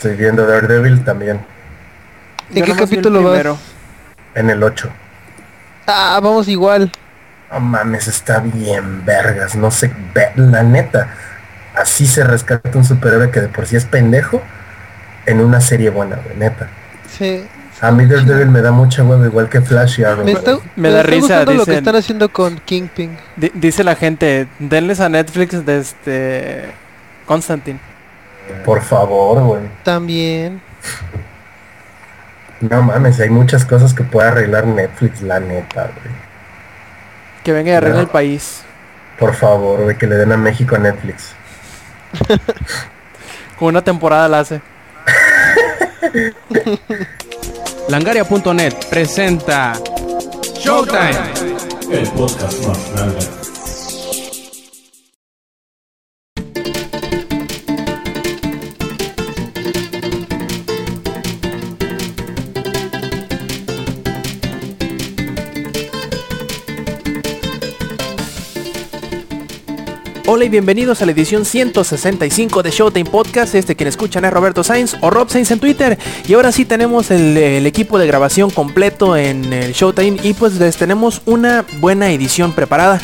Estoy viendo Daredevil también. ¿En qué capítulo vas? En el 8. Ah, vamos igual. No mames, está bien vergas. No sé, la neta. Así se rescata un superhéroe que de por sí es pendejo en una serie buena, neta. Sí. A mí Daredevil me da mucha hueva igual que Flash y Arrow. Me, da risa lo que están haciendo con Kingpin. dice la gente, denles a Netflix de este Constantine. Por favor, güey. También. No mames, hay muchas cosas que puede arreglar Netflix, la neta, güey. Que venga y arregle el país. Por favor, güey, que le den a México a Netflix. Con una temporada la hace. Langaria.net presenta Showtime, el podcast más grande. Hola y bienvenidos a la edición 165 de Showtime Podcast. Este quien escuchan es Roberto Sainz o Rob Sainz en Twitter. Y ahora sí tenemos el, equipo de grabación completo en el Showtime y pues les tenemos una buena edición preparada.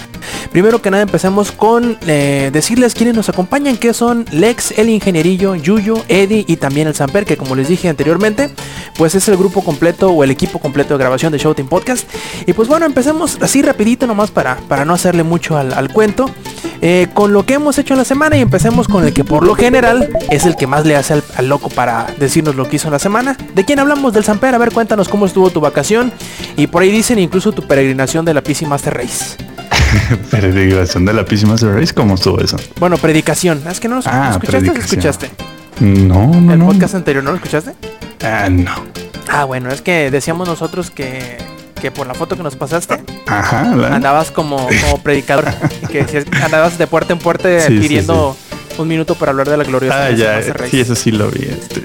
Primero que nada empecemos con eh, decirles quiénes nos acompañan, que son Lex, el ingenierillo, Yuyo, Eddie y también el Samper, que como les dije anteriormente, pues es el grupo completo o el equipo completo de grabación de Showtime Podcast. Y pues bueno, empecemos así rapidito nomás para, para no hacerle mucho al, cuento. Eh, con lo que hemos hecho en la semana y empecemos con el que por lo general es el que más le hace al, loco para decirnos lo que hizo en la semana. ¿De quién hablamos? Del Samper. A ver, cuéntanos cómo estuvo tu vacación. Y por ahí dicen incluso tu peregrinación de la PC Master Race. Predicación de la PC Master Race, ¿cómo estuvo eso? Bueno, predicación. Es que no lo ah, escuchaste o escuchaste. No, no. ¿El podcast anterior no lo escuchaste? Ah, no. Ah, bueno, es que decíamos nosotros que, que por la foto que nos pasaste, Ajá, andabas como, como predicador. que andabas de puerta en puerta pidiendo un minuto para hablar de la gloriosa. Ah, ya, sí, eso sí lo vi. Este.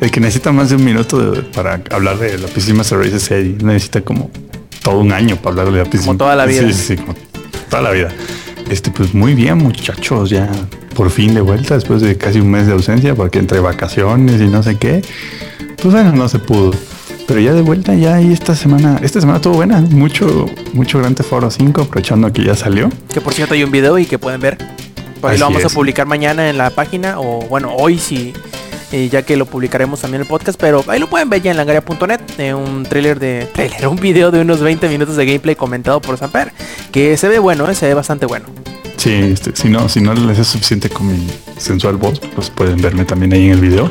El que necesita más de un minuto para hablar de la PC Master Race es ahí. Necesita como todo un año para hablar de la PC. Como toda la vida. Sí, sí, sí toda la vida. Este, pues muy bien, muchachos, ya por fin de vuelta después de casi un mes de ausencia, porque entre vacaciones y no sé qué, pues bueno, no se pudo. Pero ya de vuelta, ya y esta semana, esta semana estuvo buena, mucho, mucho Grand Theft 5, aprovechando que ya salió. Que por cierto hay un video y que pueden ver. Por ahí lo vamos a publicar mañana en la página, o bueno, hoy si ya que lo publicaremos también en el podcast, pero ahí lo pueden ver ya en langaria.net, eh, un trailer de trailer, un video de unos 20 minutos de gameplay comentado por Samper, que se ve bueno, eh, se ve bastante bueno. Sí, este, si no, si no les es suficiente con mi sensual voz, pues pueden verme también ahí en el video.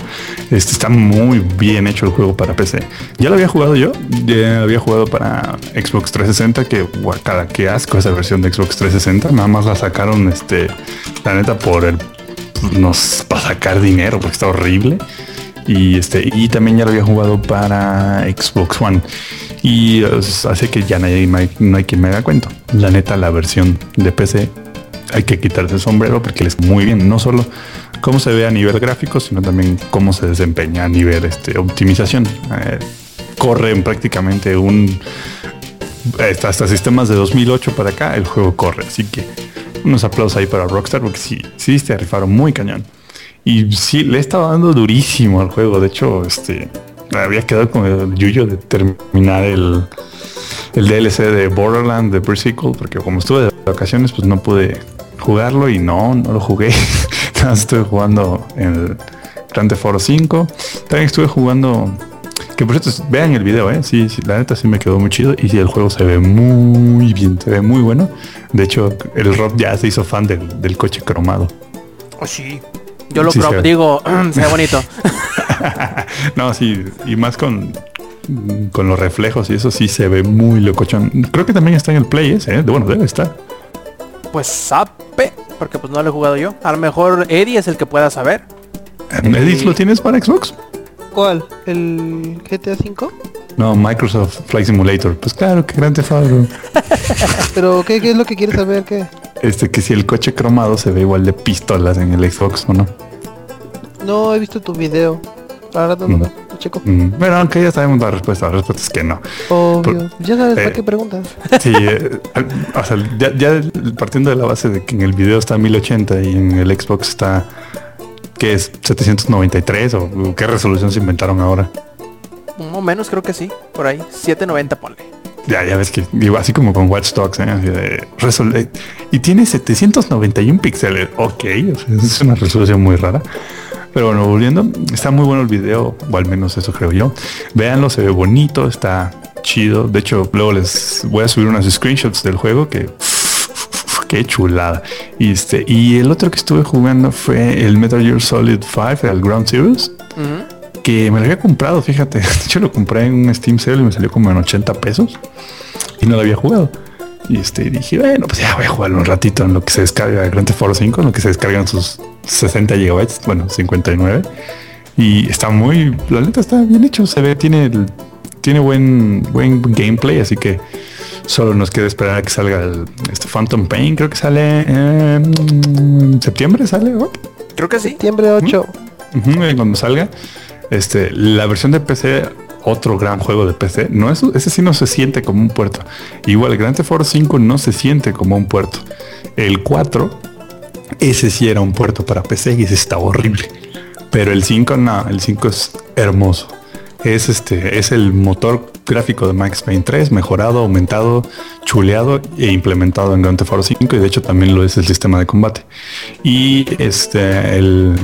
Este está muy bien hecho el juego para PC. Ya lo había jugado yo, ya había jugado para Xbox 360, que guacala, qué asco esa versión de Xbox 360. Nada más la sacaron, este, la neta, por el nos para sacar dinero porque está horrible. Y este, y también ya lo había jugado para Xbox One. Y hace que ya hay, no hay quien me haga cuento. La neta, la versión de PC hay que quitarse el sombrero porque les muy bien. No solo cómo se ve a nivel gráfico, sino también cómo se desempeña a nivel este, optimización. Eh, corren prácticamente un hasta, sistemas de 2008 para acá, el juego corre. Así que unos aplausos ahí para Rockstar porque sí, sí se rifaron muy cañón. Y sí, le estaba dando durísimo al juego. De hecho, este había quedado con el yuyo de terminar el, el DLC de Borderland de Pre-Sequel, porque como estuve de vacaciones, pues no pude jugarlo y no, no lo jugué. estuve jugando el Grand Theft Auto 5. También estuve jugando que por cierto, vean el video, ¿eh? Sí, sí, la neta sí me quedó muy chido. Y sí, el juego se ve muy bien, se ve muy bueno. De hecho, el Rob ya se hizo fan del, coche cromado. Oh, sí. Yo lo digo, se ve bonito. no, sí, y más con, con los reflejos y eso sí se ve muy locochón. Creo que también está en el Play ese, ¿eh? Bueno, debe estar. Pues sabe, porque pues no lo he jugado yo. A lo mejor Eddie es el que pueda saber. ¿Eddie lo tienes para Xbox? ¿Cuál? ¿El GTA 5? No, Microsoft Flight Simulator. Pues claro, qué grande Fabro. Pero ¿qué, es lo que quieres saber? ¿Qué? Este, que si el coche cromado se ve igual de pistolas en el Xbox o no. No, he visto tu video. Ahora no, no. Checo. Mm, bueno, aunque ya sabemos la respuesta. La respuesta es que no. Obvio. ya sabes para eh, qué preguntas. Sí, eh, o sea, ya, ya partiendo de la base de que en el video está 1080 y en el Xbox está ¿qué es? ¿793 o qué resolución se inventaron ahora? O menos creo que sí, por ahí. 790 ponle. Ya, ya ves que digo, así como con Watch Dogs, ¿eh? Así de resol- eh, y tiene 791 píxeles. Ok, o sea, es una resolución muy rara. Pero bueno, volviendo, está muy bueno el video, o al menos eso creo yo. Véanlo, se ve bonito, está chido. De hecho, luego les voy a subir unos screenshots del juego que qué chulada. Y este, y el otro que estuve jugando fue el Metal Gear Solid 5, el Ground Zeroes Ujú. que me lo había comprado, fíjate. De hecho, lo compré en un Steam Sale y me salió como en 80 pesos y no lo había jugado. Y este dije, bueno, pues ya voy a jugarlo un ratito en lo que se descarga Grand Theft Auto 5, en lo que se descargan sus 60 gigabytes, bueno, 59. Y está muy, la neta está bien hecho, se ve, tiene, el- tiene buen, buen gameplay, así que solo nos queda esperar a que salga el este Phantom Pain, creo que sale en septiembre, sale. Creo que sí. Septiembre 8. Ujú, y cuando salga, este, la versión de PC, otro gran juego de PC, no es, ese sí no se siente como un puerto. Igual el Grand Theft Auto 5 no se siente como un puerto. El 4, ese sí era un puerto para PC y ese está horrible. Pero el 5 no, el 5 es hermoso. Es este, es el motor gráfico de Max Payne 3, mejorado, aumentado, chuleado e implementado en Grand Theft Auto 5 y de hecho también lo es el sistema de combate. Y este, el,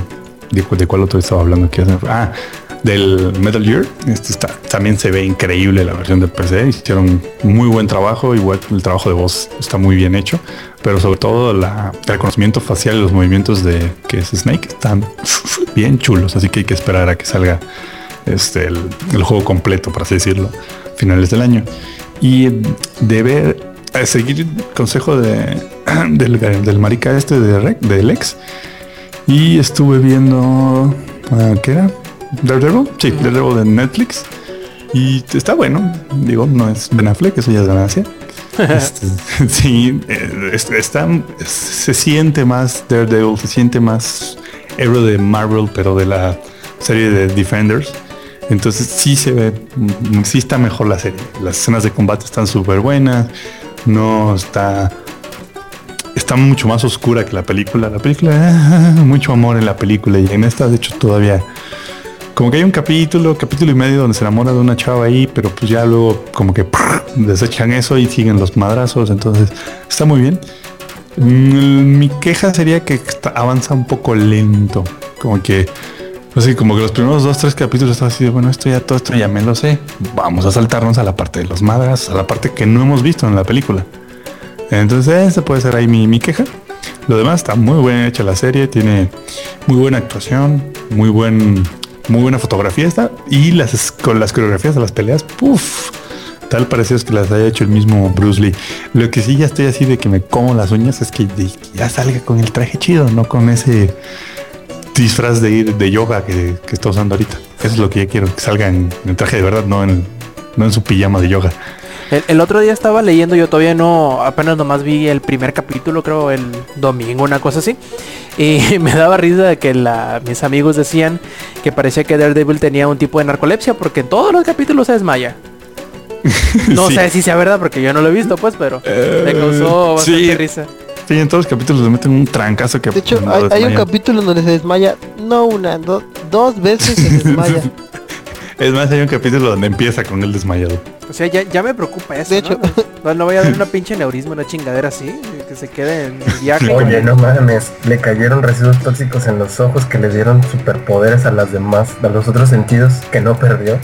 ¿de, de cuál otro estaba hablando aquí? Ah, del Metal Gear. Este está, también se ve increíble la versión de PC. Hicieron muy buen trabajo. Igual el trabajo de voz está muy bien hecho. Pero sobre todo la, el reconocimiento facial y los movimientos de que es Snake están bien chulos. Así que hay que esperar a que salga este, el, juego completo, por así decirlo, finales del año. Y de ver, a seguir el consejo de, del, marica este de Rec, del ex. Y estuve viendo, ah, ¿qué era? Daredevil, sí, Daredevil de Netflix. Y está bueno, digo, no es Ben Affleck, eso ya es ganancia. Este, sí, eh, es- está, se siente más Daredevil, se siente más héroe de Marvel, pero de la serie de Defenders. Entonces sí se ve, sí está mejor la serie. Las escenas de combate están súper buenas. No está, está mucho más oscura que la película. La película, ah, mucho amor en la película y en esta de hecho todavía como que hay un capítulo, capítulo y medio donde se enamora de una chava ahí, pero pues ya luego como que desechan eso y siguen los madrazos, entonces está muy bien. Mm, Mi queja sería que está- avanza un poco lento, como que, pues sí, como que los primeros dos, tres capítulos estaba así de, bueno, esto ya, todo esto ya me lo sé, vamos a saltarnos a la parte de los madrazos, a la parte que no hemos visto en la película. Entonces, esa puede ser ahí mi, mi queja. Lo demás está muy bien hecha la serie, tiene muy buena actuación, muy buen, muy buena fotografía está y las con las coreografías de las peleas, puff, tal parecido es que las haya hecho el mismo Bruce Lee. Lo que sí ya estoy así de que me como las uñas es que ya salga con el traje chido, no con ese disfraz de de yoga que, que está usando ahorita. Eso es lo que ya quiero, que salga en, en traje de verdad, no en, no en su pijama de yoga. El, el otro día estaba leyendo, yo todavía no, apenas nomás vi el primer capítulo, creo el domingo, una cosa así. Y me daba risa de que la, mis amigos decían que parecía que Daredevil tenía un tipo de narcolepsia porque en todos los capítulos se desmaya. No Sí. sé si sea verdad porque yo no lo he visto pues, pero me causó bastante sí. risa. Sí, en todos los capítulos le meten un trancazo que De hecho, no hay, hay un capítulo donde se desmaya, no una, do- dos veces se desmaya. Es más, hay un capítulo donde empieza con el desmayado. O sea, ya, ya me preocupa eso. De ¿no? hecho- no, no voy a dar una pinche neurisma, una chingadera así, que se quede en el viaje. Oye, no mames, le cayeron residuos tóxicos en los ojos que le dieron superpoderes a las demás, a los otros sentidos que no perdió.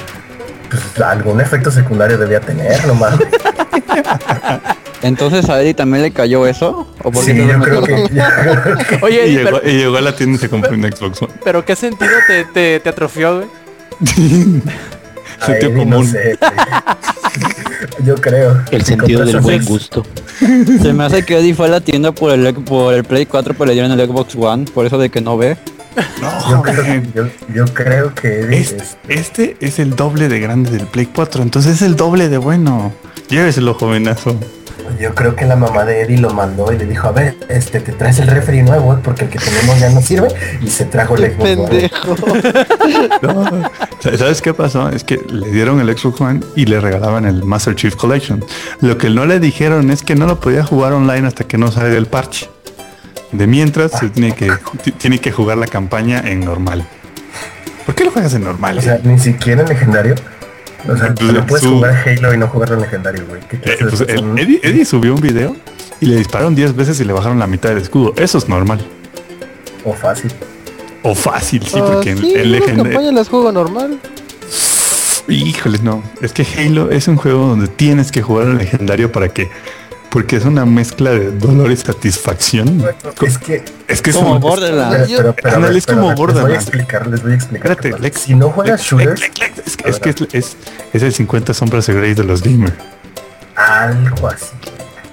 Pues algún efecto secundario debía tener, no mames. Entonces a Eddie también le cayó eso. ¿O por qué Sí, no yo me creo acuerdo? que, Oye, Y Eddie, llegó, pero, y llegó a la tienda y se compró un Xbox One. pero ¿qué sentido te, te, te atrofió, güey? Sentido Ay, común. No sé, yo creo. El sentido del buen gusto. Se me hace que Eddie fue a la tienda por el, por el Play 4, pero le dieron el Xbox One, por eso de que no ve. Yo creo, que- yo, yo creo que Eddie Este, es- este es el doble de grande del Play 4, entonces es el doble de bueno. Lléveselo, jovenazo. Yo creo que la mamá de Eddie lo mandó y le dijo, a ver, este te traes el refri nuevo porque el que tenemos ya no sirve y se trajo el Xbox One. No. ¿Sabes qué pasó? Es que le dieron el Xbox One y le regalaban el Master Chief Collection. Lo que no le dijeron es que no lo podía jugar online hasta que no salga el parche. De mientras se tiene que tiene que jugar la campaña en normal. ¿Por qué lo juegas en normal? O sea, ni siquiera en legendario. O sea, Pues, no puedes su- jugar Halo y no jugarlo en legendario, güey. ¿Qué Eh, pues, el-? Eddie, Eddie subió un video y le dispararon 10 veces y le bajaron la mitad del escudo. Eso es normal. O fácil. O fácil, sí, Ah, porque en sí, en las legendario... las juego normal. Híjole, no. Es que Halo es un juego donde tienes que jugar al legendario para que... Porque es una mezcla de dolor y satisfacción. Es que Es que es Como Borderlands. Pero, es como Les voy a Borderlands. explicar, les voy a explicar. Espérate. Lex. si no juegas shooters, Es que, es, que es, es- es el 50 sombras de Grey de los gamers. algo así.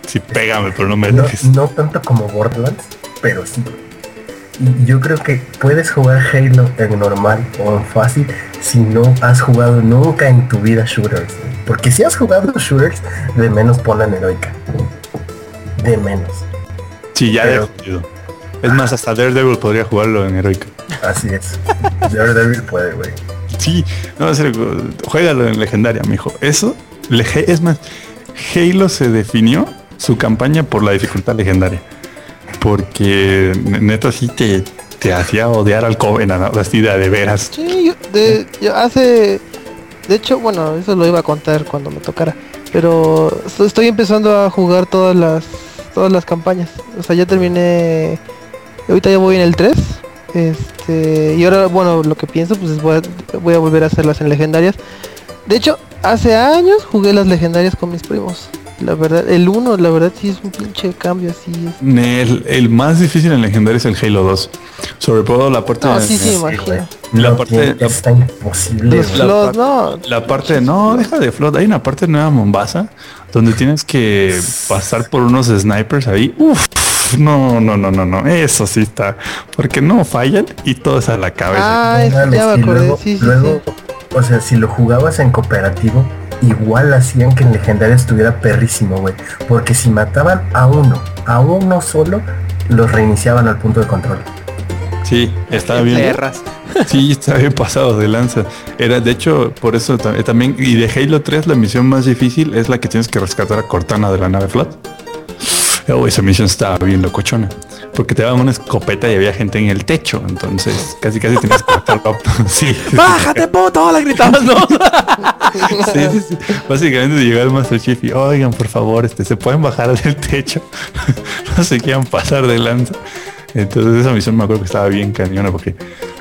Sí, pégame, pero no me No, dejes. no tanto como Borderlands, pero sí. Y yo creo que puedes jugar Halo en normal o en fácil si no has jugado nunca en tu vida shooters. Porque si has jugado shooters, de menos ponla en heroica. De menos. Sí, ya pero-. Es más, hasta Daredevil podría jugarlo en Heroica. Así es. Daredevil puede, güey. Sí, no, serio, juégalo en legendaria, mijo. Eso, es más, Halo se definió su campaña por la dificultad legendaria. Porque ne- neta sí te, te hacía odiar al Covenant, así de, de veras. Sí, de, yo hace... De hecho, bueno, eso lo iba a contar cuando me tocara. Pero esto- estoy empezando a jugar todas las todas las campañas. O sea, ya terminé... Ahorita ya voy en el 3. Este, y ahora, bueno, lo que pienso, pues es voy a, voy a volver a hacerlas en legendarias. De hecho, hace años jugué las legendarias con mis primos. La verdad, el 1, la verdad sí es un pinche cambio así. Es... El, el más difícil en legendario es el Halo 2. Sobre todo la parte No, de- sí, sí, imagino. La parte- está imposible. Flots, parte- no. La parte, no, deja de flot. Hay una parte nueva Mombasa donde tienes que pasar por unos snipers ahí. Uf, no, no, no, no, no. Eso sí está. Porque no fallan y todo es a la cabeza. Ah, No ya me acordé. luego, sí, sí, luego, sí. o sea, si lo jugabas en cooperativo, igual hacían que en legendario estuviera perrísimo, güey. Porque si mataban a uno, a uno solo, los reiniciaban al punto de control. Sí, estaba bien. Perras. Sí, está bien pasado de lanza. Era, de hecho, por eso eh, también, y de Halo 3 la misión más difícil es la que tienes que rescatar a Cortana de la nave Flat. Oh, esa misión estaba bien locochona. Porque te daban una escopeta y había gente en el techo. Entonces, casi casi tenías que matarlo. Sí. ¡Bájate, puto! La gritabas, ¿no? Sí, sí, sí. Básicamente llegó el Master Chief y, oigan, por favor, este, se pueden bajar del techo. no se quieran pasar de lanza. Entonces esa misión me acuerdo que estaba bien cañona porque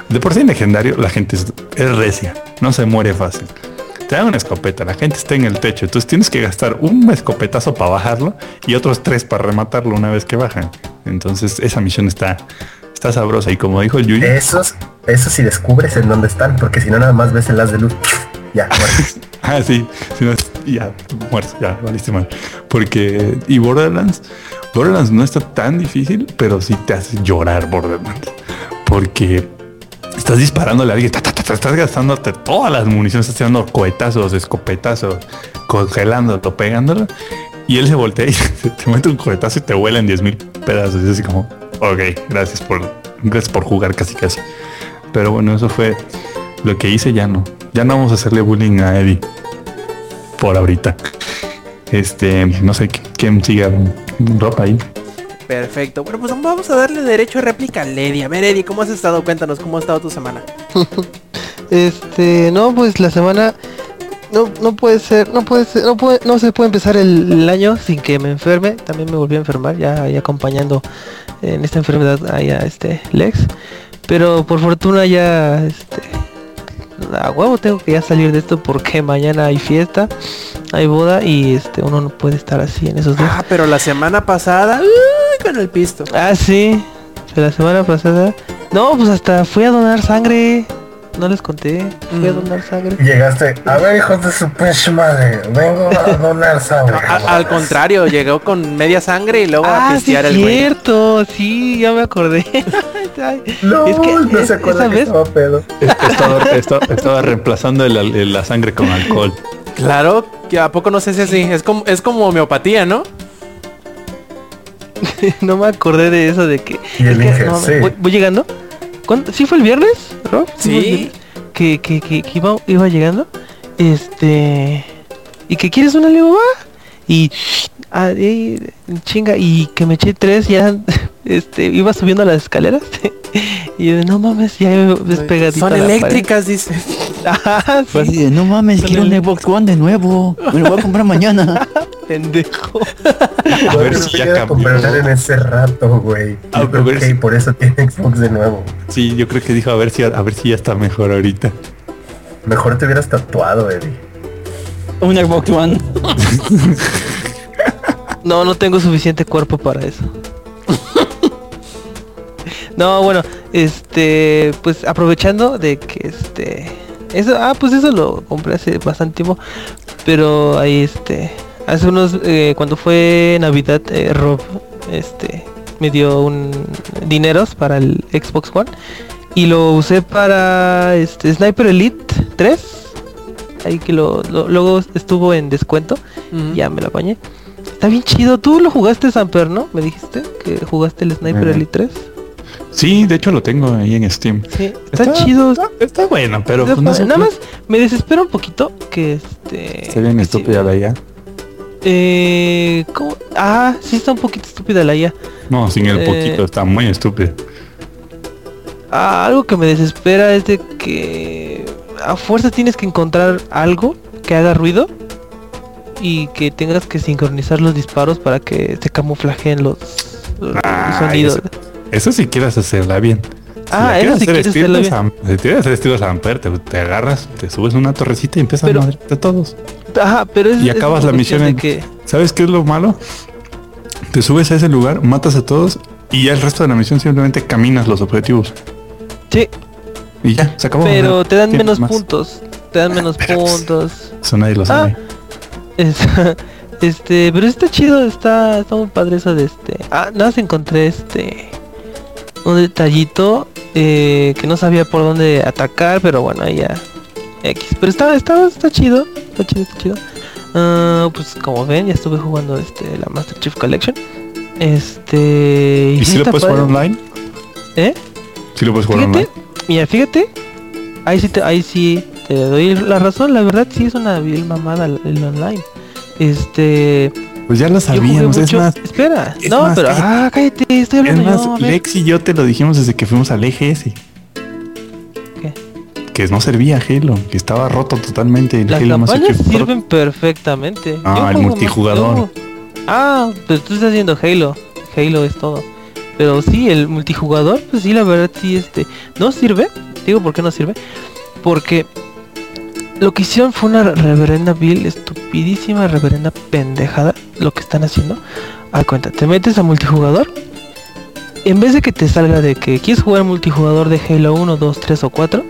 de por sí en legendario la gente es, es recia, no se muere fácil. Te dan una escopeta, la gente está en el techo, entonces tienes que gastar un escopetazo para bajarlo y otros tres para rematarlo una vez que bajan. Entonces esa misión está, está sabrosa y como dijo el Yuyi, Esos, esos si descubres en dónde están, porque si no nada más ves el haz de luz. Ya. Ah, sí. Si no, ya, muerto, ya, valiste mal. Porque, y Borderlands, Borderlands no está tan difícil, pero sí te hace llorar Borderlands. Porque estás disparándole a alguien, ta, ta, estás gastándote todas las municiones, estás tirando cohetazos, escopetazos, congelándolo, pegándolo. Y él se voltea y te mete un cohetazo y te vuela en 10 mil pedazos. Y es así como, ok, gracias por, gracias por jugar casi casi. Pero bueno, eso fue lo que hice ya no. Ya no vamos a hacerle bullying a Eddie. Por ahorita. Este, no sé quién siga ropa ahí. Perfecto. Bueno, pues vamos a darle derecho de réplica a Lady. A ver, Eddie, ¿cómo has estado? Cuéntanos, ¿cómo ha estado tu semana? Este, no, pues la semana no, no puede ser, no puede ser, no puede, no se puede empezar el, el año sin que me enferme. También me volví a enfermar, ya ahí acompañando en esta enfermedad ahí a este Lex. Pero por fortuna ya, este, a huevo tengo que ya salir de esto porque mañana hay fiesta, hay boda y este uno no puede estar así en esos días. Ah, pero la semana pasada, con el pisto. Ah, sí. La semana pasada. No, pues hasta fui a donar sangre. No les conté. Fui a Mm. donar sangre. Llegaste, a ver hijos de su pinche madre, vengo a donar sangre. A- al contrario, llegó con media sangre y luego a Ah, sí, pistear es el güey. cierto. Sí, ya me acordé. No, es que no es- se acuerda esa que vez- estaba pedo. Estaba, estaba- estaba reemplazando el- el- la sangre con alcohol. Claro, que a poco no sé si así. Es como, es como homeopatía, ¿no? no me acordé de eso de que. Y el es que, no, sí. voy, voy llegando. ¿Cuándo? ¿Sí fue el viernes, Rob? Sí. Que, que, que, que iba, iba llegando. Este. ¿Y que quieres una le digo, va? Y. ah, y- chinga. Y que me eché tres ya. este, iba subiendo las escaleras y yo de, no mames, ya es pegadito. Son a la pared". eléctricas, dice. Fue sí, no mames, quiero un Xbox One de nuevo. Me lo voy a comprar mañana. Pendejo. A ver si ya cambió. en ese rato, güey. A Yo creo ver que si- por eso tiene Xbox de nuevo. Sí, yo creo que dijo a ver si a ver si ya está mejor ahorita. Mejor te hubieras tatuado, Eddie. un Xbox One. No, no tengo suficiente cuerpo para eso. no, bueno, este, pues aprovechando de que este, eso, ah, pues eso lo compré hace bastante tiempo, pero ahí este, hace unos, eh, cuando fue Navidad, eh, Rob, este, me dio un dineros para el Xbox One y lo usé para este Sniper Elite 3. Ahí que lo, lo- luego estuvo en descuento Ujú. ya me la apañé. Está bien chido. Tú lo jugaste, Samper, ¿no? Me dijiste que jugaste el Sniper. Elite 3. Sí, de hecho lo tengo ahí en Steam. Sí, está, chido. Está, está bueno, pero Está pues, no Nada más me desespera un poquito que este. Está bien estúpida sí. la. Eh, ¿cómo? Ah, sí está un poquito estúpida la IA. No, sin el Eh, poquito, está muy estúpido. Ah, algo que me desespera es de que a fuerza tienes que encontrar algo que haga ruido y que tengas que sincronizar los disparos para que se camuflajeen los, los Ah, sonidos. eso- Eso si quieres hacerla bien. Ah, eso quieres sí hacer quieres estilo Si quieres hacer estilo Samper, te, te agarras, te subes a una torrecita y empiezas Pero- a madrearte a todos. Ajá, pero es Y acabas la misión en- que ¿Sabes qué es lo malo? Te subes a ese lugar, matas a todos y ya el resto de la misión simplemente caminas los objetivos. sí, Y ya, se acabó. pero te dan tienes menos más. puntos, te dan menos Pero, puntos. Eso nadie lo sabe. Es- este, pero está chido, está, está muy padre eso de este. Ah, nada más encontré este un detallito eh, que no sabía por dónde atacar, pero bueno, ahí ya X. Pero está, está, está chido, está chido, está chido. Ah, pues como ven, ya estuve jugando este la Master Chief Collection. Este. ¿Y si lo está puedes jugar online? ¿Eh? Si lo puedes jugar Fíjate, online. mira, fíjate. Ahí sí, te, ahí sí te doy la razón. La verdad sí es una vil mamada el online. Este, Pues ya lo sabíamos, es más. Espera, es no, más, pero cállate. ah, cállate, estoy Es hablando más, yo. Lex y yo te lo dijimos desde que fuimos al EGS. ¿Qué? Que no servía Halo, que estaba roto totalmente el Las Halo Pro. sirven perfectamente. Ah, el multijugador. más- Ah, pues tú estás haciendo Halo. Halo es todo. Pero sí, el multijugador, pues sí, la verdad sí, este, no sirve. Digo, ¿por qué no sirve? Porque lo que hicieron fue una reverenda vil, estupidísima, reverenda pendejada, lo que están haciendo. A cuenta, te metes a multijugador. En vez de que te salga de que quieres jugar multijugador de Halo 1, 2, 3 o 4,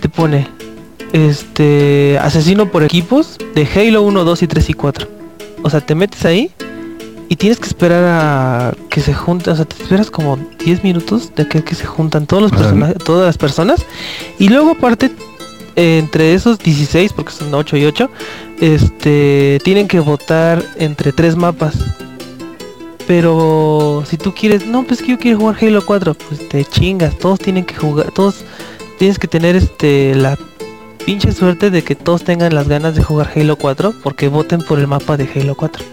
te pone este asesino por equipos de Halo 1, 2 y 3 y 4. O sea, te metes ahí y tienes que esperar a que se junten, o sea, te esperas como 10 minutos de que, que se juntan todos los personajes, todas las personas y luego aparte entre esos 16, porque son 8 y 8, este tienen que votar entre tres mapas. Pero si tú quieres, no, pues que yo quiero jugar Halo 4, pues te chingas, todos tienen que jugar, todos tienes que tener este la pinche suerte de que todos tengan las ganas de jugar Halo 4 porque voten por el mapa de Halo 4.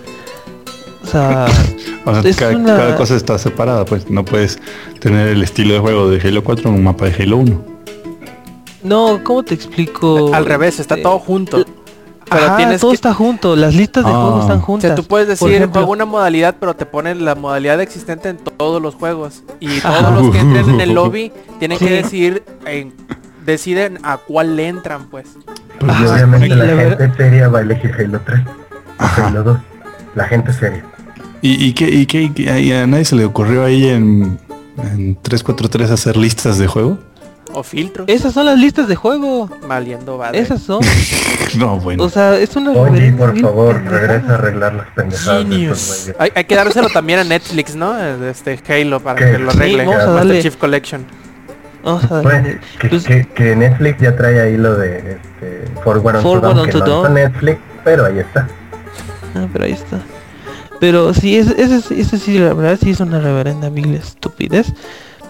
O sea, O sea, cada, una- cada cosa está separada, pues no puedes tener el estilo de juego de Halo 4 en un mapa de Halo 1. No, ¿cómo te explico? Al revés, está Este, todo junto. Pero Ajá, tienes todo que... está junto, las listas de Ah. juegos están O juntas. sea, tú puedes decir ejemplo, juego una modalidad, pero te ponen la modalidad existente en todos los juegos. Y Ajá. todos los que entren en el lobby tienen Sí. que decir, en- deciden a cuál le entran, pues. Pues Ajá, obviamente la, gente seria va a elegir Halo 3. o Ajá. Halo 2. La gente seria. ¿Y, y qué, y qué- y a nadie se le ocurrió ahí en, en 343 hacer listas de juego? O filtros. esas son las listas de juego. Valiendo madre. Esas son. No, bueno. O sea, es una Oye, reverenda por favor, regresa a arreglar las pendejadas de Genius. güeyes. Hay, hay que dárselo también a Netflix, ¿no? Eh, Este Halo para ¿Qué? que lo Sí, arregle. vamos a darle- Chief Collection. Vamos a Pues, darle. que, Pues, que- que Netflix ya trae ahí lo de este, Forward on Forward to Dawn, on to no Dawn. Netflix, pero ahí está. Ah, pero ahí está. Pero sí, ese, ese, sí- ese sí, la verdad sí es una reverenda vil estupidez.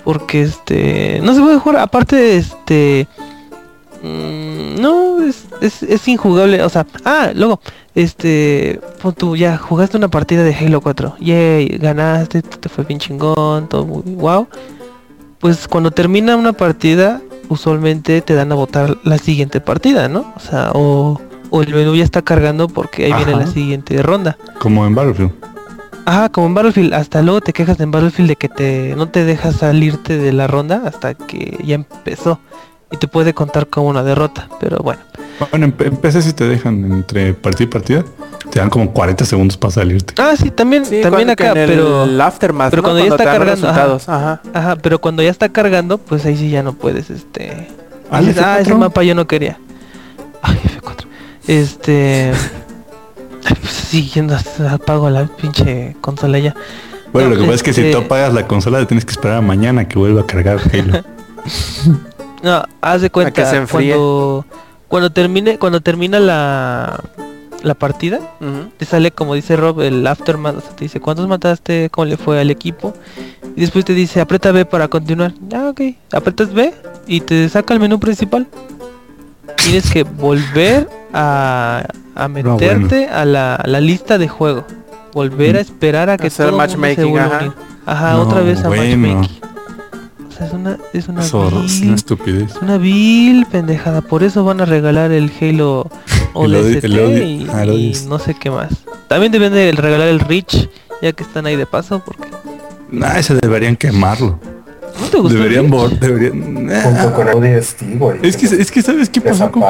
Porque este. No se puede jugar. Aparte, este. mm, no, es, es, es injugable, o sea, ah, luego, este, pon tú ya jugaste una partida de Halo 4, yay, ganaste, te fue bien chingón, todo muy wow. Pues cuando termina una partida, usualmente te dan a votar la siguiente partida, ¿no? O sea, o, o el menú ya está cargando porque ahí viene la siguiente ronda. Como en Battlefield. Ajá, como en Battlefield, hasta luego te quejas en Battlefield de que te no te dejas salirte de la ronda hasta que ya empezó y te puede contar como una derrota, pero bueno. Bueno, en, en PC si te dejan entre partida y partida, te dan como 40 segundos para salirte. Ah, sí, también Sí, también acá, en pero el aftermath, pero ¿no? cuando ya está cargando, ajá. Ajá. ajá, pero cuando ya está cargando, pues ahí sí ya no puedes este ¿Al dices, ah, ese F4? mapa yo no quería. Ay, F4. Este ay, pues sí, yendo a- apago la pinche consola ya. Bueno, No, lo que pasa es que si este- tú apagas la consola, tienes que esperar a mañana que vuelva a cargar Halo. No, haz de cuenta que se enfríe. cuando cuando termine cuando termina la la partida te sale como dice Rob el aftermath, o sea, te dice cuántos mataste, cómo le fue al equipo y después te dice aprieta B para continuar. Ah, ok. Apretas B y te saca el menú principal. Tienes que volver a, a bueno. meterte a, la, a la lista de juego. Volver a esperar a que Hacer todo el mundo se matchmaking, vuelva a ajá. unir. Ajá, No, otra vez a bueno. matchmaking. O sea, es una es una vil- una estupidez. es una vil pendejada, por eso van a regalar el Halo ODST el Odi- y, ah, y no sé qué más. También deben de regalar el Reach, ya que están ahí de paso, porque Nah, ese deberían quemarlo. ¿no te gustó Deberían deberían. Junto con ODST, güey. Es que, es que sabes qué pasó con.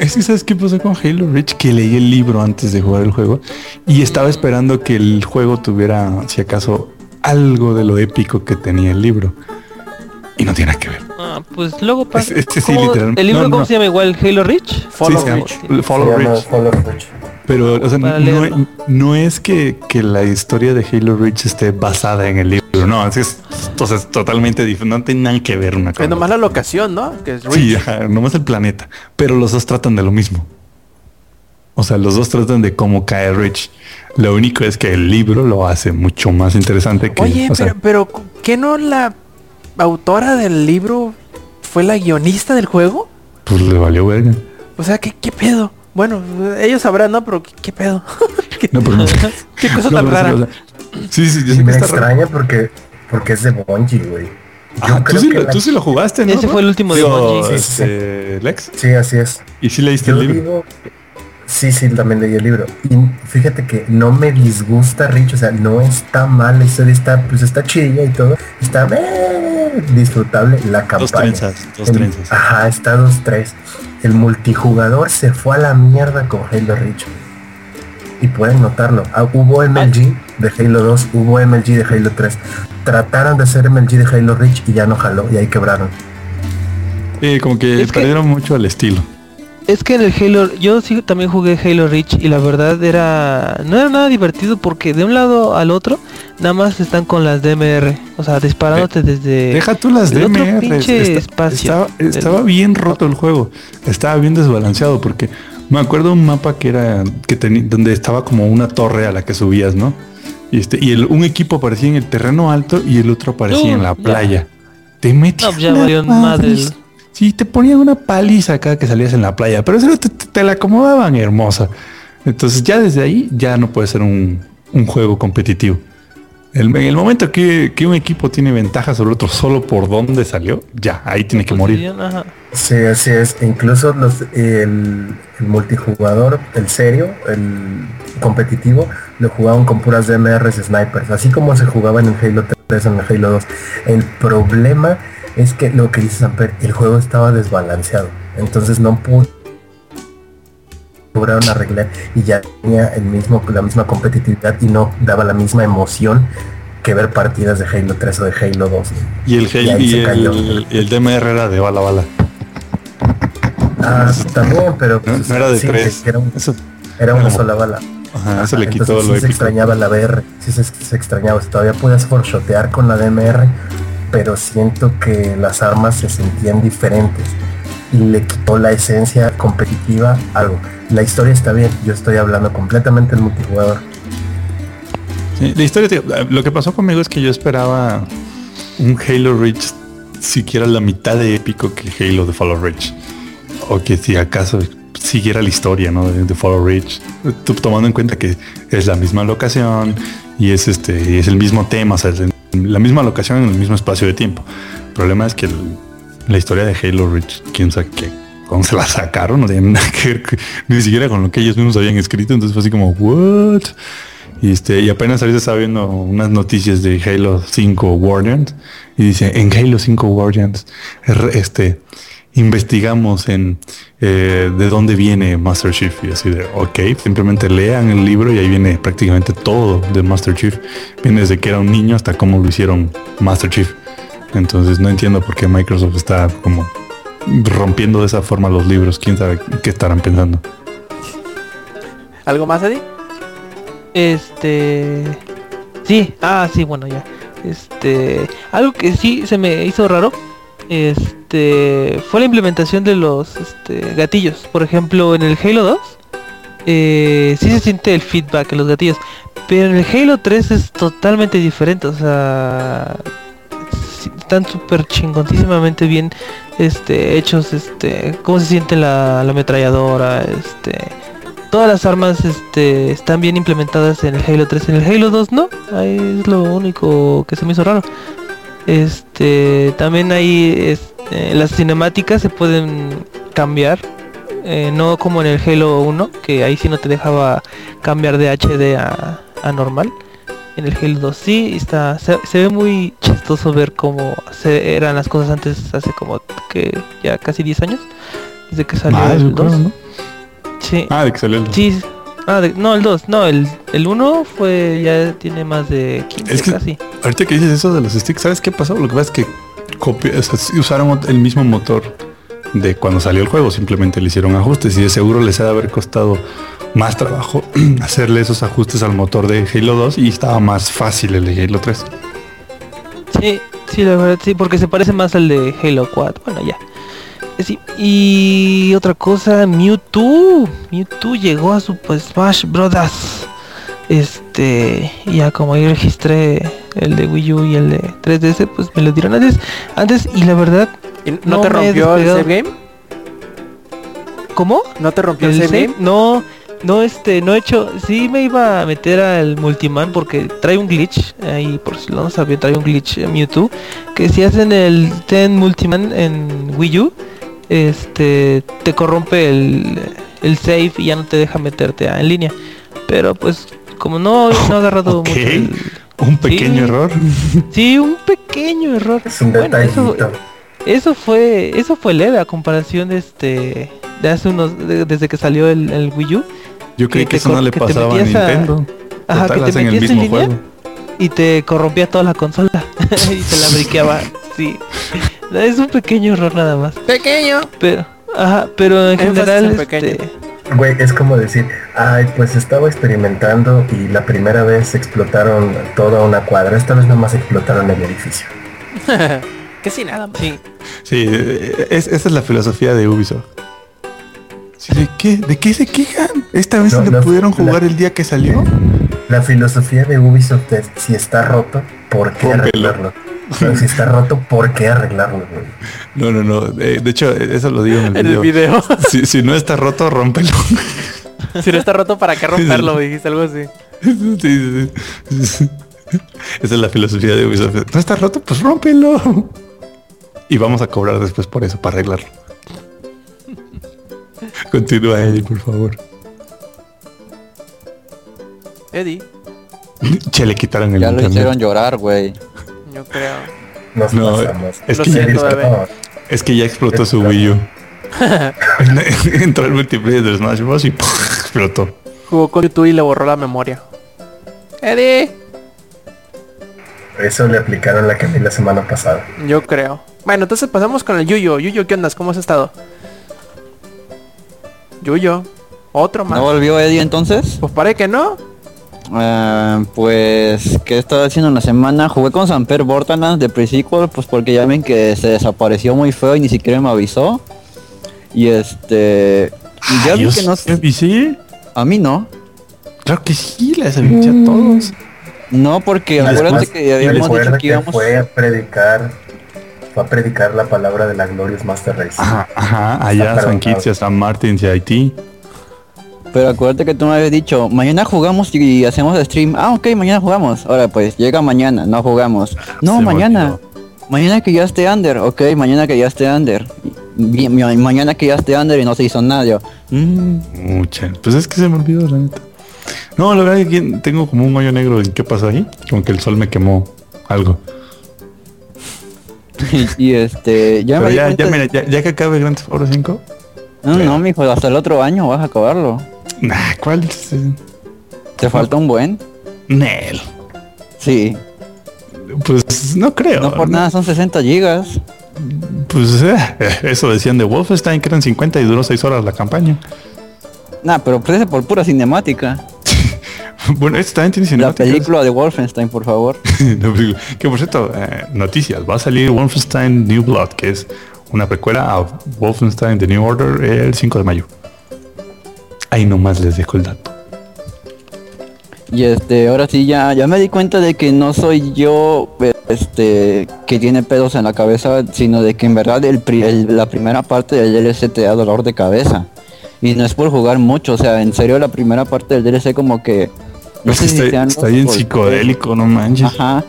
Es que sabes qué pasó con Halo Reach que leí el libro antes de jugar el juego y estaba esperando que el juego tuviera, si acaso, algo de lo épico que tenía el libro. Y no tiene nada que ver. Ah, pues luego pasa. Es- este sí, ¿Cómo- literalmente- ¿El libro no, cómo no. se llama igual? ¿Halo Reach? Follow Sí, se llama Reach. Follow Reach. Pero, o sea, Para no, es que, que la historia de Halo Reach esté basada en el libro. No, es, es, entonces, totalmente diferente. No tiene nada que ver una Es cosa. nomás la locación, ¿no? Que es Sí, Reach. ajá, nomás el planeta. Pero los dos tratan de lo mismo. O sea, los dos tratan de cómo cae Rich. Lo único es que el libro lo hace mucho más interesante que. Oye, o sea, pero, pero ¿qué no la autora del libro fue la guionista del juego? pues le valió verga. O sea, ¿qué, qué pedo? Bueno, ellos sabrán, ¿no? Pero ¿qué, qué pedo? ¿Qué, No, pero no. qué cosa No, tan rara? o sea, sí, sí, yo Y sé que me está extraña porque, porque es de Bungie, güey. Yo Ah, tú, creo sí la- tú sí lo jugaste, ¿no? Ese fue el último de Bungie. Sí, sí, sí. este, Lex. Sí, así es. ¿Y si leíste Yo el libro? digo, sí, sí, también leí el libro. Y fíjate que no me disgusta Rich, o sea, no está mal, la historia está, pues está chidilla y todo. Está eh, disfrutable la Dos campaña. trenzas, dos El- trenzas. Ajá, está dos, tres. El multijugador se fue a la mierda con Halo Reach. Y pueden notarlo. Ah, hubo MLG de Halo 2, hubo MLG de Halo 3. Trataron de hacer MLG de Halo Reach y ya no jaló y ahí quebraron. Sí, como que Es que- perdieron mucho el estilo. Es que en el Halo, yo sí también jugué Halo Reach y la verdad era, no era nada divertido porque de un lado al otro nada más están con las DMR, o sea, disparándote desde Deja tú las el otro DMR. pinche espacio. Estaba, estaba bien roto el juego. Estaba bien desbalanceado porque me acuerdo un mapa que era que tenía donde estaba como una torre a la que subías, ¿no? Y este y el, un equipo aparecía en el terreno alto y el otro aparecía Uh, en la ya. playa. Te No, ya valió. Sí, te ponían una paliza acá que salías en la playa, pero eso te, te- te la acomodaban hermosa. Entonces ya desde ahí ya no puede ser un, un juego competitivo. El- en el momento que, que un equipo tiene ventaja sobre otro solo por donde salió, ya, ahí tiene que morir. Ajá. Sí, así es. Incluso los, el, el multijugador, el serio, el competitivo, lo jugaban con puras DMRs snipers, así como se jugaba en Halo 3 en el Halo 2. El problema es que lo que dice Samper, el juego estaba desbalanceado. Entonces no pudo lograron arreglar y ya tenía el mismo, la misma competitividad y no daba la misma emoción que ver partidas de Halo 3 o de Halo 2. Y el, Halo- y se el, el DMR era de bala bala. Ah, también, pero pues, no era de sí, tres. Era, un- Eso, era una sola bala. ajá, eso le quitó Entonces, lo sí se extrañaba la VR, sí se, se extrañaba. Todavía podías forshotear con la DMR, pero siento que las armas se sentían diferentes y le quitó la esencia competitiva algo. La historia está bien, yo estoy hablando completamente del multijugador. La historia, lo que pasó conmigo es que yo esperaba un Halo Reach siquiera la mitad de épico que Halo de Follow Reach. O que si acaso siguiera la historia, ¿no? De, de Follow Reach. Tomando en cuenta que es la misma locación y es este y es el mismo tema, la misma locación en el mismo espacio de tiempo. El problema es que la historia de Halo Reach, quién sabe qué, cuando se la sacaron, no tiene nada que ver ni siquiera con lo que ellos mismos habían escrito, entonces fue así como, ¿what? Y, este, y apenas ahorita estaba viendo unas noticias de Halo 5 Guardians y dice, en Halo 5 Guardians, este, investigamos en eh, de dónde viene Master Chief y así de, ok, simplemente lean el libro y ahí viene prácticamente todo de Master Chief. Viene desde que era un niño hasta cómo lo hicieron Master Chief. Entonces no entiendo por qué Microsoft está como rompiendo de esa forma los libros. Quién sabe qué estarán pensando. ¿Algo más, Eddie? Este. Sí, ah, sí, bueno, ya. Este. Algo que sí se me hizo raro. Este. Fue la implementación de los este, gatillos. Por ejemplo, en el Halo 2. Eh, sí se siente el feedback en los gatillos. Pero en el Halo 3 es totalmente diferente. O sea. Están súper chingoncísimamente bien este, hechos. Este. Cómo se siente la, la ametralladora. Este todas las armas este, están bien implementadas en el Halo 3. En el Halo 2 no. Ahí es lo único que se me hizo raro. Este, también este, las cinemáticas se pueden cambiar. eh, no como en el Halo 1, que ahí sí no te dejaba cambiar de HD a, a normal. En el Halo 2 sí, está, se, se ve muy chistoso ver cómo se, eran las cosas antes, hace como que ya casi 10 años, desde que salió Ah, el yo 2. creo, ¿no? Sí. Ah, de que salió el dos. Sí. Ah, de- no, el 2, no, el, el 1 fue, ya tiene más de 15 Es que- casi. Ahorita que dices eso de los sticks, ¿sabes qué pasó? Lo que pasa es que usaron el mismo motor de cuando salió el juego, simplemente le hicieron ajustes y de seguro les ha de haber costado más trabajo hacerle esos ajustes al motor de Halo 2 y estaba más fácil el de Halo 3. Sí, sí, la verdad, sí, porque se parece más al de Halo 4. Bueno, ya. Sí, y otra cosa, Mewtwo. Mewtwo llegó a Super Smash Brothers. Este, ya como ahí registré el de Wii U y el de 3DS, pues me lo dieron antes. Antes, y la verdad, ¿Y ¿No, No te rompió el save game? ¿cómo? ¿No te rompió el, ¿El save game? No, no, este, no he hecho. Sí me iba a meter al Multiman porque trae un glitch. Ahí, por si no sabía, trae un glitch en Mewtwo. Que si hacen el Ten Multiman en Wii U, este, te corrompe el, el save y ya no te deja meterte a- en línea. Pero pues, como no, no he agarrado mucho el- Un pequeño Sí. error. Sí, un pequeño error. Es un Bueno, eso, eso fue eso fue leve a comparación de este de hace unos de- desde que salió el, el Wii U Yo creí que eso no le que te pasaba a metías a- Nintendo. Ajá, Total, que te hacen el en mismo línea juego. y te corrompía toda la consola y te la briqueaba. Sí. Es un pequeño error nada más. Pequeño. Pero ajá, pero en Énfasis general en este, pequeño. Güey, es como decir, ay, pues estaba experimentando y la primera vez explotaron toda una cuadra, esta vez nomás explotaron el edificio. que sí, nada más. sí. Sí, eh, es- esa es la filosofía de Ubisoft. Sí, ¿De qué? ¿De qué se quejan? Esta vez No, le no, pudieron la- jugar el día que salió. La filosofía de Ubisoft es, si está roto, ¿por qué arreglarlo? No, si está roto, ¿por qué arreglarlo? güey? No, no, no. eh, de hecho, eso lo digo en el En el video. video. Si, si no está roto, rómpelo. si no está roto, ¿para qué romperlo? Dijiste algo así. Sí, sí, sí. Esa es la filosofía de Ubisoft. No está roto, pues rómpelo. Y vamos a cobrar después por eso, para arreglarlo. Continúa, Eddie, por favor. Eddie, Che, le quitaron el Ya lo internet. hicieron llorar, güey. Yo creo. Nos No, pasamos. es que, ya. No, es que ya explotó su Wii U. Entró el multiplayer de Smash Bros. y explotó. Jugó con YouTube y le borró la memoria. Eddie, Eso le aplicaron la que vi la semana pasada. yo creo. Bueno, entonces pasamos con el Yuyo. Yuyo, ¿qué onda? ¿Cómo has estado? Yuyo, otro más. ¿No volvió Eddie entonces? Pues parece que no. Eh, pues, ¿qué estaba haciendo en la semana? Jugué con Samper Bortanas de pre-sequel, pues porque ya ven que se desapareció muy feo y ni siquiera me avisó. Y este... y ya vi que no... ¿y sí? A mí no. Claro que sí, les avisé a todos. No, porque acuérdate que habíamos dicho que que íbamos... fue a predicar va a predicar la palabra de la Glorious Master Race. Ajá, ajá, allá a San Kitts y a San Martín y a Haití. Pero acuérdate que tú me habías dicho, mañana jugamos y hacemos stream. Ah, ok, mañana jugamos. Ahora pues, llega mañana, no jugamos. No, Se mañana. Mañana que ya esté under, ok, mañana que ya esté under. Y- mañana que ya esté under y no se hizo nada. Yo, mm, Mucha. Pues es que se me olvidó, la neta. No, la verdad es que tengo como un hoyo negro en qué pasó ahí. Como que el sol me quemó algo. y, este, ya Pero me ya, ya, mira, ya, ya que acabe Grand Theft Auto 5. No, no, mijo, hasta el otro año vas a acabarlo. Nah, ¿cuál? Te falta un buen. Nel. Sí, Pues no creo. no por nada son 60 gigas. Pues eh, eso decían de Wolfenstein que eran 50 y duró 6 horas la campaña. Nah, pero parece por pura cinemática. bueno, este también tiene La cinemáticas. película de Wolfenstein, por favor. La que por cierto, eh, noticias. Va a salir Wolfenstein New Blood, que es una precuela a Wolfenstein The New Order el 5 de mayo. Ahí nomás les dejo el dato. Y este, ahora sí ya, ya me di cuenta de que no soy yo este que tiene pedos en la cabeza, sino de que en verdad el, pri- el- la primera parte del DLC te da dolor de cabeza. Y no es por jugar mucho, o sea, en serio la primera parte del DLC como que no Es que si está, bien psicodélico, no manches. Ajá.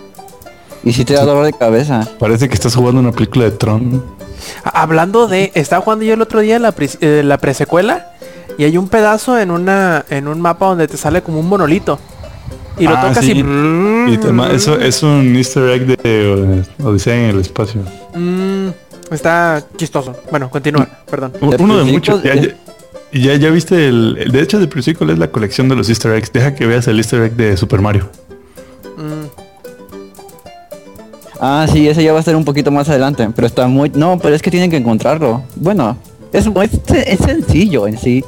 Y si te da dolor de cabeza. Parece que estás jugando una película de Tron. Hablando de, estaba jugando yo el otro día la, pre- eh, la presecuela y hay un pedazo en una en un mapa donde te sale como un monolito. Y lo Ah, tocas sí. y... Y eso es un easter egg de eh, Odisea en el espacio. Mm, está chistoso. Bueno, continúa, perdón. U- De Uno de muchos. Ya, ya, ya, ya viste el, De hecho, de Priscilla es la colección de los easter eggs. Deja que veas el easter egg de Super Mario. Mm, Ah, sí, ese ya va a ser un poquito más adelante, pero está muy... No, pero es que tienen que encontrarlo. Bueno, es, es, es sencillo en sí.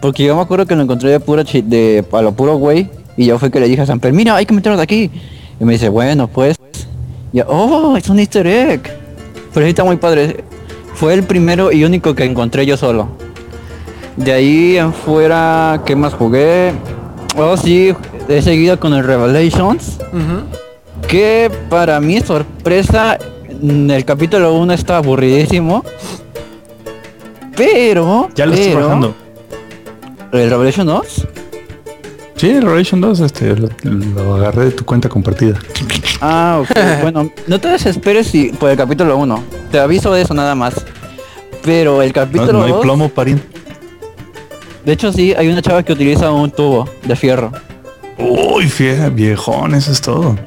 Porque yo me acuerdo que lo encontré de puro chi- de a lo puro güey. Y yo fue que le dije a Samper, mira, hay que meterlo de aquí. Y me dice, bueno, pues. Y yo, oh, es un easter egg. Pero sí está muy padre. Fue el primero y único que encontré yo solo. De ahí en fuera, ¿qué más jugué? Oh, sí, he seguido con el Revelations. Que para mi sorpresa, mm, el capítulo 1 está aburridísimo. Pero. Ya lo estoy bajando. ¿El Revelation 2? Sí, el Revelation 2, este, lo, lo agarré de tu cuenta compartida. Ah, ok. bueno, no te desesperes si por el capítulo 1. Te aviso de eso nada más. Pero el capítulo no hay 2, plomo, pariente. de hecho sí, hay una chava que utiliza un tubo de fierro. Uy, fie, viejón, eso es todo.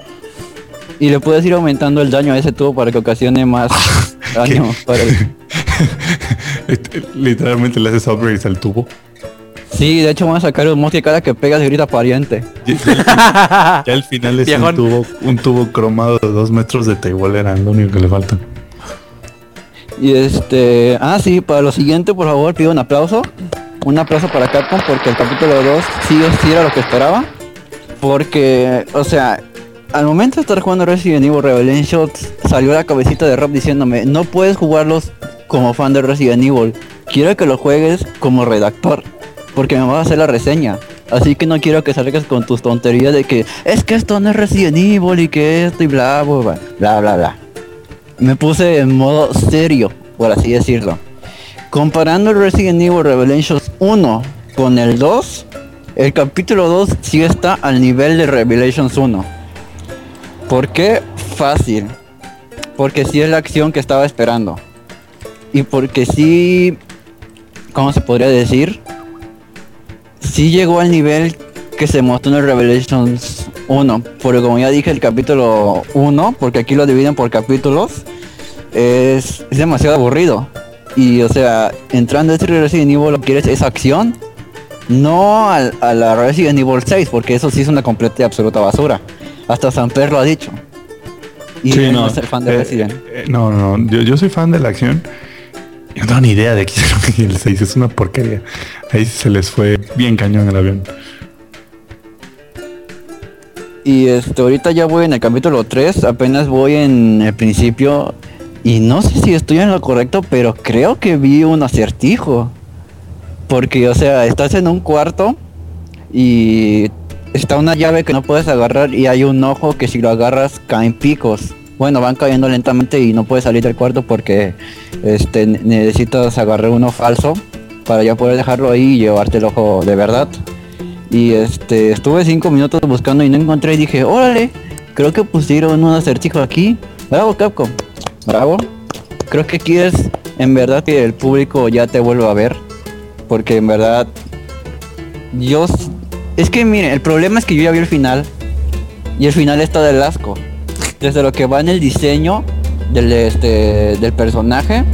Y le puedes ir aumentando el daño a ese tubo para que ocasione más daño. Para el- Literalmente le haces upgrades al tubo. Sí, de hecho van a sacar un mod que cada que pegas grita pariente. Ya, al final es un tubo, un tubo cromado de dos metros de table, era lo único que le falta. Y este, ah sí, para lo siguiente por favor pido un aplauso. Un aplauso para Capcom porque el capítulo 2 sí, sí era lo que esperaba. Porque, o sea, al momento de estar jugando Resident Evil Revelations salió la cabecita de Rob diciéndome, no puedes jugarlos como fan de Resident Evil. Quiero que lo juegues como redactor. Porque me vas a hacer la reseña. Así que no quiero que salgas con tus tonterías de que es que esto no es Resident Evil y que esto y bla bla bla bla bla me puse en modo serio, por así decirlo. Comparando el Resident Evil Revelations 1 con el 2, el capítulo 2 sí está al nivel de Revelations 1. ¿Por qué? Fácil. Porque sí es la acción que estaba esperando. Y porque sí... ¿Cómo se podría decir? Sí llegó al nivel que se mostró en el Revelations 1. Porque como ya dije, el capítulo 1, porque aquí lo dividen por capítulos, es, es demasiado aburrido. Y o sea, entrando a este Resident Evil lo que quieres es acción. No al- a, la Resident Evil 6, porque eso sí es una completa y absoluta basura. Hasta Samper lo ha dicho. Y Sí, no no, es el fan de eh, Resident. eh, no, no, no, yo, yo soy fan de la acción. No tengo ni idea de qué es el 6, es una porquería. Ahí se les fue bien cañón el avión. Y este, ahorita ya voy en el capítulo 3, apenas voy en el principio. Y no sé si estoy en lo correcto, pero creo que vi un acertijo. Porque, o sea, estás en un cuarto y está una llave que no puedes agarrar y hay un ojo que si lo agarras caen picos. Bueno, van cayendo lentamente y no puedes salir del cuarto porque este necesitas agarrar uno falso para ya poder dejarlo ahí y llevarte el ojo de verdad. Y este estuve cinco minutos buscando y no encontré y dije, órale, creo que pusieron un acertijo aquí. Bravo Capcom. Bravo. Creo que quieres en verdad que el público ya te vuelva a ver. Porque en verdad yo es que miren, el problema es que yo ya vi el final. Y el final está del asco. Desde lo que va en el diseño del este del personaje.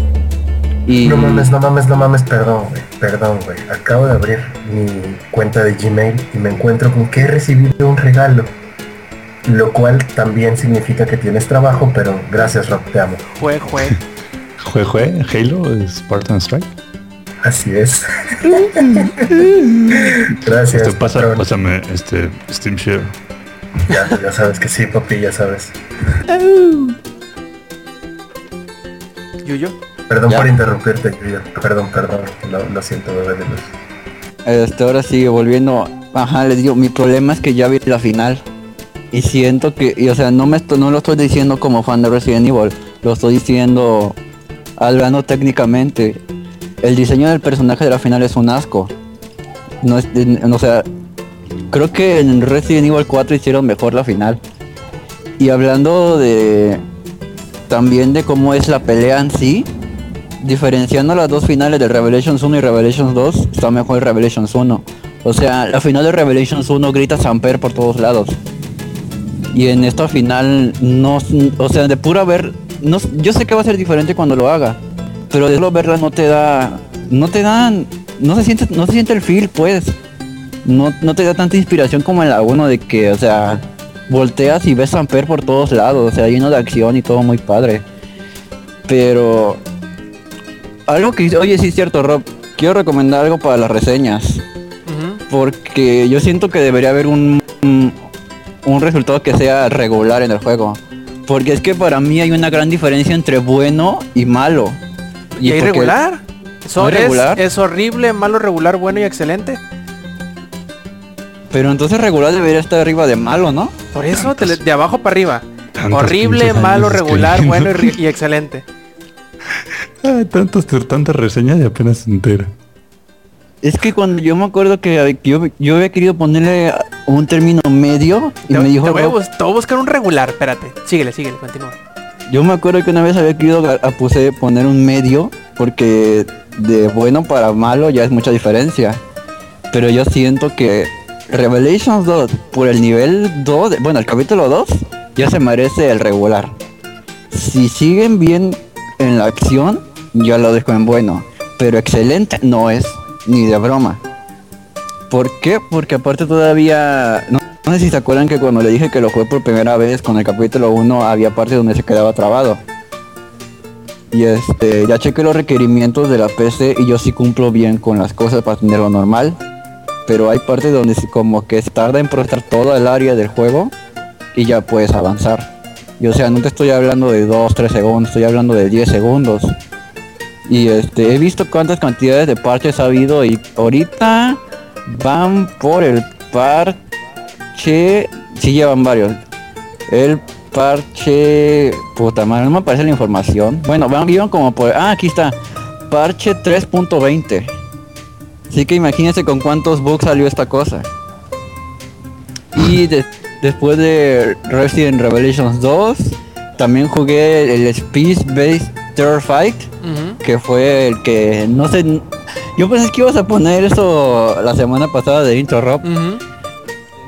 Y No mames, no mames, no mames, perdón, güey, perdón, güey. Acabo de abrir mi cuenta de Gmail y me encuentro con que he recibido un regalo. Lo cual también significa que tienes trabajo, pero gracias, Rob, te amo. Jue, jue. Jue, jue, Halo, Spartan Strike. Así es. gracias. Este, pasa, pásame este Steam Share. Ya, ya sabes que sí, papi, ya sabes. Yuyo. Perdón Ya. por interrumpirte, Yuyo. Perdón, perdón. Lo, lo siento, bebé de luz. Este, ahora sí, volviendo, ajá, les digo, mi problema es que ya vi la final. Y siento que, y, o sea, no me esto- no lo estoy diciendo como fan de Resident Evil, lo estoy diciendo hablando técnicamente. El diseño del personaje de la final es un asco. No es, en- o sea, creo que en Resident Evil 4 hicieron mejor la final. Y hablando de también de cómo es la pelea en sí, diferenciando las dos finales de Revelations 1 y Revelations 2, está mejor Revelations 1. O sea, la final de Revelations 1 grita Samper por todos lados. Y en esta final no, o sea, de pura ver, no, yo sé que va a ser diferente cuando lo haga, pero de solo verla no te da, no te dan, no se siente, no se siente el feel, pues. No, no te da tanta inspiración como en la 1 de que, o sea, volteas y ves Samper por todos lados, o sea, lleno de acción y todo muy padre. Pero algo que, oye, sí es cierto, Rob, quiero recomendar algo para las reseñas porque yo siento que debería haber un, un, un resultado que sea regular en el juego. Porque es que para mí hay una gran diferencia entre bueno y malo. ¿Y hay porque- regular? Eso ¿No hay es, regular? es horrible, malo, regular, bueno y excelente. Pero entonces regular debería estar arriba de malo, ¿no? Por eso, te le- de abajo para arriba. Horrible, malo, regular, bueno y, excelente. Ay, tantos, tantas reseñas y apenas se entera. Es que cuando yo me acuerdo que yo, yo había querido ponerle un término medio y Te, me dijo te voy a, Rob- bus- te voy a buscar un regular, espérate. Síguele, síguele, continúa. Yo me acuerdo que una vez había querido a, a puse poner un medio porque de bueno para malo ya es mucha diferencia. Pero yo siento que Revelations 2 por el nivel 2, de- bueno, el capítulo 2 ya se merece el regular. Si siguen bien en la acción, yo lo dejo en bueno. Pero excelente no es ni de broma. ¿Por qué? Porque aparte todavía... No, no sé si se acuerdan que cuando le dije que lo jugué por primera vez con el capítulo 1 había partes donde se quedaba trabado. Y este, ya chequé los requerimientos de la PC y yo sí cumplo bien con las cosas para tenerlo normal. Pero hay partes donde como que se tarda en procesar toda el área del juego y ya puedes avanzar. Y o sea, no te estoy hablando de 2, 3 segundos, estoy hablando de 10 segundos. Y este, he visto cuántas cantidades de parches ha habido y ahorita van por el parche, sí llevan varios. El parche, puta madre, no me aparece la información. Bueno, van, iban como por, ah, aquí está, parche 3.20. Así que imagínense con cuántos bugs salió esta cosa. Y de- después de Resident Revelations 2, también jugué el Space Based Terror Fight que fue el que no sé yo pensé que ibas a poner eso la semana pasada de intro Rob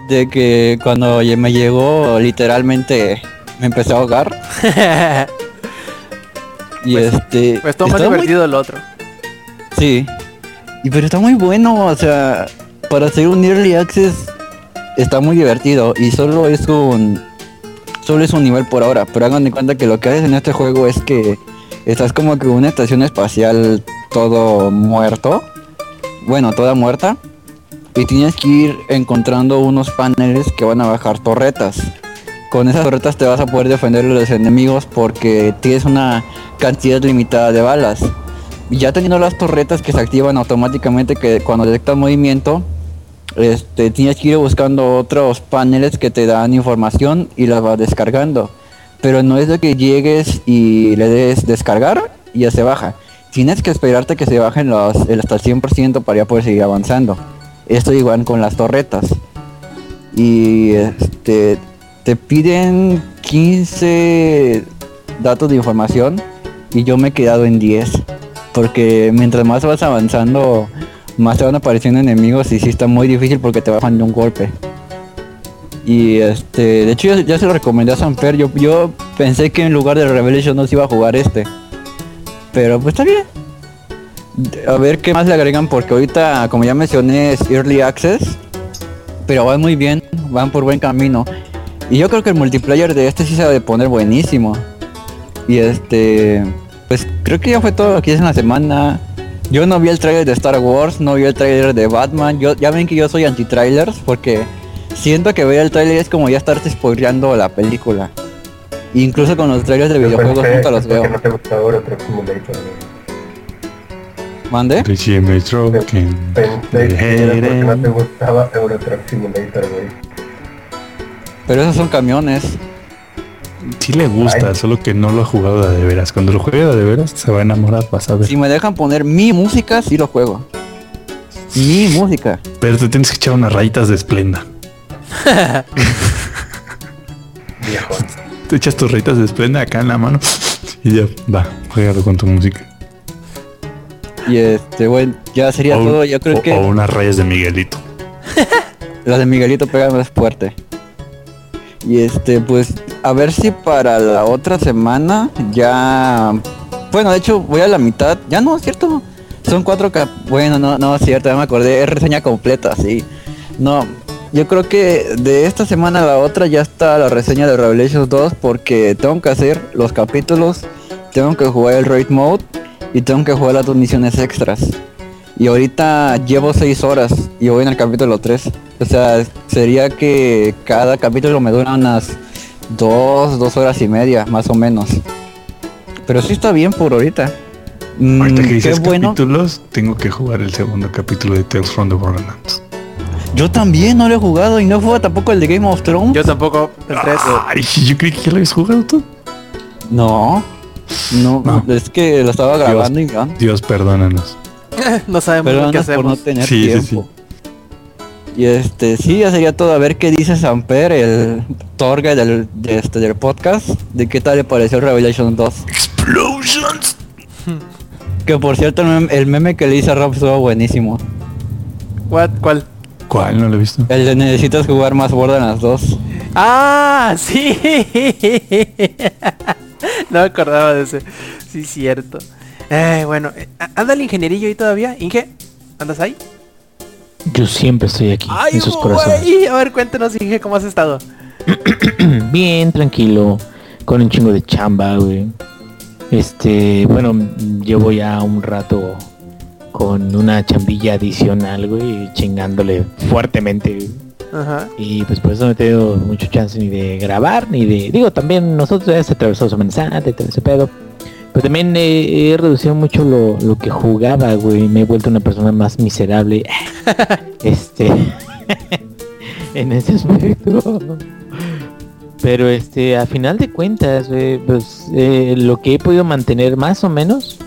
de que cuando me llegó literalmente me empecé a ahogar y Pues- este pues todo más muy- divertido el otro. sí y pero está muy bueno o sea para hacer un early access está muy divertido y solo es un solo es un nivel por ahora pero hagan de cuenta que lo que haces en este juego es que estás como que una estación espacial todo muerto bueno toda muerta y tienes que ir encontrando unos paneles que van a bajar torretas. Con esas torretas te vas a poder defender de los enemigos porque tienes una cantidad limitada de balas ya teniendo las torretas que se activan automáticamente que cuando detectan movimiento, este, tienes que ir buscando otros paneles que te dan información y las vas descargando. pero no es de que llegues y le des descargar y ya se baja. Tienes que esperarte que se bajen los, el hasta el 100% para ya poder seguir avanzando. Esto igual con las torretas. Y este te piden 15 datos de información y yo me he quedado en 10. Porque mientras más vas avanzando, más te van apareciendo enemigos y sí está muy difícil porque te bajan de un golpe. Y este, de hecho ya, se lo recomendé a Samper, yo, yo pensé que en lugar de Revelation no se iba a jugar este. Pero pues está bien. A ver qué más le agregan porque ahorita, como ya mencioné, es Early Access. Pero van muy bien, van por buen camino. Y yo creo que el multiplayer de este sí se va a poner buenísimo. Y este, pues creo que ya fue todo lo que hice en la semana. Yo no vi el trailer de Star Wars, no vi el trailer de Batman. Yo ya ven que yo soy anti trailers porque siento que ver el trailer es como ya estarte spoileando la película. Incluso con los trailers de videojuegos Pensé- nunca los pensé veo. no te Simulator. ¿Mande? Pensé que era porque no te gustaba Euro Truck Simulator, güey. Pero esos son camiones. Sí le gusta, Ay. solo que no lo ha jugado de, veras. Cuando lo juegue de, veras se va a enamorar, vas a ver. Si me dejan poner mi música, sí lo juego. Mi música. Pero te tienes que echar unas rayitas de esplenda. Viejo. Te echas tus rayitas de esplenda acá en la mano y ya va, juégalo con tu música. Y este, bueno, ya sería O- todo. Yo creo o- que o unas rayas de Miguelito. las de Miguelito pegan más fuerte. Y este, pues, a ver si para la otra semana ya... Bueno, de hecho, voy a la mitad. Ya no, cierto. Son cuatro cap... Bueno, no, no, es cierto, ya me acordé. Es reseña completa, sí. No, yo creo que de esta semana a la otra ya está la reseña de Revelations 2 porque tengo que hacer los capítulos, tengo que jugar el Raid Mode y tengo que jugar las dos misiones extras. Y ahorita llevo 6 horas y voy en el capítulo 3. O sea, sería que cada capítulo me dura unas 2, 2 horas y media, más o menos. Pero sí está bien por ahorita. Mm, Ahorita que qué dices bueno. capítulos, tengo que jugar el segundo capítulo de Tales from the Borderlands. Yo también no lo he jugado y no juego tampoco el de Game of Thrones. Yo tampoco, el 3. Ay, yo creí que ya lo habías jugado tú. No. No, No. es que lo estaba grabando y ya. Dios, perdónanos. no sabemos lo que Perdón por no hacemos. tener Sí, sí, tiempo. Y este, sí, ya sería todo. A ver qué dice Samper, el Torga del, de este, del podcast. De qué tal le pareció Revelation 2. Explosions. Que por cierto, el meme, el meme que le hice a Rob estuvo buenísimo. What? ¿Cuál? ¿Cuál? No lo he visto. El de necesitas jugar más Borderlands 2. Ah, sí. no me acordaba de ese. Sí, cierto. Eh, bueno, eh, anda el ingenierillo ahí todavía. Inge, ¿andas ahí? Yo siempre estoy aquí, Ay, en sus corazones. A ver, cuéntanos, Inge, ¿cómo has estado? Bien, tranquilo, con un chingo de chamba, güey. Este, bueno, llevo ya un rato con una chambilla adicional, güey, chingándole fuertemente. güey. Ajá. Y pues por eso no he tenido mucho chance ni de grabar, ni de... Digo, también nosotros ya se atravesó Semana Santa y todo ese pedo. Pero también eh, he reducido mucho lo, lo que jugaba, güey. Me he vuelto una persona más miserable. este... en ese aspecto. Pero este, a final de cuentas, güey, pues eh, lo que he podido mantener más o menos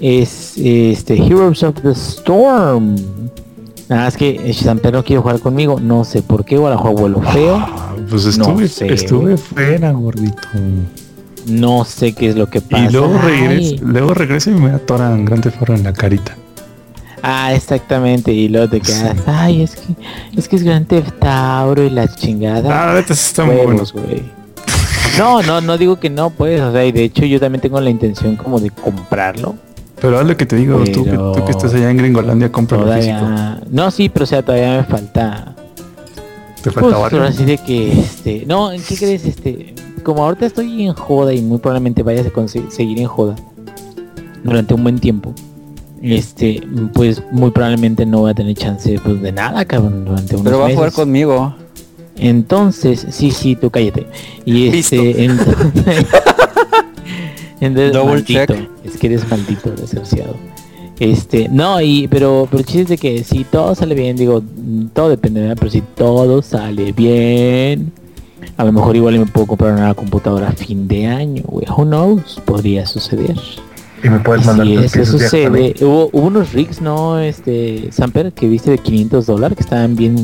es este Heroes of the Storm. Nada, es que Samper no quiere jugar conmigo, no sé por qué, o a lo feo, Ah, pues estuve, No sé, estuve fuera, gordito. No sé qué es lo que pasa. Y luego regreso, luego regreso y me atoran grande foro en la carita. Ah, exactamente, y luego te quedas, ay, es que es que es Grand Theft Auto y la chingada. Ah, neta, sí está muy bueno. Huevos, güey. No, no, no digo que no, pues, o sea, y de hecho yo también tengo la intención como de comprarlo. Pero haz lo que te digo, tú, que, tú que estás allá en Gringolandia, compra lo físico. Todavía... No, sí, pero o sea, todavía me falta Te Pues, falta barrio. ahora sí de que, este, no, ¿en qué crees? Este, como ahorita estoy en joda y muy probablemente vayas a seguir en joda durante un buen tiempo, este, pues muy probablemente no voy a tener chance pues, de nada, cabrón, durante unos Pero va a jugar conmigo. Entonces, sí, sí, tú cállate. Y este, entonces, entonces, Double maldito, check. es que eres maldito, desgraciado. Este, no, y pero, pero el chiste es de que si todo sale bien, digo, todo depende, ¿verdad? Pero si todo sale bien, A lo mejor igual me puedo comprar una computadora a fin de año, güey. Who knows? Podría suceder. Y me puedes mandar Si tus eso sucede, también. hubo, hubo unos rigs, ¿no? Este, Samper, que viste de 500 dólares, que estaban bien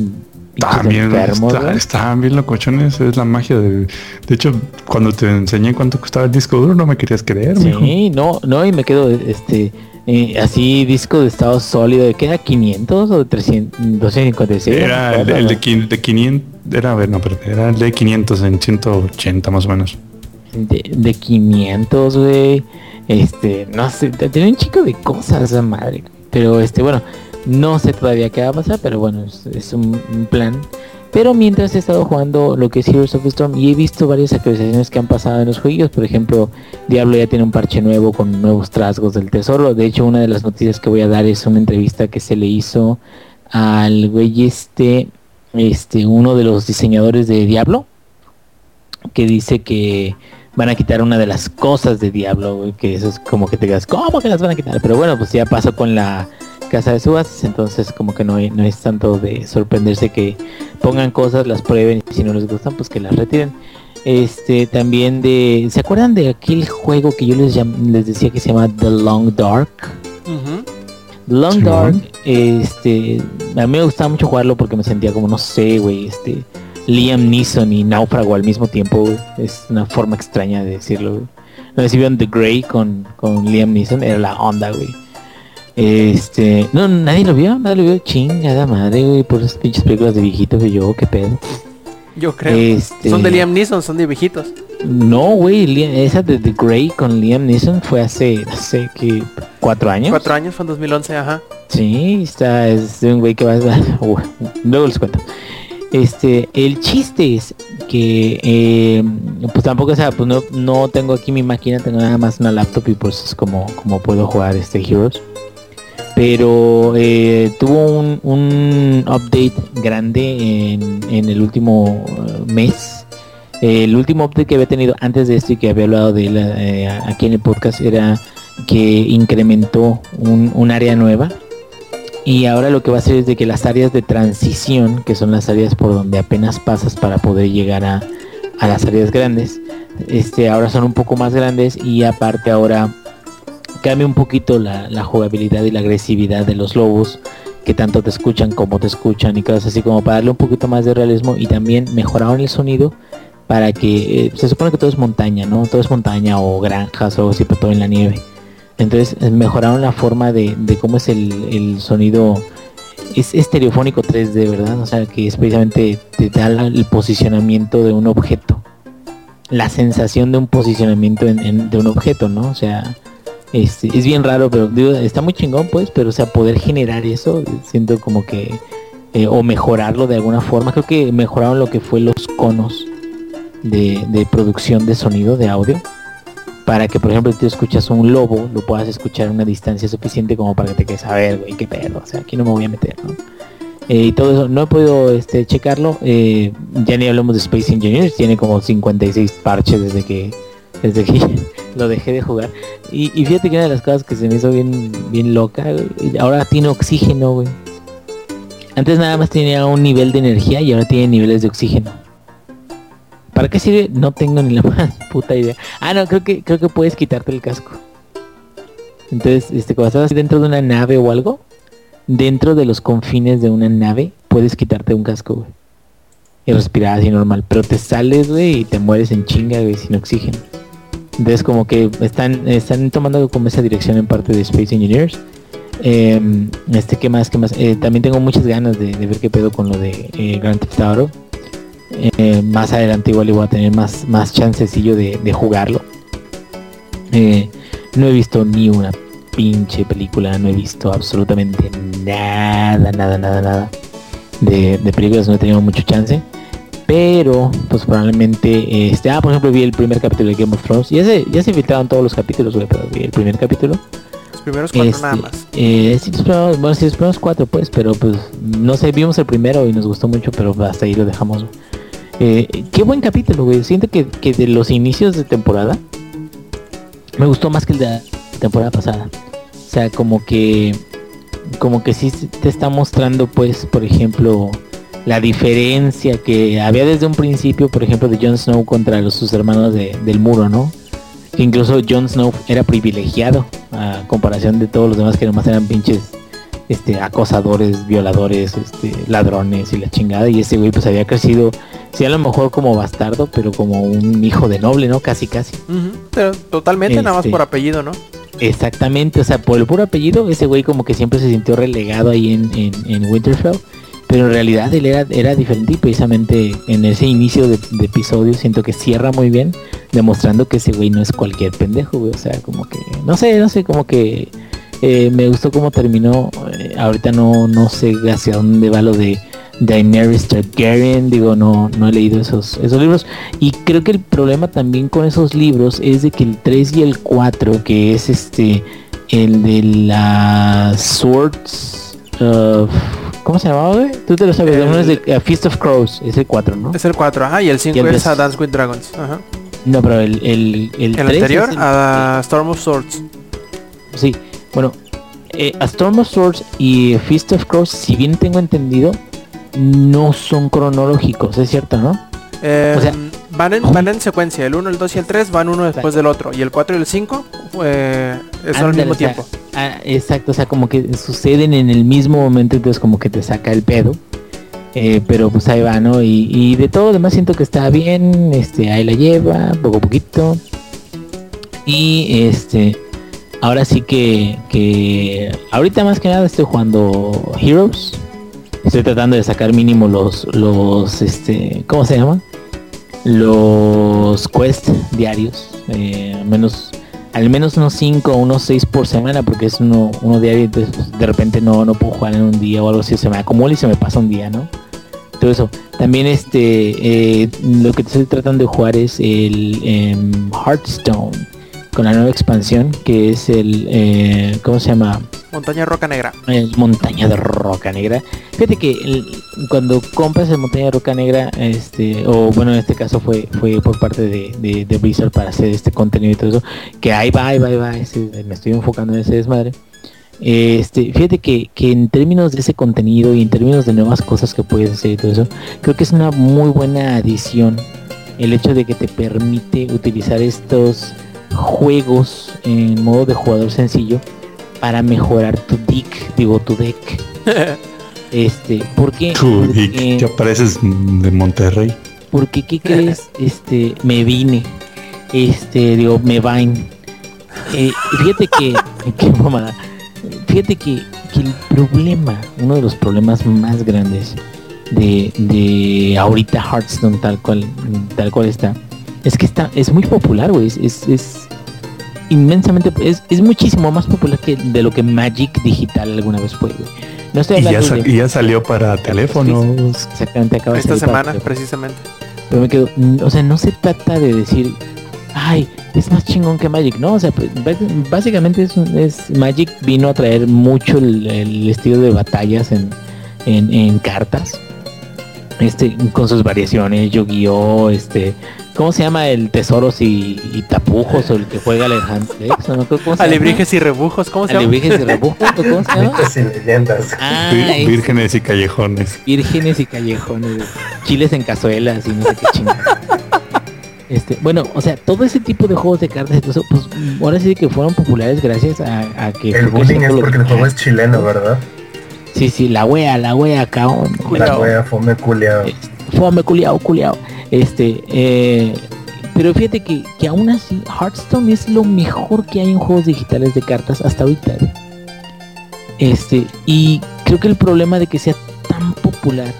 pinches Estaban bien, enfermos, está- estaban bien locochones, es la magia de... De hecho, cuando te enseñé cuánto costaba el disco duro, no me querías creer, mijo. Sí, no, no, y me quedo, este, eh, así disco de estado sólido, ¿de qué era? ¿500 o de 300, 256? Era el, el de, quin- de 500, era, a ver, no, perdón, era el de 500 en 180 más o menos. de, de 500, güey. Este, no sé, t- tiene un chico de cosas esa madre. Pero este, bueno, no sé todavía qué va a pasar, pero bueno, es, es un, un plan. Pero mientras he estado jugando lo que es Heroes of the Storm y he visto varias actualizaciones que han pasado en los juegos, por ejemplo, Diablo ya tiene un parche nuevo con nuevos trasgos del tesoro. De hecho, una de las noticias que voy a dar es una entrevista que se le hizo al güey este, este, uno de los diseñadores de Diablo, que dice que van a quitar una de las cosas de Diablo, que eso es como que te digas, ¿cómo que las van a quitar? Pero bueno, pues ya pasó con la casa de subastas, entonces como que no, hay- no es tanto de sorprenderse que pongan cosas, las prueben y si no les gustan, pues que las retiren. Este también de, ¿se acuerdan de aquel juego que yo les llam- les decía que se llama The Long Dark? The Long. Dark, este, a mí me gustaba mucho jugarlo porque me sentía como, no sé, güey, este, Liam Neeson y Náufrago al mismo tiempo. Es una forma extraña de decirlo, güey. No sé si vieron The Grey con, con Liam Neeson, era la onda, güey. Este, no, nadie lo vio, nadie lo vio, chingada madre, güey, por esas pinches películas de viejitos que yo, qué pedo. Yo creo. Este- Son de Liam Neeson, son de viejitos. No, güey, esa de The Grey con Liam Neeson fue hace, no sé, qué, cuatro años. Cuatro años, fue en 2011, ajá. Sí, está, es de un güey que va a... Uh, luego les cuento. Este, el chiste es que, eh, pues tampoco, o sea, pues no, no tengo aquí mi máquina, tengo nada más una laptop y pues es como, como puedo jugar este Heroes. Pero eh, tuvo un, un update grande en, en el último eh, mes. El último update que había tenido antes de esto y que había hablado de él eh, aquí en el podcast era que incrementó un, un área nueva y ahora lo que va a hacer es de que las áreas de transición, que son las áreas por donde apenas pasas para poder llegar a, a las áreas grandes, este, ahora son un poco más grandes y aparte ahora cambia un poquito la, jugabilidad y la agresividad de los lobos que tanto te escuchan como te escuchan y cosas así como para darle un poquito más de realismo y también mejoraron el sonido para que eh, se supone que todo es montaña, ¿no? Todo es montaña o granjas o algo así, pero todo en la nieve. Entonces eh, mejoraron la forma de, cómo es el, el sonido. Es estereofónico 3D, ¿verdad? O sea, que es precisamente te da el posicionamiento de un objeto. La sensación de un posicionamiento en- en- de un objeto, ¿no? O sea, es, es bien raro, pero digo, está muy chingón, pues, pero o sea, poder generar eso, siento como que... eh, o mejorarlo de alguna forma. Creo que mejoraron lo que fue los conos de, producción de sonido, de audio para que por ejemplo tú escuchas un lobo lo puedas escuchar a una distancia suficiente como para que te quedes a ver güey qué pedo o sea aquí no me voy a meter ¿no? Eh, y todo eso no he podido este checarlo eh, ya ni hablamos de Space Engineers tiene como 56 parches desde que desde que lo dejé de jugar y, fíjate que una de las cosas que se me hizo bien bien loca ahora tiene oxígeno güey antes nada más tenía un nivel de energía y ahora tiene niveles de oxígeno ¿Para qué sirve? No tengo ni la más puta idea. Ah, no, creo que creo que puedes quitarte el casco. Entonces, este, cuando estás dentro de una nave o algo, dentro de los confines de una nave, puedes quitarte un casco, güey. Y respirar así normal. Pero te sales, güey, y te mueres en chinga, güey, sin oxígeno. Entonces, como que están, están tomando como esa dirección en parte de Space Engineers. Eh, este, ¿qué más? ¿Qué más? Eh, también tengo muchas ganas de, de ver qué pedo con lo de eh, Grand Theft Auto. Eh, más adelante igual voy a tener más, más chancecillo de, de jugarlo. Eh, no he visto ni una pinche película, no he visto absolutamente nada, nada, nada, nada. De, de películas no he tenido mucho chance. Pero, pues probablemente, este, ah, por ejemplo, vi el primer capítulo de Game of Thrones. Ya se, ya se filtraron todos los capítulos, güey, pero vi el primer capítulo. Los primeros cuatro Este, nada más. Eh, sí, los primeros- bueno, sí, los primeros cuatro, pues, pero pues, no sé, vimos el primero y nos gustó mucho, pero hasta ahí lo dejamos. Eh, qué buen capítulo, güey. Siento que, que de los inicios de temporada me gustó más que el de la temporada pasada. O sea, como que, como que sí te está mostrando, pues, por ejemplo, la diferencia que había desde un principio, por ejemplo, de Jon Snow contra los, sus hermanos de- del muro, ¿no? Que incluso Jon Snow era privilegiado a comparación de todos los demás que nomás eran pinches este acosadores, violadores, este ladrones y la chingada y ese güey pues había crecido sí a lo mejor como bastardo, pero como un hijo de noble, ¿no? Casi casi. Pero totalmente nada más Este. por apellido, ¿no? Exactamente, o sea, por el puro apellido, ese güey como que siempre se sintió relegado ahí en, en, en Winterfell. Pero en realidad él era, era diferente y precisamente en ese inicio de, episodio siento que cierra muy bien, demostrando que ese güey no es cualquier pendejo, güey. O sea, como que, no sé, no sé, como que eh, me gustó cómo terminó. eh, ahorita no, no sé hacia dónde va lo de Daenerys Targaryen, digo, no, no he leído esos, esos libros. Y creo que el problema también con esos libros es de que el 3 y el 4, que es este, el de las Swords. ¿Cómo se llamaba, güey? Tú te lo sabes, El- uno es de uh, Feast of Crows, es el 4, ¿no? Es el 4, ajá, y el 5 Y el es a Dance with Dragons. Ajá. No, pero el, el, el, El 3 anterior el- a Storm of Swords. Sí, bueno, eh, a Storm of Swords y Feast of Crows, si bien tengo entendido, no son cronológicos, es cierto, ¿no? Eh, O sea- van, en, van en secuencia, el 1, el 2 y el 3 van uno después del otro. Y el 4 y el 5 eh, son al mismo o sea, tiempo. ah, exacto, o sea, como que suceden en el mismo momento, entonces como que te saca el pedo. Eh, pero pues ahí va, ¿no? Y, y de todo demás siento que está bien, este, ahí la lleva, poco a poquito. Y este, ahora sí que, que ahorita más que nada estoy jugando Heroes. Estoy tratando de sacar mínimo los, los, este, ¿cómo se llama? Los quest diarios, eh, al menos, al menos unos 5 o unos 6 por semana, porque es uno, uno diario, entonces pues, de repente no, no puedo jugar en un día o algo así, se me acumula y se me pasa un día, ¿no? Todo eso. También este, eh, lo que estoy tratando de jugar es el em, Hearthstone, con la nueva expansión, que es el, eh, ¿cómo se llama? Montaña Roca Negra. el montaña de roca negra. Fíjate que el- cuando compras el montaña de roca negra, este, o bueno en este caso fue, fue por parte de, de, de Blizzard para hacer este contenido y todo eso, que ahí va, ahí va, ahí va, me estoy enfocando en ese desmadre. Este, fíjate que, que en términos de ese contenido y en términos de nuevas cosas que puedes hacer y todo eso, creo que es una muy buena adición el hecho de que te permite utilizar estos juegos en modo de jugador sencillo para mejorar tu deck, digo tu deck. Este, ¿por qué? Tu Porque- dick, ya pareces de Monterrey. porque qué crees, este, me vine, este, digo, me vain. Eh, fíjate que, qué mamada. Fíjate que, que el problema, uno de los problemas más grandes de, de ahorita Hearthstone tal cual, tal cual está, es que está, es muy popular, güey, es, es, es inmensamente, es, es muchísimo más popular que de lo que Magic digital alguna vez fue, güey. No estoy Y ya, hablando sa- de- y ya salió para teléfonos. Exactamente, acaba de Esta semana, precisamente. Pero me quedo, mm, o sea, no se trata de decir, ay, es más chingón que Magic, ¿no? O sea, pues, bás- básicamente es, un- es Magic vino a traer mucho el, el estilo de batallas en, en, en cartas. Este, con sus variaciones, Yu-Gi-Oh, este, ¿cómo se llama el tesoros y, y tapujos o el que juega Alejandro? No? ¿Cómo se llama? Alebrijes y rebujos, ¿cómo se llama? Alebrijes y rebujos, ¿o ¿cómo se llama? Y leyendas. Ah, Vir-. Vírgenes y callejones. vírgenes y callejones, chiles en cazuelas y no sé qué chingada. Este, bueno, o sea, todo ese tipo de juegos de cartas eso, pues ahora sí que fueron populares gracias a, a que El bullying es porque el juego es chileno, ¿verdad? Sí, sí, la wea, la wea, cabrón. La wea fome culiao. Fome, culiao, culiao. Este, eh, pero fíjate que, que aún así, Hearthstone es lo mejor que hay en juegos digitales de cartas hasta ahorita. Este, y creo que el problema de que sea tan popular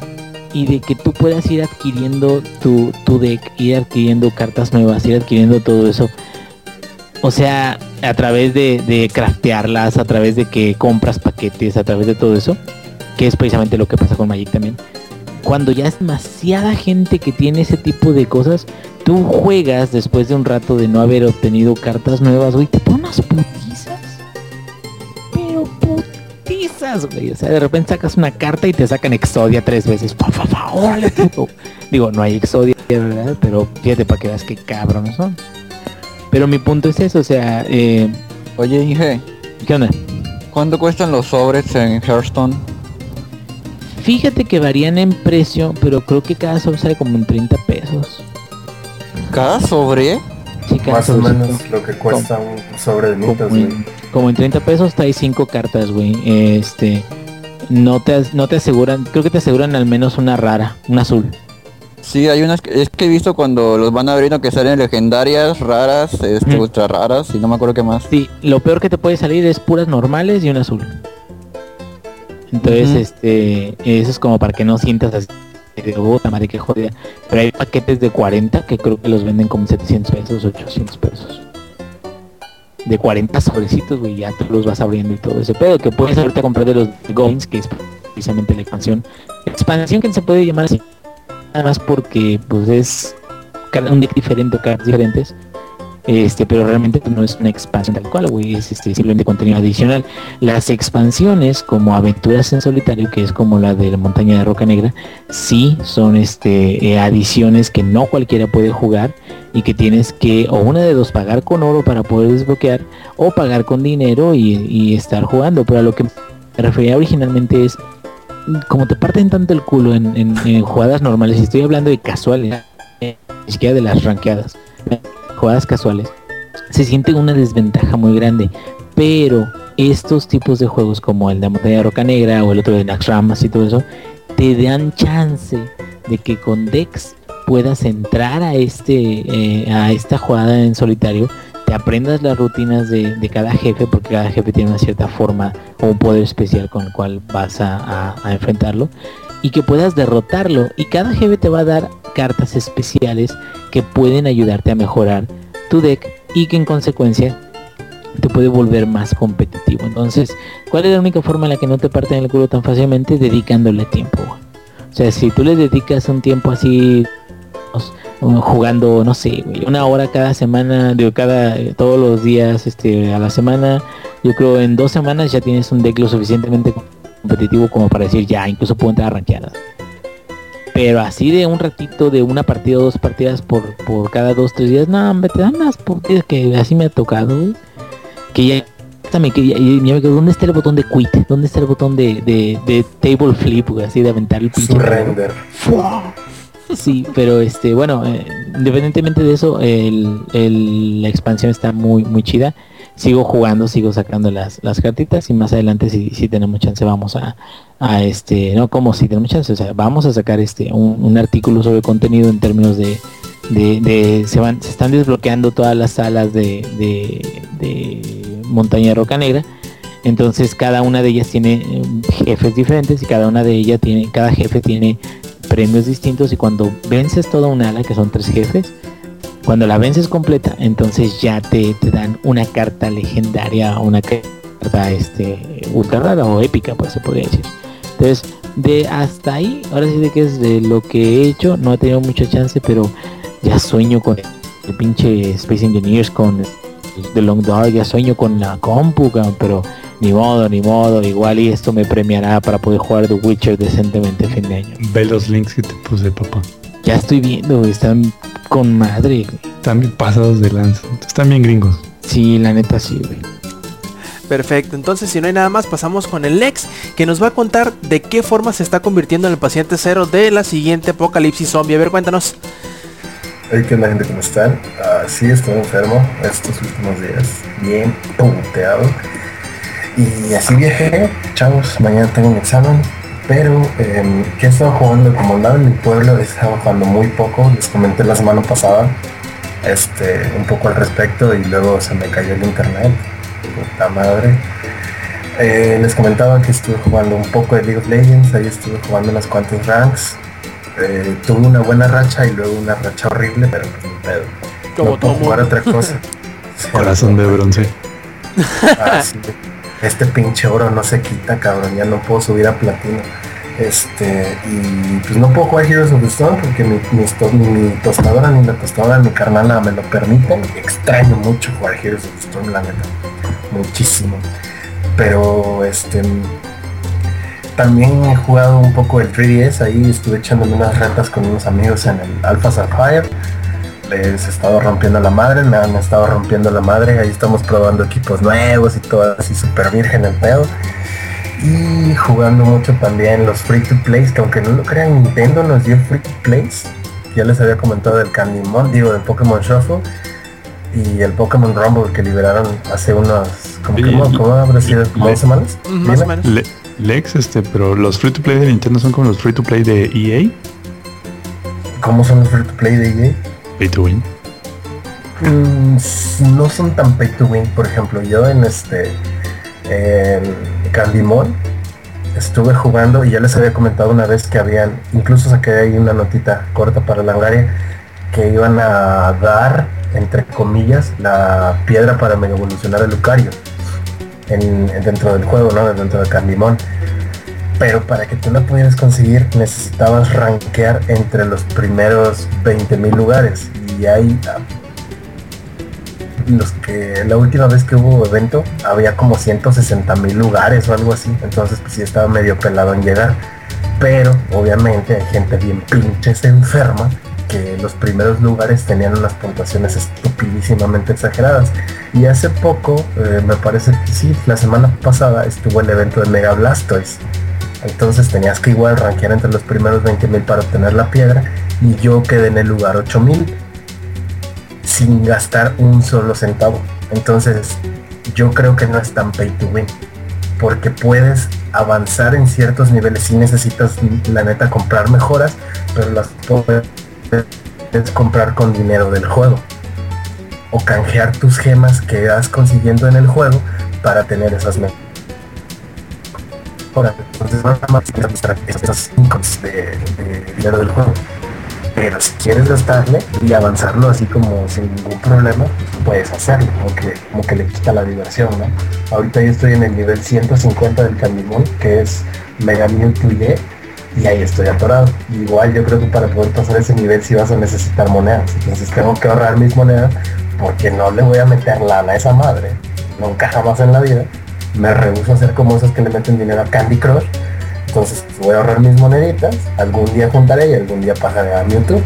y de que tú puedas ir adquiriendo tu, tu deck, ir adquiriendo cartas nuevas, ir adquiriendo todo eso. O sea, a través de, de craftearlas, a través de que compras paquetes, a través de todo eso, que es precisamente lo que pasa con Magic también cuando ya es demasiada gente que tiene ese tipo de cosas, tú juegas después de un rato de no haber obtenido cartas nuevas, güey, te ponen unas putizas. Pero putizas, güey. O sea, de repente sacas una carta y te sacan Exodia tres veces. Pa, pa, pa, órale, puto. Digo, no hay Exodia, ¿verdad? Pero fíjate para que veas qué cabrones son. Pero mi punto es eso, o sea, eh, Oye, Inge, ¿qué onda? ¿cuánto cuestan los sobres en Hearthstone? Fíjate que varían en precio, pero creo que cada sobre sale como en 30 pesos. Cada sobre. Sí, cada Más o menos lo que cuesta un sobre de mitos, como en, como en 30 pesos trae 5 cartas, güey. Este, no te, no te aseguran, creo que te aseguran al menos una rara, una azul. Sí, hay unas que, es que he visto cuando los van abriendo que salen legendarias, raras, este, Mm. ultra raras y no me acuerdo qué más. Sí, lo peor que te puede salir es puras normales y una azul. Entonces, este, eso es como para que no sientas así de puta madre que jodida. Pero hay paquetes de 40 que creo que los venden como 700 pesos, 800 pesos. De 40 sobrecitos, güey, ya tú los vas abriendo y todo ese pedo. Que puedes ahorita comprar de los Goins, que es precisamente la expansión. Expansión que se puede llamar así. Nada más porque, pues, es cada- un deck diferente, cartas diferentes. Este, pero realmente no es una expansión tal cual, güey, es este, simplemente contenido adicional. Las expansiones como aventuras en solitario, que es como la de la montaña de Roca Negra, sí son este eh, adiciones que no cualquiera puede jugar y que tienes que o una de dos pagar con oro para poder desbloquear o pagar con dinero y, y estar jugando. Pero a lo que me refería originalmente es como te parten tanto el culo en, en- en jugadas normales, estoy hablando de casuales, ni siquiera de las ranqueadas, jugadas casuales, se siente una desventaja muy grande. Pero estos tipos de juegos como el de Montaña Roca Negra o el otro de Naxxramas y todo eso, te dan chance de que con Dex puedas entrar a este eh, a esta jugada en solitario te aprendas las rutinas de, cada jefe porque cada jefe tiene una cierta forma o un poder especial con el cual vas a- a enfrentarlo y que puedas derrotarlo y cada jefe te va a dar cartas especiales que pueden ayudarte a mejorar tu deck y que en consecuencia te puede volver más competitivo entonces ¿cuál es la única forma en la que no te parten el culo tan fácilmente? dedicándole tiempo o sea si tú le dedicas un tiempo así uh, jugando, no sé, una hora cada semana, digo, cada, eh, todos los días, este, a la semana, yo creo en dos semanas ya tienes un deck lo suficientemente competitivo como para decir ya, incluso puedo entrar a rankeadas. Pero así de un ratito, de una partida o dos partidas por, por cada dos, tres días, no, hombre, te dan las partidas que así me ha tocado, güey, que ya hasta me quería, y ya me quedo, ¿dónde está el botón de quit? ¿Dónde está el botón de, de, de table flip, güey? Así de aventar el pinche? Surrender. Sí, pero este, bueno, eh, independientemente de eso, el, el- la expansión está muy, muy chida. Sigo jugando, sigo sacando las, las cartitas y más adelante si, si tenemos chance vamos a, a este, no como si tenemos chance, o sea, vamos a sacar este un, un artículo sobre contenido en términos de, de, se van, se están desbloqueando todas las salas de, de, de montaña roca negra. Entonces cada una de ellas tiene eh, jefes diferentes y cada una de ellas tiene, cada jefe tiene premios distintos y cuando vences toda una ala, que son tres jefes, cuando la vences completa, entonces ya te, te dan una carta legendaria, una carta este ultra rara o épica, pues se podría decir. Entonces, de hasta ahí, ahora sí de que es de lo que he hecho, no he tenido mucha chance, pero ya sueño con el pinche Space Engineers, con The Long Dark, ya sueño con la compu, pero ni modo, ni modo, igual y esto me premiará para poder jugar The Witcher decentemente fin de año. Ve los links que te puse, papá. Ya estoy viendo, güey, están con madre, güey. Están bien pasados de lanza. Están bien gringos. Sí, la neta sí, güey. Perfecto, entonces si no hay nada más pasamos con el Lex que nos va a contar de qué forma se está convirtiendo en el paciente cero de la siguiente apocalipsis zombie. A ver, cuéntanos. Hey, ¿qué onda gente? ¿Cómo están? Ah, sí, estoy enfermo estos últimos días, bien puteado. Y así viajé, chavos, mañana tengo un examen. Pero, eh, ¿qué he estado jugando? Como andaba en mi pueblo, he estado jugando muy poco. Les comenté la semana pasada este, un poco al respecto y luego se me cayó el internet. Puta madre. Eh, les comentaba que estuve jugando un poco de League of Legends, ahí estuve jugando unas cuantas ranks. Eh, tuve una buena racha y luego una racha horrible, pero pues no puedo jugar otra cosa. Corazón de bronce. ah, sí. Este pinche oro no se quita, cabrón. Ya no puedo subir a platino. Este, y pues no puedo jugar Heroes of the Storm porque mi, mis to- ni mi tostadora ni la tostadora de mi carnala me lo permiten. Extraño mucho jugar Heroes of the Storm, la neta. Muchísimo. Pero este también he jugado un poco el 3DS, ahí estuve echándome unas retas con unos amigos en el Alpha Sapphire. Les he estado rompiendo la madre, me han estado rompiendo la madre, ahí estamos probando equipos nuevos y todo así super virgen el pedo. Y jugando mucho también los free to plays, que aunque no lo crean, Nintendo nos dio free to plays. Ya les había comentado del Candymon, digo, del Pokémon Shuffle y el Pokémon Rumble que liberaron hace unos, como que, ¿cómo, cómo habrá sido? ¿Como le- dos semanas? Más o Dime. menos. Le- Lex, este, pero los free to play de Nintendo son como los free to play de EA. ¿Cómo son los free to play de EA? Pay. Mm, no son tan pay to win. Por ejemplo, yo en este en estuve jugando y ya les había comentado una vez que habían, incluso saqué ahí una notita corta para Langaria, que iban a dar, entre comillas, la piedra para mega evolucionar el Lucario en, dentro del juego, ¿no? Dentro de Candymon. Pero para que tú la pudieras conseguir necesitabas rankear entre los primeros 20.000 lugares. Y hay ah, los que la última vez que hubo evento había como 160 mil lugares o algo así. Entonces pues sí estaba medio pelado en llegar. Pero obviamente hay gente bien pinches enferma que los primeros lugares tenían unas puntuaciones estupidísimamente exageradas. Y hace poco, eh, me parece que sí, la semana pasada estuvo el evento de Mega Blastoise. Entonces tenías que igual rankear entre los primeros 20 mil para obtener la piedra. Y yo quedé en el lugar 8000 sin gastar un solo centavo. Entonces, yo creo que no es tan pay to win. Porque puedes avanzar en ciertos niveles si necesitas, la neta, comprar mejoras, pero las puedes comprar con dinero del juego. O canjear tus gemas que vas consiguiendo en el juego para tener esas mejoras. Entonces, tienes que gastar esas incomes de, dinero del juego. Pero si quieres gastarle y avanzarlo así como sin ningún problema, puedes hacerlo, como que, como que le quita la diversión, ¿no? Ahorita yo estoy en el nivel 150 del Candimón, que es Mega Mewtwo Y, y ahí estoy atorado. Igual yo creo que para poder pasar ese nivel sí vas a necesitar monedas. Entonces tengo que ahorrar mis monedas porque no le voy a meter lana a esa madre. Nunca jamás en la vida. Me rehuso a hacer como esos que le meten dinero a Candy Crush. Entonces pues, voy a ahorrar mis moneditas, algún día juntaré y algún día pasaré a Mewtwo.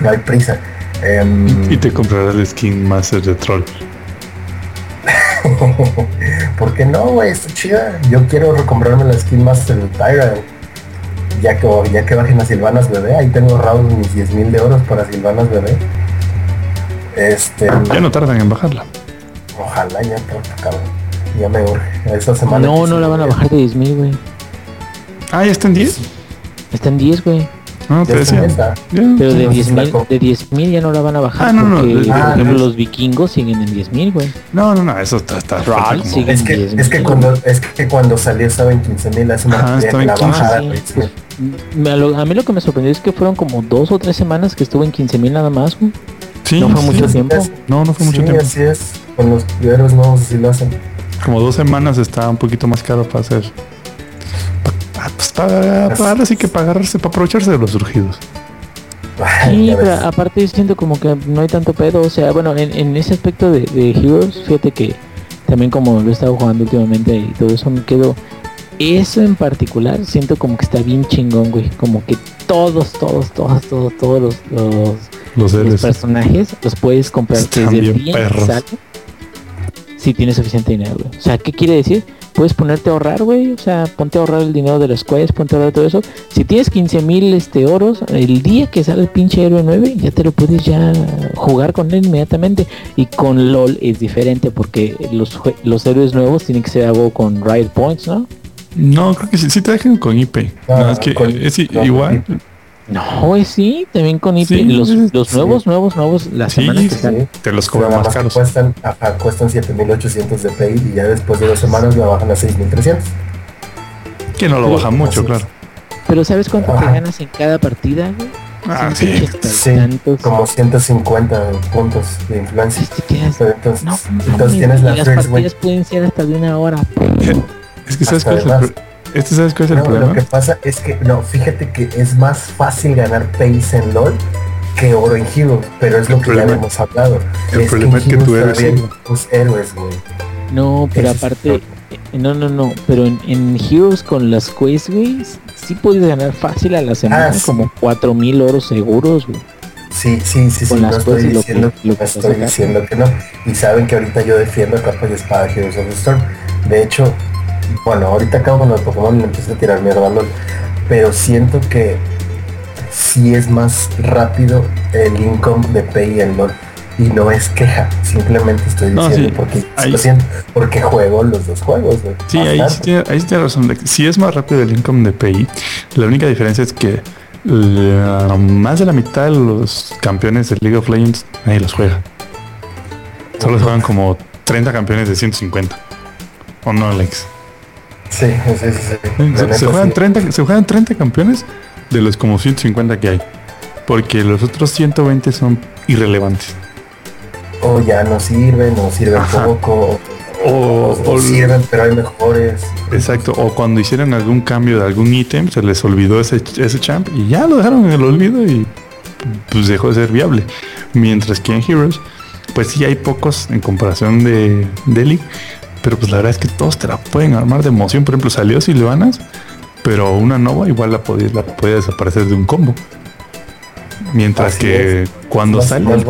No hay prisa. Em, Y te comprarás el skin master de troll. ¿Por qué no, güey? Está chida. Yo quiero recomprarme la skin master del Tyrant. Ya que, ya que bajen a Silvanas Bebé, ahí tengo ahorrados mis 10 mil de euros para Silvanas Bebé. Este, Ya no tardan en bajarla. ojalá ya pronto, cabrón. Ya me urge. Esta semana. No, no la van a bajar de 10.000, güey. Ah, ya está en 10. Está en 10, güey. No, Ya te decía. Pero de no, 10.000 flaco. de 10.000 ya no la van a bajar Ah, no, no, porque, de- por de- ejemplo, los vikingos siguen en 10.000, güey. No, no, no, eso está, está Troll. Es que, 10,000. es que cuando es que cuando salió estaba en 15 mil hace Ajá, una estaba en la 15, bajada, sí, güey, sí. pues, Me- a, lo- a mí lo que me sorprendió es que fueron como dos o tres semanas que estuvo en 15.000 nada más, güey. Sí, no fue sí, mucho sí. tiempo. No, no fue mucho Sí, tiempo. así es. Con los héroes nuevos así lo hacen. Como dos semanas está un poquito más caro para hacer. pa- ah, pues para, para ahora sí que para agarrarse, para aprovecharse de los surgidos. Sí, pero aparte siento como que no hay tanto pedo, o sea, bueno, en, en ese aspecto de, de Heroes, fíjate que también como lo he estado jugando últimamente y todo eso me quedo, eso en particular siento como que está bien chingón, güey, como que todos, todos, todos, todos, todos los, los, Los los héroes. personajes los puedes comprar Están desde el bien si tienes suficiente dinero, güey. O sea, ¿qué quiere decir? Puedes ponerte a ahorrar, güey. O sea, ponte a ahorrar el dinero de las quests, ponte a ahorrar todo eso. Si tienes 15 mil este, oros, el día que sale el pinche héroe 9, ya te lo puedes ya jugar con él inmediatamente. Y con LOL es diferente porque los, los héroes nuevos tienen que ser algo con Riot Points, ¿no? No, creo que sí, sí te dejan con IP. Ah, no, es que con- es con igual. No, güey, sí, también con IP. Sí, los, los sí. nuevos, nuevos, nuevos, las Sí, que. Te los cobran más caros. cuestan, ajá, cuestan 7800 de pay y ya después de dos semanas la bajan a 6300. Que no lo Pero- bajan mucho, claro. Pero ¿sabes cuánto te ganas en cada partida, güey? Ah, sí. tantos. como 150 puntos de influencia. Pero entonces, No, entonces tienes la las first win. partidas pueden ser hasta de una hora. Es que sabes cuál es el Este sabes cuál es el No, lo problema. que pasa es que, no, fíjate que es más fácil ganar pace en LOL que oro en Heroes, pero es lo que ya problema- hemos hablado. el Es problema es que en tú Heroes eres tus héroes, güey. No, pero aparte, eh, no, no, no, pero en, en Heroes con las quests, güey, sí puedes ganar fácil a la semana, Ah, sí. como 4000 oros seguros, güey. Sí, sí, sí, sí, no estoy diciendo, que- lo que estoy diciendo que no. Y saben que ahorita yo defiendo a capa y espada Heroes of the Storm. De hecho, bueno, ahorita acabo con los Pokémon y empecé a tirar mierda LOL, pero siento que sí es más rápido el income de Pay en LOL. Y no es queja, simplemente estoy No, diciendo sí, porque ahí- lo siento, porque juego los dos juegos. Sí, ahí sí, tiene, ahí sí tiene razón. Si es más rápido el income de PI, la única diferencia es que la- más de la mitad de los campeones de League of Legends nadie los juega. Solo juegan como 30 campeones de 150. ¿O no, Alex? Sí, sí, sí, sí. La Se, juegan sí. 30, se juegan 30 campeones de los como 150 que hay. Porque los otros 120 son irrelevantes. O ya no sirven, o sirven Ajá. poco, O- o, o o- sirven, pero hay mejores. Exacto, o cuando hicieron algún cambio de algún ítem, se les olvidó ese, ese champ y ya lo dejaron en el olvido y pues dejó de ser viable. Mientras que en Heroes, pues sí hay pocos en comparación de, de League, pero pues la verdad es que todos te la pueden armar de emoción. Por ejemplo, salió Silvanas, pero una Nova igual la podía, la podía desaparecer de un combo. Mientras Así que cuando sale el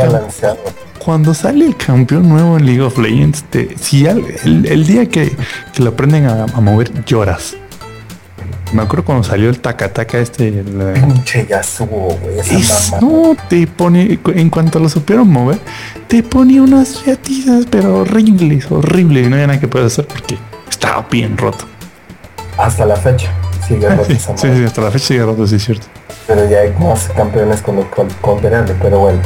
cuando sale el campeón nuevo en League of Legends, te- si al- el, el día que, que lo aprenden a, a mover, lloras. Me acuerdo cuando salió el Takataka este. el, Pinche Yasuo, güey, esa es- mamá. no, te pone, en cuanto lo supieron mover, te pone unas fiatizas, pero horribles, horribles. Y no había nada que puedas hacer porque estaba bien roto. Hasta la fecha. Sigue Ah, roto sí, esa sí, hasta la fecha sigue roto, sí es cierto. pero ya hay más campeones con cual compararle. Pero bueno,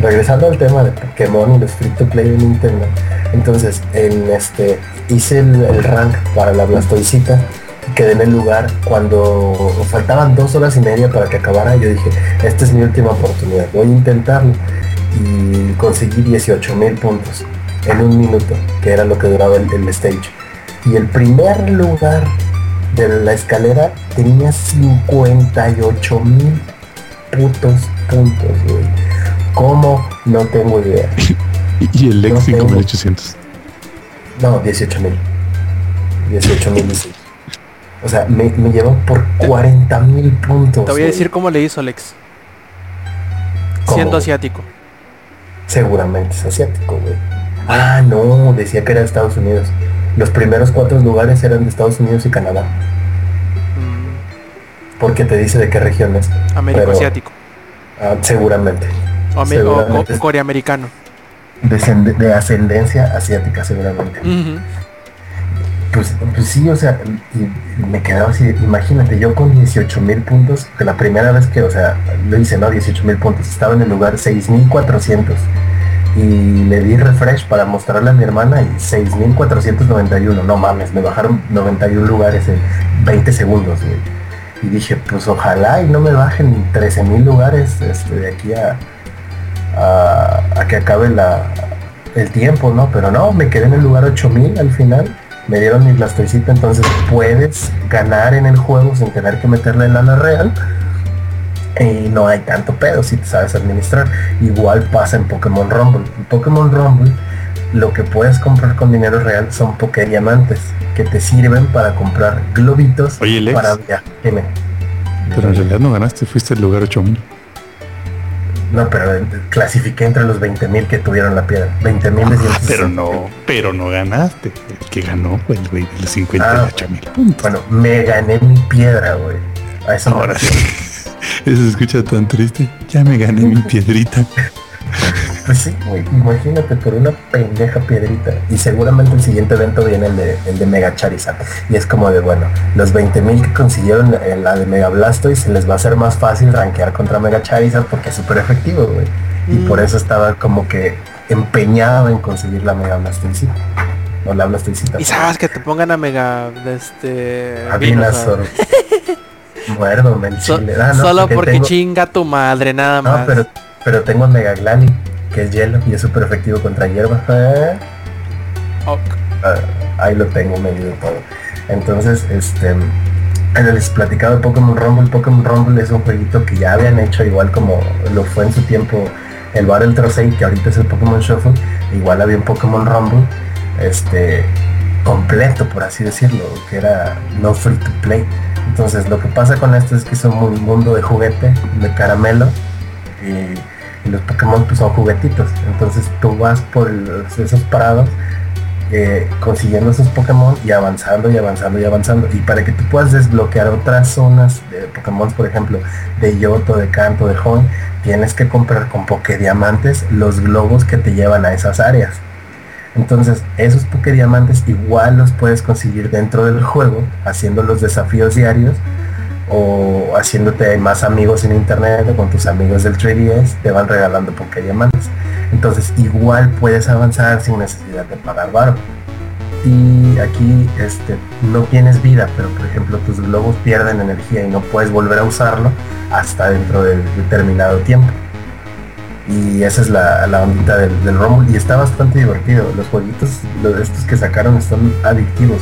regresando al tema de Pokémon y los free to play de Nintendo. Entonces, en este hice el, el rank para la Blastoisita. Quedé en el lugar cuando faltaban dos horas y media para que acabara. Yo dije, esta es mi última oportunidad, voy a intentarlo. Y conseguí 18 mil puntos en un minuto, que era lo que duraba el, el stage. Y el primer lugar de la escalera tenía 58 mil putos puntos, güey. ¿Cómo? No tengo idea. Y, el Lex No tengo. 5800. No, 18 mil. 18 mil. O sea, me, me llevó por 40 mil puntos. Te voy a güey. decir cómo le hizo Alex. ¿Cómo? Siendo asiático. Seguramente es asiático, güey. Ah, no, decía que era de Estados Unidos. Los primeros cuatro lugares eran de Estados Unidos y Canadá. Mm, Porque te dice de qué regiones. Américo Pero- asiático. Ah, seguramente. O, ame- o- seguramente. o coreamericano. De ascendencia asiática, seguramente. Pues, pues sí, o sea, y, me quedaba así, imagínate, yo con 18 mil puntos, que la primera vez que, o sea, lo hice, ¿no? 18 mil puntos, estaba en el lugar 6.400 y le di refresh para mostrarle a mi hermana y 6.491, no mames, me bajaron 91 lugares en 20 segundos. Y dije, pues ojalá y no me bajen 13 mil lugares este, de aquí a, a, a que acabe la, el tiempo, ¿no? Pero no, me quedé en el lugar 8000 al final. Me dieron mi blastoisita, entonces puedes ganar en el juego sin tener que meterle lana real. Y no hay tanto pedo si te sabes administrar. Igual pasa en Pokémon Rumble. En Pokémon Rumble lo que puedes comprar con dinero real son Pokédiamantes que te sirven para comprar globitos Oye, Lex. para viajar. Pero en realidad no ganaste, fuiste el lugar 8000. No, pero clasifiqué entre los 20.000 que tuvieron la piedra. 20.000 de Ah, 160. pero no, pero no ganaste. El que ganó fue el güey de los 58 mil puntos. Bueno, me gané mi piedra, güey. A eso Ahora sí. Eso se escucha tan triste. Ya me gané mi piedrita. Pues sí, güey. Imagínate por una pendeja piedrita. Y seguramente el siguiente evento viene el de, el de Mega Charizard. Y es como de, bueno, los 20.000 que consiguieron en la de Mega Blastoise se les va a hacer más fácil rankear contra Mega Charizard porque es súper efectivo, güey. Y Mm. por eso estaba como que empeñado en conseguir la Mega Blastoise. O la Blastoise. Y sabes que te pongan a mega este A Venusaur. Muerdo, So- chile. Ah, no, solo porque tengo- chinga tu madre, nada No, más. pero, pero tengo Mega Glani, que es hielo y es súper efectivo contra hierba. Ah, Ok. ah, ahí lo tengo medio de todo. Entonces, este, en les platicaba de Pokémon Rumble. Pokémon Rumble es un jueguito que ya habían hecho igual como lo fue en su tiempo el Battle Trocei, que ahorita es el Pokémon Shuffle. Igual había un Pokémon Rumble, este, completo, por así decirlo, que era no free to play. Entonces, lo que pasa con esto es que es un mundo de juguete, de caramelo, y, y los Pokémon pues, son juguetitos. Entonces, tú vas por esos parados eh, consiguiendo esos Pokémon y avanzando y avanzando y avanzando. Y para que tú puedas desbloquear otras zonas de Pokémon, por ejemplo, de Yoto, de Canto, de Hoenn, tienes que comprar con Pokédiamantes los globos que te llevan a esas áreas. Entonces, esos Pokédiamantes igual los puedes conseguir dentro del juego, haciendo los desafíos diarios o haciéndote más amigos en internet o con tus amigos del 3DS, te van regalando Pokédiamantes. Entonces, igual puedes avanzar sin necesidad de pagar barro. Y aquí este, no tienes vida, pero por ejemplo tus globos pierden energía y no puedes volver a usarlo hasta dentro de determinado tiempo y esa es la, la ondita del, del Rumble y está bastante divertido. Los jueguitos, los estos que sacaron están adictivos.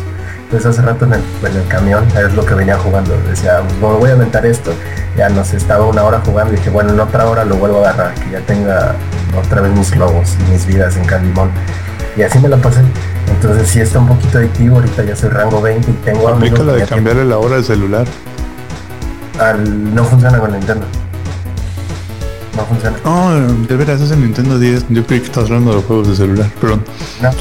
Entonces hace rato en el, en el camión es lo que venía jugando. Decía, bueno, voy a aventar esto. Ya no sé, estaba una hora jugando y dije, bueno, en otra hora lo vuelvo a agarrar, que ya tenga otra vez mis globos y mis vidas en Candimón. Y así me la pasé. Entonces sí está un poquito adictivo, ahorita ya soy rango 20 y tengo Aplica la de cambiarle la hora al celular. al- no funciona con Nintendo. No funciona. Oh, de veras, es el Nintendo 10. Yo creí que estabas hablando de los juegos de celular, perdón. No, no,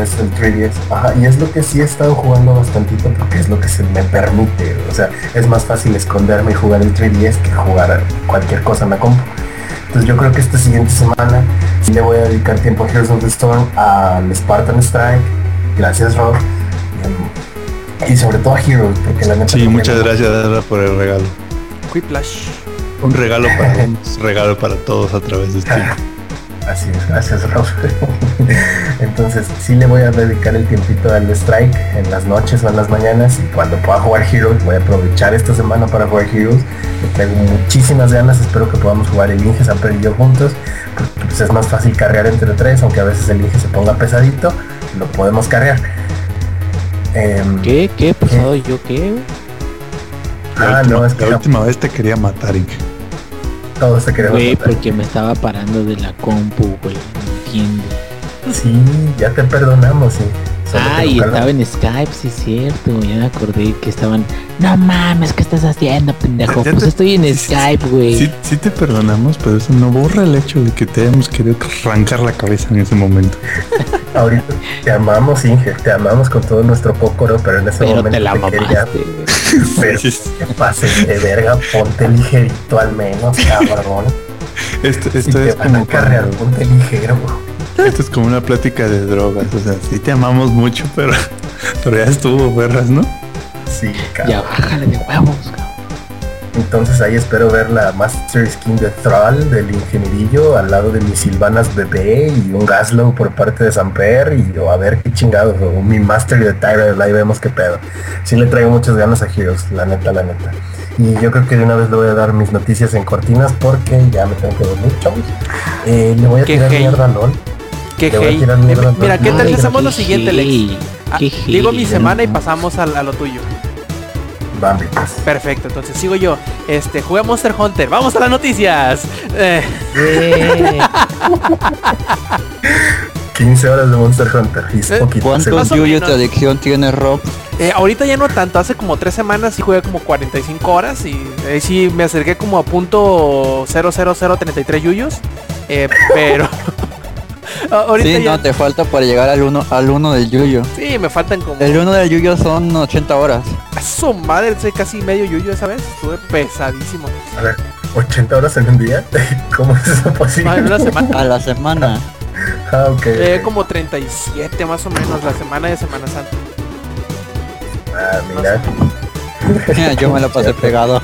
es el 3DS. Ajá, y es lo que sí he estado jugando bastantito porque es lo que se me permite. O sea, es más fácil esconderme y jugar el 3DS que jugar cualquier cosa en la compu. Entonces yo creo que esta siguiente semana sí le voy a dedicar tiempo a Heroes of the Storm, al Spartan Strike, gracias Rob, y, y sobre todo a Heroes, porque la neta... Sí, muchas gracias Dara, por el regalo. Quiplash. Un regalo para un regalo para todos a través de Steam. Así es, gracias Rob. Entonces sí le voy a dedicar el tiempito al strike en las noches o en las mañanas y cuando pueda jugar Heroes voy a aprovechar esta semana para jugar Heroes. Le traigo muchísimas ganas, espero que podamos jugar el Inge Samper y yo juntos, porque pues, es más fácil cargar entre tres, aunque a veces el Inge se ponga pesadito, lo podemos cargar. Em, ¿Qué? ¿Qué? ¿Pasado yo qué? La, Ah, última, no, es que la última vez te quería matar, Inge. Todo se quería Güey, porque me estaba parando de la compu, güey. No entiendo. Sí, ya te perdonamos, sí. Ah, y estaba en Skype, sí, cierto. Ya me acordé que estaban. No mames, ¿qué estás haciendo, pendejo? Ya- Pues te- estoy en sí, Skype, güey. Sí, sí te perdonamos, pero eso no borra el hecho de que te hayamos querido arrancar la cabeza en ese momento. Ahorita te amamos, Inge, te amamos con todo nuestro cócoro, pero en ese Pero momento te la quería- mamaste, güey. Pero pases de verga, ponte ligerito al menos, cabrón. Esto, Si esto te es van a como cuando- ponte ligero. esto es como una plática de drogas. O sea, sí te amamos mucho, pero, pero ya estuvo, verras, ¿no? Sí, Ya cabrón. bájale de huevos, cabrón. Entonces ahí espero ver la Master Skin de Thrall del ingenierillo al lado de mi Silvanas bebé y un Gaslow por parte de Samper y yo a ver qué chingados o mi Master de Tyrell, ahí vemos qué pedo. Sí le traigo muchas ganas a Heroes, la neta, la neta. Y yo creo que de una vez le voy a dar mis noticias en cortinas porque ya me tengo que dormir, chavos. Eh, le voy a tirar mierda a LOL. Qué Le voy a hate. tirar mierda a Mira. ¿qué tal si hacemos lo siguiente, Lex? Ah, digo mi semana y pasamos a, a lo tuyo. Pues. Perfecto, entonces sigo yo. Este, juega Monster Hunter. Vamos a las noticias. Eh, Eh, 15 horas de Monster Hunter. Y es Eh, poquito. ¿Cuántos de adicción tiene Rob? eh, ahorita ya no tanto, hace como tres semanas sí jugué como 45 horas y eh, sí me acerqué como a punto 00033 yuyos. Eh, pero ahorita Sí, ya no, te falta para llegar al uno, al uno del yuyo. sí me faltan como El uno del yuyo son 80 horas. a su madre, soy casi medio yuyo esa vez. Estuve pesadísimo. A ver, 80 horas en un día. ¿Cómo es eso posible? Ah, en una semana. A la semana. Ah, ok. Eh, como 37 más o menos la semana de Semana Santa. Ah, mira. Yo me la pasé pegado.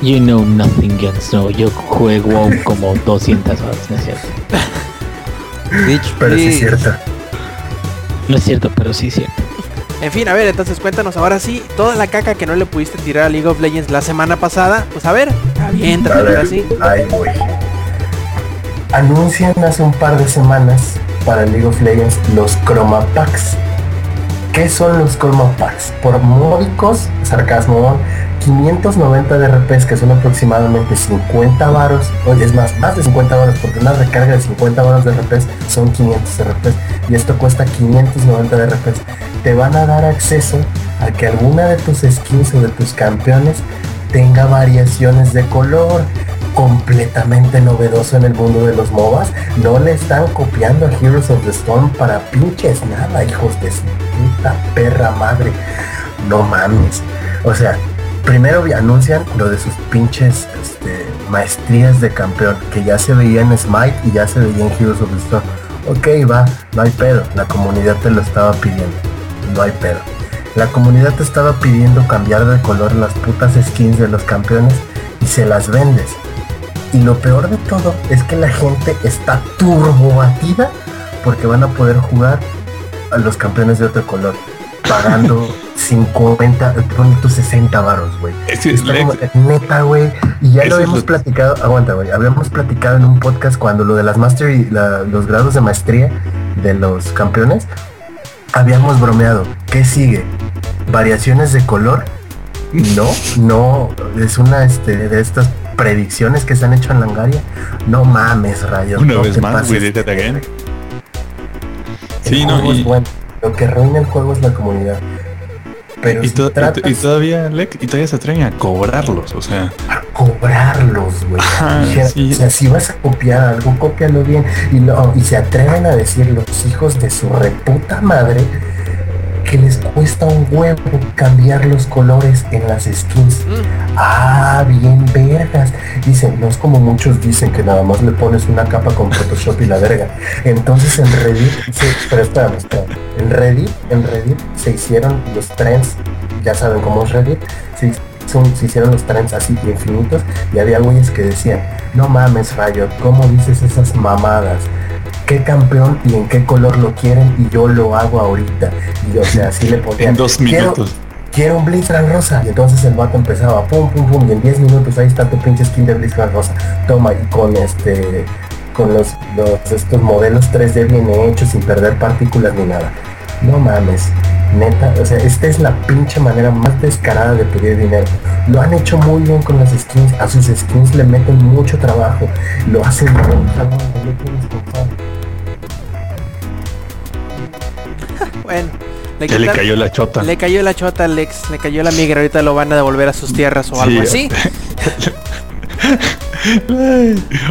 you know nothing, Guns. No, yo juego como 200 horas, ¿no es cierto? Bitch, Pero sí es please. cierto. No es cierto, pero sí es cierto. En fin, a ver, entonces cuéntanos ahora sí, toda la caca que no le pudiste tirar a League of Legends la semana pasada, pues a ver, bien, A ver, ahora sí. ahí voy. Anuncian hace un par de semanas para League of Legends los Chroma Packs. ¿Qué son los Chroma Packs? Por módicos, sarcasmo, 590 de RPs, que son aproximadamente 50 varos, es más, más de 50 varos, porque una recarga de 50 varos de RPs son 500 RPs, y esto cuesta 590 de RPs. Te van a dar acceso a que alguna de tus skins o de tus campeones tenga variaciones de color. completamente novedoso en el mundo de los MOBAs. No le están copiando a Heroes of the Storm para pinches nada, hijos de puta perra madre. No mames. O sea, primero anuncian lo de sus pinches este, maestrías de campeón, que ya se veía en Smite y ya se veía en Heroes of the Storm. Ok, va, no hay pedo. La comunidad te lo estaba pidiendo. No hay pedo. La comunidad te estaba pidiendo cambiar de color las putas skins de los campeones y se las vendes. Y lo peor de todo es que la gente está turbobatida porque van a poder jugar a los campeones de otro color. Pagando 50, pon tus 60 varos, güey. Es como- neta, güey. Y ya Eso lo habíamos lo- platicado, aguanta, güey. Habíamos platicado en un podcast cuando lo de las master y la- los grados de maestría de los campeones. Habíamos bromeado. ¿Qué sigue? ¿Variaciones de color? No, no. Es una este, de estas predicciones que se han hecho en Langaria. No mames, rayos. una no vez más, pases. we did it again. El Sí, no, y, bueno. Lo que arruina el juego es la comunidad. Pero y si to- y to- tratas y todavía, Lex, y todavía se atreven a cobrarlos, o sea, cobrarlos, güey. Sí. O sea, si vas a copiar algo, cópialo bien. Y, no, y se atreven a decir los hijos de su reputa madre que les cuesta un huevo cambiar los colores en las skins. Ah, bien vergas. Dicen, no es como muchos dicen que nada más le pones una capa con Photoshop y la verga. Entonces en Reddit, sí, pero espérame, espérame. En Reddit, en Reddit se hicieron los trends, ya saben cómo es Reddit, se, son- se hicieron los trends así infinitos y había güeyes que decían, no mames Rayo, ¿cómo dices esas mamadas? ¿Qué campeón y en qué color lo quieren? Y yo lo hago ahorita. Y o sea, así le ponían. en dos "Quiero- minutos. quiero un Blitzcrank rosa. Y entonces el vato empezaba pum pum pum y en 10 minutos ahí está tu pinche skin de Blitzcrank rosa. Toma y con este con los, los estos modelos 3D bien hechos sin perder partículas ni nada. No mames. Neta, o sea, esta es la pinche manera más descarada de pedir dinero. Lo han hecho muy bien con las skins. A sus skins le meten mucho trabajo. Lo hacen bien. Bueno, le, le cayó la chota. le cayó la chota al Lex, le cayó la migra, ahorita lo van a devolver a sus tierras o algo así.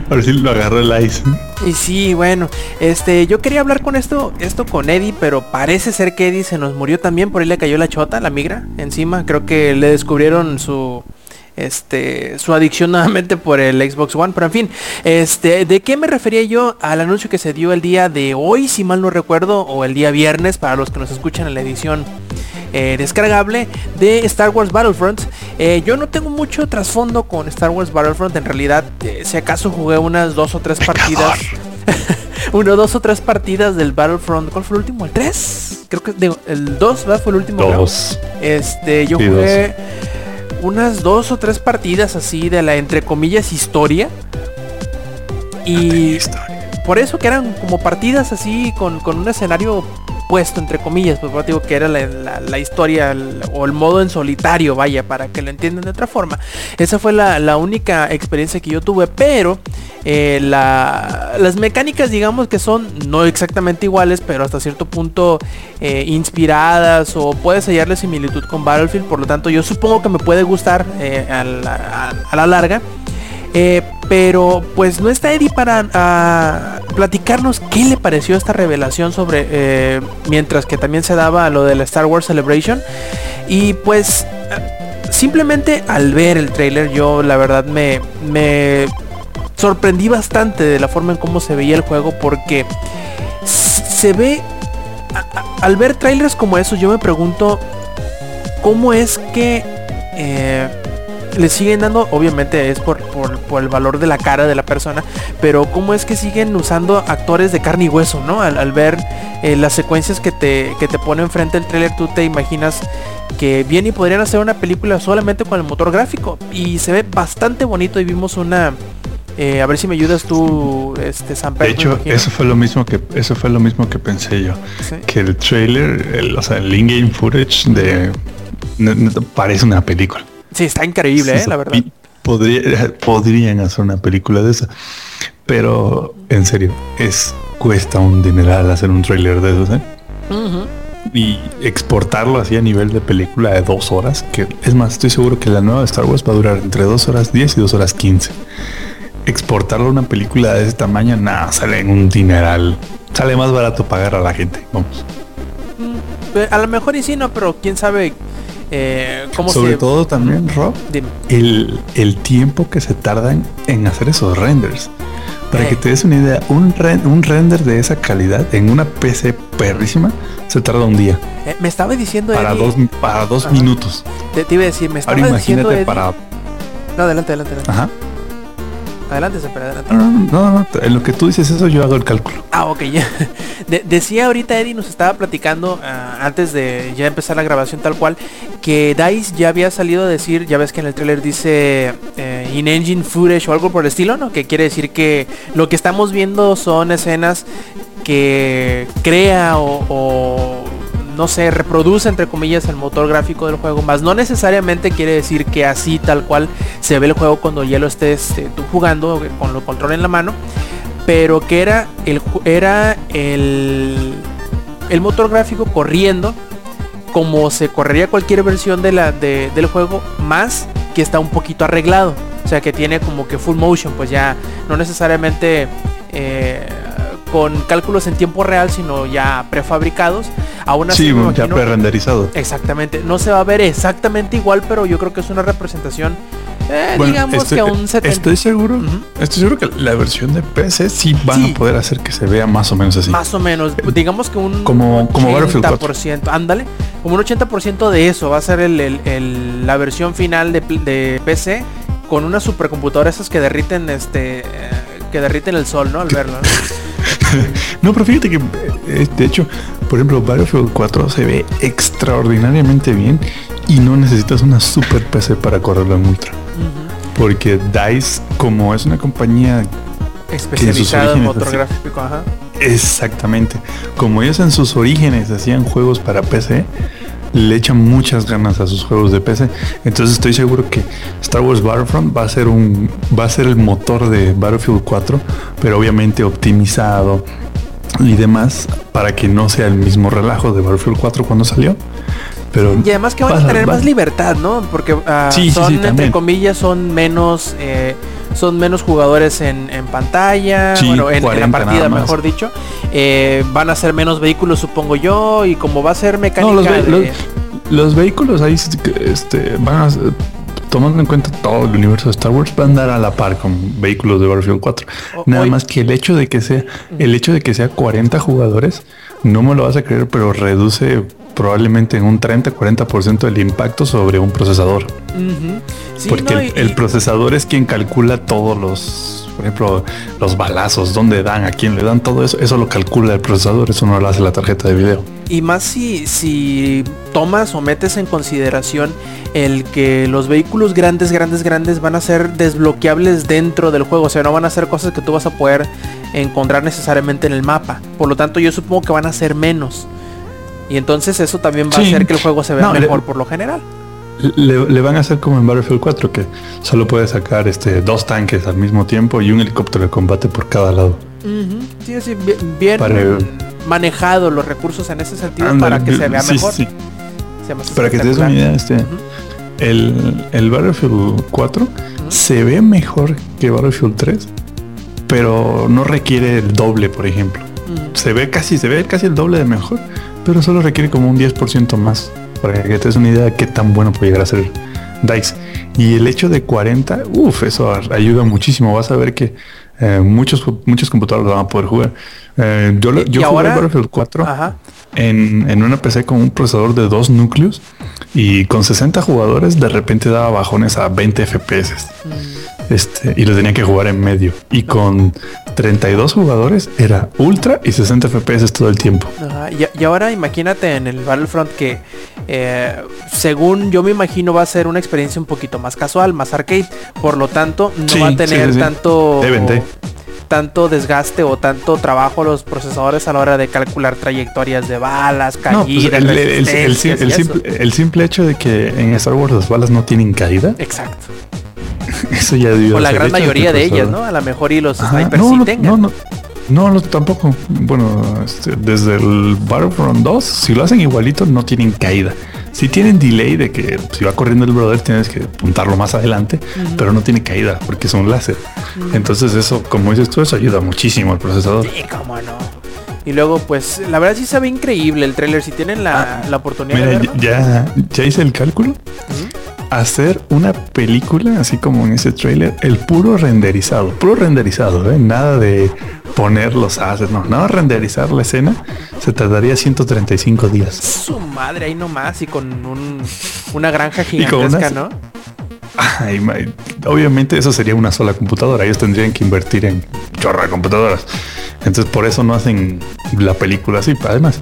Ahora sí lo agarró el ice. Y sí, bueno, este, yo quería hablar con esto, esto con Eddie, pero parece ser que Eddie se nos murió también, por ahí le cayó la chota, la migra, encima, creo que le descubrieron su, este, su adicción nuevamente por el Xbox One, pero en fin, este, ¿de qué me refería yo al anuncio que se dio el día de hoy, si mal no recuerdo, o el día viernes, para los que nos escuchan en la edición eh, descargable de Star Wars Battlefront. Eh, yo no tengo mucho trasfondo con Star Wars Battlefront. En realidad, eh, si acaso jugué unas dos o tres partidas. Uno, dos o tres partidas del Battlefront. ¿Cuál fue el último? ¿El 3? Creo que digo, el 2 ¿verdad? fue el último. Dos. Este, yo Sí, jugué unas dos o tres partidas así de la entre comillas historia. Y por eso que eran como partidas así con, con un escenario puesto entre comillas, pues digo que era la, historia o el modo en solitario, vaya, para que lo entiendan de otra forma. Esa fue la, única experiencia que yo tuve, pero eh, la- las mecánicas digamos que son no exactamente iguales, pero hasta cierto punto eh, inspiradas o puedes hallarle similitud con Battlefield, por lo tanto yo supongo que me puede gustar eh, a la larga. Eh, pero pues no está Eddie para ah, platicarnos qué le pareció esta revelación sobre eh, mientras que también se daba lo de la Star Wars Celebration. Y pues simplemente al ver el trailer yo la verdad me, me sorprendí bastante de la forma en cómo se veía el juego porque se ve al ver trailers como esos yo me pregunto cómo es que eh, le siguen dando, obviamente es por, por- por el valor de la cara de la persona, pero cómo es que siguen usando actores de carne y hueso, ¿no? Al, al ver eh, las secuencias que te, que te pone enfrente el trailer, tú te imaginas que bien y podrían hacer una película solamente con el motor gráfico y se ve bastante bonito y vimos una... eh, a ver si me ayudas tú, este San De Pedro. hecho, eso fue lo mismo que eso fue lo mismo que pensé yo. Que el trailer, el, o sea, el in-game footage de parece una película. Sí, está increíble, ¿eh? la verdad. Podría- podrían hacer una película de esa. Pero en serio, es cuesta un dineral hacer un trailer de esos, ¿eh? Y exportarlo así a nivel de película de dos horas, que es más, estoy seguro que la nueva Star Wars va a durar entre dos horas 10 y dos horas 15. exportarlo a una película de ese tamaño, nada, sale en un dineral. Sale más barato pagar a la gente, vamos. Eh, A lo mejor y sí, no, pero quién sabe eh, cómo Sobre se... todo también, Rob, Dime. el, el tiempo que se tardan en hacer esos renders. Para Eh. que te des una idea, un, ren- un render de esa calidad en una PC perrísima se tarda un día. Eh, me estaba diciendo Para Eddie- dos, para dos Ajá. minutos. Te, te iba a decir, me estaba Ahora diciendo imagínate Eddie- para... No, adelante, adelante, adelante. Ajá. Adelante, Semper, adelante. No, no, no, en lo que tú dices eso yo hago el cálculo. Ah, ok, ya. De- decía ahorita Eddie, nos estaba platicando ah, antes de ya empezar la grabación tal cual, que DICE ya había salido a decir, ya ves que en el trailer dice eh, in-engine footage o algo por el estilo, ¿no? Que quiere decir que lo que estamos viendo son escenas que crea o, o, no sé, reproduce entre comillas el motor gráfico del juego, más no necesariamente quiere decir que así tal cual se ve el juego cuando ya lo estés eh, tú jugando eh, con el control en la mano pero que era el era el el motor gráfico corriendo como se correría cualquier versión de la de- del juego más que está un poquito arreglado o sea que tiene como que full motion pues ya no necesariamente eh, con cálculos en tiempo real sino ya prefabricados aún así Sí, ya pre-renderizado. exactamente no se va a ver exactamente igual pero yo creo que es una representación eh, Bueno, digamos estoy- que a un 70 Estoy seguro, Ujú. estoy seguro que la versión de PC sí van Sí. a poder hacer que se vea más o menos así. Más o menos, digamos que un Como- como Battlefield 80%, ándale, como un 80% de eso va a ser el, el- el- la versión final de, PC con una supercomputadora esas que derriten este eh, que derriten el sol, ¿no? Al verlo. ¿no? No, pero fíjate que, eh, de hecho, por ejemplo, Battlefield 4 se ve extraordinariamente bien y no necesitas una super PC para correrlo en ultra. Porque DICE, como es una compañía Especializado en motor gráfico, ajá. exactamente, como ellos en sus orígenes hacían juegos para PC, le echan muchas ganas a sus juegos de PC. Entonces estoy seguro que Star Wars Battlefront va a ser un va a ser el motor de Battlefield 4, pero obviamente optimizado y demás para que no sea el mismo relajo de Battlefield 4 cuando salió. Pero Y además que van a tener va- más libertad, ¿no? Porque Sí, sí, son, sí, entre comillas, son menos eh, son menos jugadores en, en pantalla, Sí, bueno, en, en la 40 partida, mejor dicho. Eh, van a ser menos vehículos, supongo yo, y como va a ser mecánica No, los, de- los- los vehículos ahí este, van a, tomando en cuenta todo el universo de Star Wars, van a andar a la par con vehículos de Battlefield 4. O- Nada más que el hecho de que sea, el hecho de que sea 40 jugadores, no me lo vas a creer, pero reduce probablemente en un 30-40% el impacto sobre un procesador. Sí, porque no, el, y- el y- procesador es quien calcula todos los, por ejemplo, los balazos, dónde dan, a quién le dan, todo eso. Eso lo calcula el procesador, eso no lo hace la tarjeta de video. Y más si, si tomas o metes en consideración el que los vehículos grandes, grandes, grandes van a ser desbloqueables dentro del juego. O sea, no van a ser cosas que tú vas a poder encontrar necesariamente en el mapa. Por lo tanto, yo supongo que van a ser menos. Y entonces eso también va a hacer que el juego se vea No, le- mejor por lo general. Le, le van a hacer como en Battlefield 4 que solo puede sacar este dos tanques al mismo tiempo y un helicóptero de combate por cada lado. Ujú. Sí, sí, bien, Para- manejado los recursos en ese sentido Ándale, para que se vea sí, mejor. sí. más Para que te des una idea, este, Ujú. el, el Battlefield 4 se ve mejor que Battlefield 3, pero no requiere el doble, por ejemplo. Se ve casi, se ve casi el doble de mejor, pero solo requiere como un 10% más. Para que te des una idea de qué tan bueno puede llegar a ser DICE. Y el hecho de 40, uff, eso ayuda muchísimo. Vas a ver que eh, muchos, muchos computadores van a poder jugar. Eh, yo Y- yo y jugué ahora- Battlefield 4 Ajá. en, en una PC con un procesador de dos núcleos y con 60 jugadores de repente daba bajones a 20 FPS. Este, y lo tenía que jugar en medio. Y con 32 jugadores era ultra y 60 FPS todo el tiempo. Ajá, Y, y ahora imagínate en el Battlefront que eh, según yo me imagino va a ser una experiencia un poquito más casual, más arcade. Por lo tanto, no Sí, va a tener sí, sí. tanto tanto desgaste o tanto trabajo los procesadores a la hora de calcular trayectorias de balas, No, pues caídas, el, el- simple, el simple hecho de que en Star Wars las balas no tienen caída, Exacto. eso ya ayuda. O la gran mayoría de ellas, ¿no? A lo mejor y los Ajá, snipers no, sí no, tengan. No, tampoco. Bueno, este, desde el Battlefront 2, si lo hacen igualito, no tienen caída. Si tienen delay de que si va corriendo el brother tienes que apuntarlo más adelante, pero no tiene caída porque es un láser. Entonces eso, como dices tú, eso ayuda muchísimo al procesador. Sí, cómo no. Y luego, pues, la verdad sí se ve increíble el tráiler. Si tienen la, la oportunidad Mira, de verlo. ya, ya hice el cálculo. Hacer una película, así como en ese trailer, el puro renderizado, puro renderizado, ¿eh? nada de poner los assets, no, nada renderizar la escena, se tardaría 135 días. Su madre ahí nomás y con un, una granja gigantesca, ¿no? Ay, obviamente eso sería una sola computadora, ellos tendrían que invertir en chorra de computadoras. Entonces por eso no hacen la película así. Además,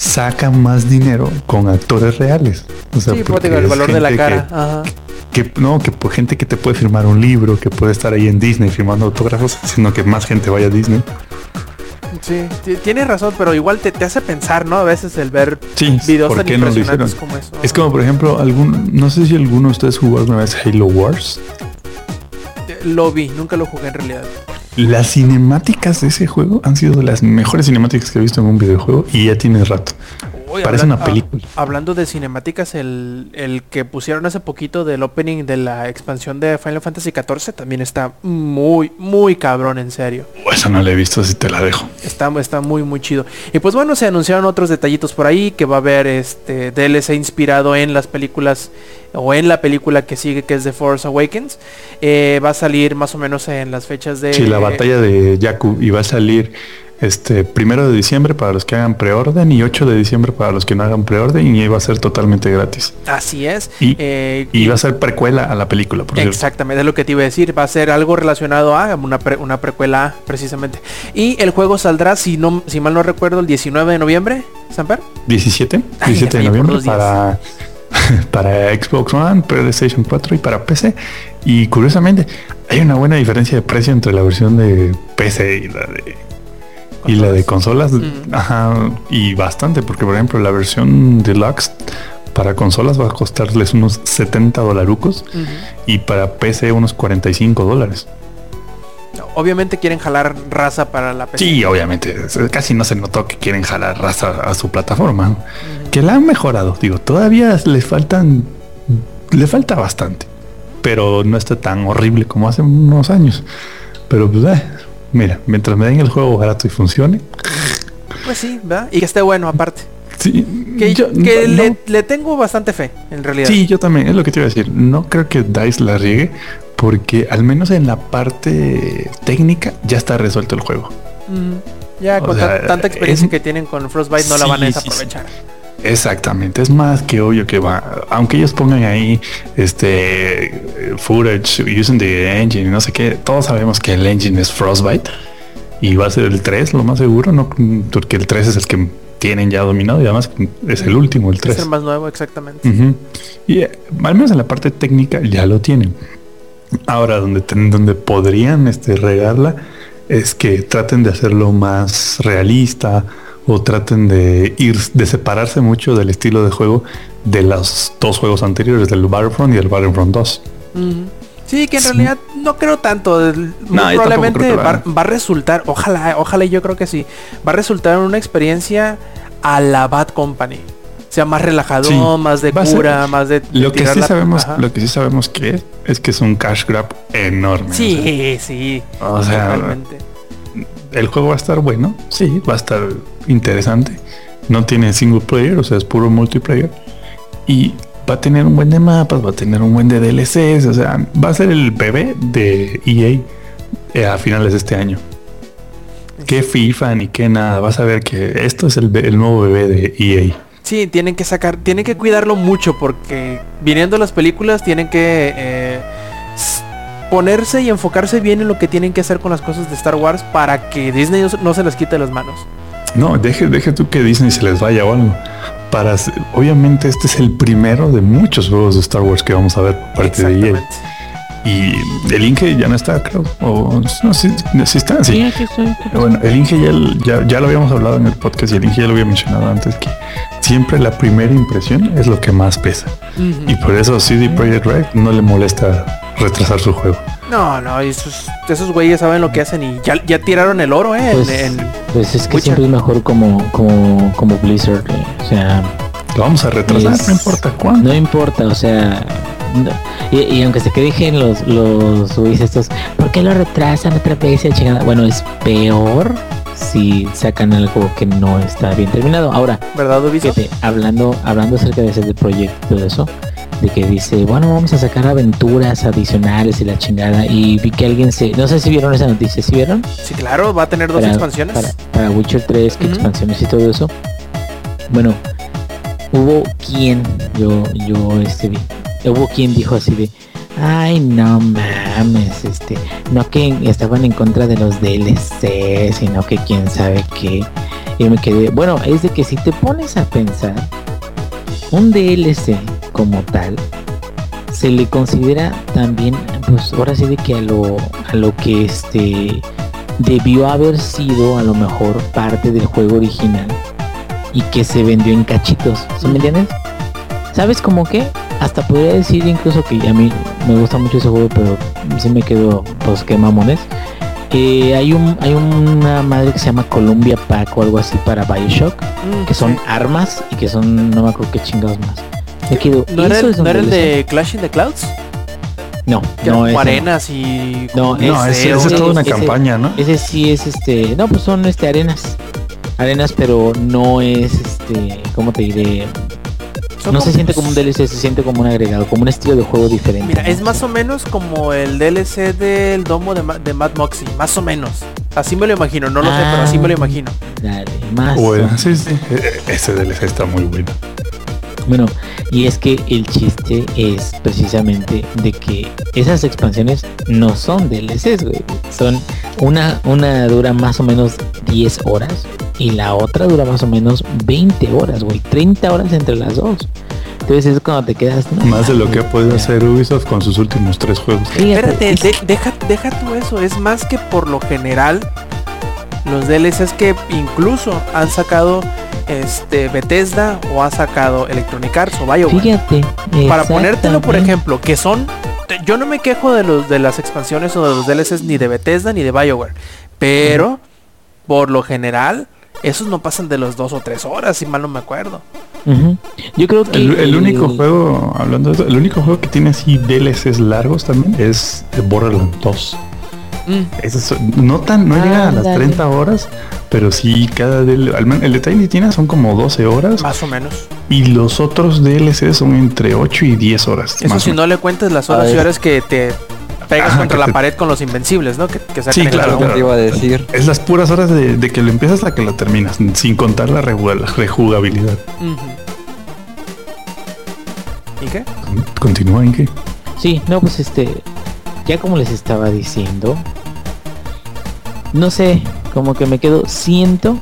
sacan más dinero con actores reales. O sea, Sí, porque porque el valor de la que- cara. Ajá. que no, que por gente que te puede firmar un libro, que puede estar ahí en Disney firmando autógrafos, sino que más gente vaya a Disney. Sí, ti- tienes razón, pero igual te, te hace pensar, ¿no? A veces el ver Sí, videos ¿por tan no impresionantes hicieron? como eso. Es como por ejemplo, algún, no sé si alguno de ustedes jugó alguna vez Halo Wars. Eh, Lo vi, nunca lo jugué en realidad. Las cinemáticas de ese juego han sido las mejores cinemáticas que he visto en un videojuego y ya tiene rato. Uy, Parece hablan- una película. ah, hablando de cinemáticas, el, el que pusieron hace poquito del opening de la expansión de Final Fantasy XIV también está muy, muy cabrón, en serio. Esa no la he visto, así te la dejo. Está, está muy, muy chido. Y pues bueno, se anunciaron otros detallitos por ahí, que va a haber este DLC inspirado en las películas, o en la película que sigue, que es The Force Awakens. Eh, va a salir más o menos en las fechas de... Sí, la batalla de Yaku y va a salir este primero de diciembre para los que hagan preorden y 8 de diciembre para los que no hagan preorden y va a ser totalmente gratis. Así es. Y- Eh, Y va a ser precuela a la película, por cierto. Exactamente, es lo que te iba a decir. Va a ser algo relacionado a una, pre- una precuela A, precisamente. Y el juego saldrá, si no si mal no recuerdo, el 19 de noviembre, Samper. 17, Ay, 17 de noviembre para, para Xbox One, PlayStation 4 y para PC. Y curiosamente, hay una buena diferencia de precio entre la versión de PC y la de y la de consolas, Mm. ajá, y bastante, porque por ejemplo la versión deluxe para consolas va a costarles unos 70 dolarucos y para PC unos 45 dólares. Obviamente quieren jalar raza para la PC. Sí, obviamente. Casi no se notó que quieren jalar raza a su plataforma. Que la han mejorado. Digo, todavía le faltan. Le falta bastante. Pero no está tan horrible como hace unos años. Pero pues, eh, mira, mientras me den el juego barato y funcione. Pues sí, ¿verdad? Y que esté bueno aparte. Sí, Que, yo- que no- le, le tengo bastante fe, en realidad. sí, yo también. Es lo que te iba a decir. No creo que DICE la riegue. Porque al menos en la parte técnica ya está resuelto el juego. Ujú. Ya O con sea, tanta experiencia es- que tienen con Frostbite no la van a sí, desaprovechar. Exactamente, es más que obvio que va, aunque ellos pongan ahí este footage using the engine y no sé qué, todos sabemos que el engine es Frostbite y va a ser el 3 lo más seguro, no porque el 3 es el que tienen ya dominado y además es el último, el Es 3. el más nuevo, exactamente. Y eh, al menos en la parte técnica ya lo tienen. Ahora, donde, donde podrían este, regarla es que traten de hacerlo más realista o traten de ir, de separarse mucho del estilo de juego de los dos juegos anteriores, del Battlefront y el Battlefront 2. Ujú. Sí, que en Sí. realidad no creo tanto. muy probablemente va, a resultar, ojalá, ojalá y yo creo que sí, va a resultar en una experiencia a la Bad Company. O sea, más relajado, Sí, más de va cura, más de, de Lo que sí la- sabemos, Ajá. lo que sí sabemos que es, es que es un cash grab enorme. o sea, Sí, sí. O sea, realmente. el juego va a estar bueno, sí, va a estar interesante. No tiene single player, o sea, es puro multiplayer. Y va a tener un buen de mapas, va a tener un buen de DLCs, o sea, va a ser el bebé de EA eh, a finales de este año. Qué FIFA ni qué nada, vas a ver que esto es el, nuevo bebé de EA. Sí, tienen que sacar, tienen que cuidarlo mucho porque viniendo las películas tienen que eh, ponerse y enfocarse bien en lo que tienen que hacer con las cosas de Star Wars para que Disney no se- no se las quite de las manos. No, deje, deje tú que Disney se les vaya o algo. Para, obviamente este es el primero de muchos juegos de Star Wars que vamos a ver por parte de EA. Y el Inge ya no está, creo. O no, sí, sí está, sí. Sí, aquí estoy. Bueno, el Inge ya, ya, ya lo habíamos hablado en el podcast y el Inge ya lo había mencionado antes que siempre la primera impresión es lo que más pesa. Y por eso CD Projekt Red no le molesta retrasar su juego. No, no, esos, esos güeyes saben lo que hacen y ya, ya tiraron el oro, eh. Pues, en- en- pues es que Witcher. siempre es mejor como, como, como Blizzard. eh, O sea, Lo vamos a retrasar, Es- no importa cuándo. No importa, o sea, no- y, y aunque se quejen los los güeyes estos, ¿por qué lo retrasan otra vez? Bueno, es peor si sacan algo que no está bien terminado. Ahora, ¿Verdad, Ubisoft? fíjate, hablando hablando acerca de ese del proyecto de eso, de que dice, bueno, vamos a sacar aventuras adicionales y la chingada y vi que alguien se, no sé si vieron esa noticia, ¿sí vieron? Sí, claro, va a tener dos para, expansiones. Para, para Witcher 3, que Ujú. expansiones y todo eso. Bueno, hubo quien, yo, yo este vi, hubo quien dijo así de, ay no mames, este, no que estaban en contra de los DLC, sino que quién sabe qué. Y me quedé, bueno, es de que si te pones a pensar, un DLC como tal, se le considera también, pues ahora sí de que a lo, a lo que este debió haber sido a lo mejor parte del juego original y que se vendió en cachitos, ¿sí me entiendes? ¿Sabes cómo que? Hasta podría decir incluso que a mí me gusta mucho ese juego, pero sí me quedo, pues qué mamones. Eh, hay un hay una madre que se llama Columbia Pack o algo así para Bioshock, Mm, que son sí. armas y que son no me acuerdo qué chingados más. Me quedo, ¿No era, ¿eso el, ¿no era el de Clash in the Clouds? No, no, arenas y... No, No, ese, ese- ese es toda una ese- campaña, ¿no? Ese sí es este. No, pues son este arenas. Arenas, pero no es este. ¿Cómo te diré? son no se siente como un DLC, se siente como un agregado, como un estilo de juego diferente. Mira, ¿no? es más o menos como el DLC del domo de, Ma- de Mad Moxie, más o menos. Así me lo imagino, no lo sé, pero así me lo Ah. imagino. Dale, más. Bueno, sí, sí. Eh, Ese DLC está muy bueno. Bueno, y es que el chiste es precisamente de que esas expansiones no son DLCs, güey. Son una, una dura más o menos 10 horas y la otra dura más o menos 20 horas, güey. 30 horas entre las dos. Entonces es cuando te quedas. no Más de lo que ha podido hacer Ubisoft con sus últimos tres juegos. fíjate, Espérate, es- de- deja, deja tú eso, es más que por lo general los DLCs que incluso han sacado este Bethesda o ha sacado Electronic Arts o BioWare. Fíjate. Para ponértelo, por ejemplo, que son te- yo no me quejo de los de las expansiones o de los DLCs ni de Bethesda ni de BioWare, pero por lo general esos no pasan de los dos o tres horas, si mal no me acuerdo. Yo creo que El, el único juego, hablando de eso, el único juego que tiene así DLCs largos también es Borderlands 2. Es- no tan, no llega a las Ándale. 30 horas, pero sí cada del, el de Tiny Tina son como 12 horas Más o menos. y los otros DLCs son entre 8 y 10 horas. Eso más si no le cuentas las horas y horas que te pegas Ajá, contra la te- pared con los invencibles, ¿no? Que, que sacan Sí, claro, te iba a decir. Es las puras horas de, de que lo empiezas a que lo terminas, sin contar la rejug- la rejugabilidad. ¿Y qué? Continúa en qué? Sí, no, pues este, ya como les estaba diciendo, no sé, como que me quedo, siento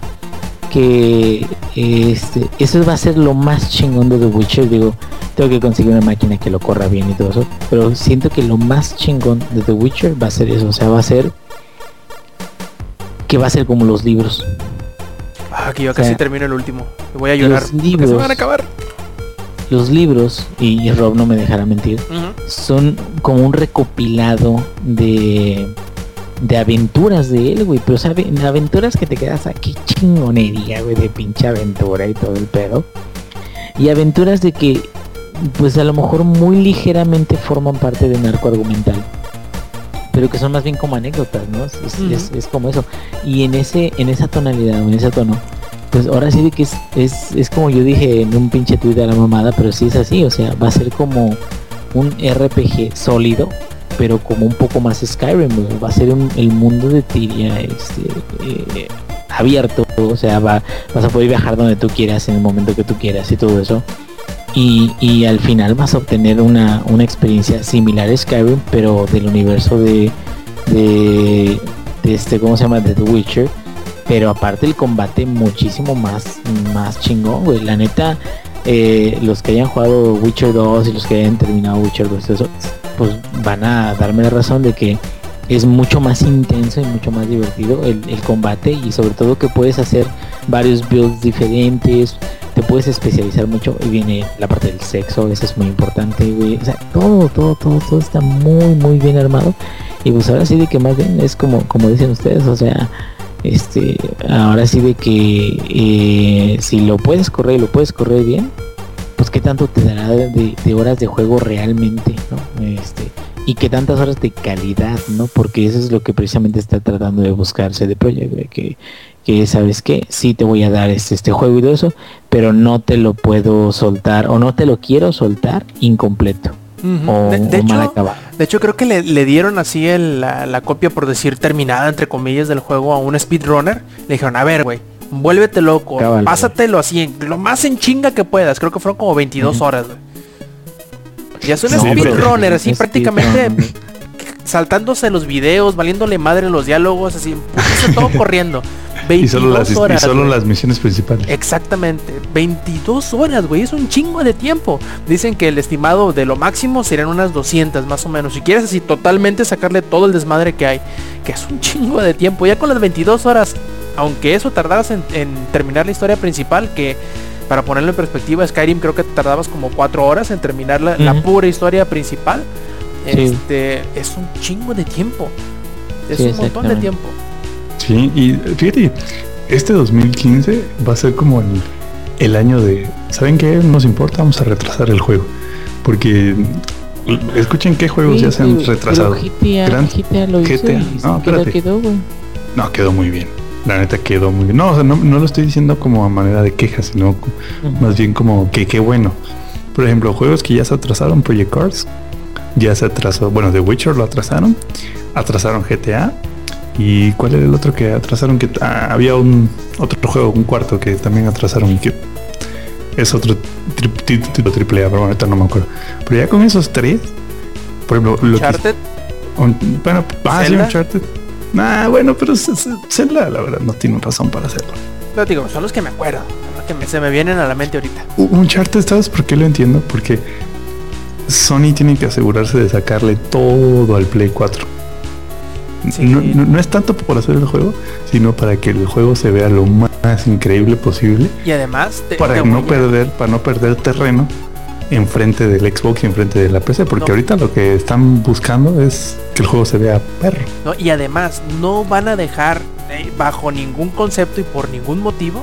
que este, eso va a ser lo más chingón de The Witcher, digo, tengo que conseguir una máquina que lo corra bien y todo eso, pero siento que lo más chingón de The Witcher va a ser eso, o sea, va a ser que va a ser como los libros. Ah, que yo O casi termino el último. Me voy a llorar. Los libros. se van a acabar. Los libros, y, Rob no me dejará mentir, son como un recopilado de de aventuras de él, güey, pero sabe, aventuras que te quedas aquí chingonería, güey, de pinche aventura y todo el pedo. Y aventuras de que pues a lo mejor muy ligeramente forman parte de un arco argumental. Pero que son más bien como anécdotas, ¿no? Es, es- es- es como eso. Y en ese, en esa tonalidad, o en ese tono, pues ahora sí de que es, es, es como yo dije en un pinche tweet de la mamada, pero sí es así, o sea, va a ser como un RPG sólido, pero como un poco más Skyrim, va a ser un- el mundo de Tyria este, eh, abierto, o sea, va, vas a poder viajar donde tú quieras en el momento que tú quieras y todo eso. Y, y al final vas a obtener una, una experiencia similar a Skyrim, pero del universo de, de, de este, ¿cómo se llama? De The Witcher. Pero aparte el combate muchísimo más, más chingón, güey. La neta, eh, los que hayan jugado Witcher 2 y los que hayan terminado Witcher 2, eso, pues van a darme la razón de que es mucho más intenso y mucho más divertido el, combate y sobre todo que puedes hacer varios builds diferentes, te puedes especializar mucho y viene la parte del sexo, eso es muy importante, güey. O sea, todo, todo, todo, todo está muy, muy bien armado. Y pues ahora sí de que más bien es como, como dicen ustedes, o sea, este, ahora sí de que eh, si lo puedes correr y lo puedes correr bien, qué tanto te dará de, de horas de juego realmente, ¿no? Este, y qué tantas horas de calidad, ¿no? Porque eso es lo que precisamente está tratando de buscarse de Project, güey, que, que sabes que sí te voy a dar este, este juego y todo eso, pero no te lo puedo soltar o no te lo quiero soltar incompleto. O, de, de o mal hecho, de hecho, creo que le, le dieron así el- la, la copia, por decir, terminada, entre comillas, del juego a un speedrunner. Le dijeron, a ver, güey, vuélvete loco, pásatelo así, en- lo más en chinga que puedas. Creo que fueron como 22 horas, güey. Ya es un No, speedrunner, así prácticamente saltándose los videos, valiéndole madre los diálogos, así, todo corriendo. 22 Y solo las, y horas. solo güey. las misiones principales. Exactamente, 22 horas, güey, es un chingo de tiempo. Dicen que el estimado de lo máximo serían unas 200 más o menos. Si quieres así totalmente sacarle todo el desmadre que hay, que es un chingo de tiempo. Ya con las 22 horas, aunque eso tardaras en, en terminar la historia principal, que para ponerlo en perspectiva, Skyrim creo que tardabas como 4 horas en terminar la, pura historia principal. Sí. Este, es un chingo de tiempo. Es Sí, un montón de tiempo. Sí, y fíjate, este 2015 va a ser como el, el año de, ¿saben qué? No nos importa, vamos a retrasar el juego. Porque escuchen qué juegos ya se han retrasado. GTA, Gran- GTA lo hizo GTA, no, quedó, espérate. quedó, güey. No, quedó muy bien. La neta quedó muy bien. No, o sea, no, no lo estoy diciendo como a manera de queja, sino más bien como que qué bueno. Por ejemplo, juegos que ya se atrasaron, Project Cars, ya se atrasó, bueno, The Witcher lo atrasaron, atrasaron GTA. ¿Y cuál era el otro que atrasaron? Que ah, había un otro juego, un cuarto que también atrasaron y que es otro tri- ti- título triple A, pero bueno, ahorita no me acuerdo. Pero ya con esos tres, por ejemplo, lo que, un- bueno, ah. Uncharted. Nah, bueno, pero Zelda, la verdad, no tiene razón para hacerlo. pero digo, son los que me acuerdo, los que me- se me vienen a la mente ahorita. Uncharted, ¿sabes por qué lo entiendo? Porque Sony tiene que asegurarse de sacarle todo al Play 4. Sí. No, no- no es tanto por hacer el juego, sino para que el juego se vea lo más increíble posible, Y además, te- para te no perder, para no perder terreno enfrente del Xbox y enfrente de la PC, porque No. ahorita lo que están buscando es que el juego se vea perro. Y además, no van a dejar eh, bajo ningún concepto y por ningún motivo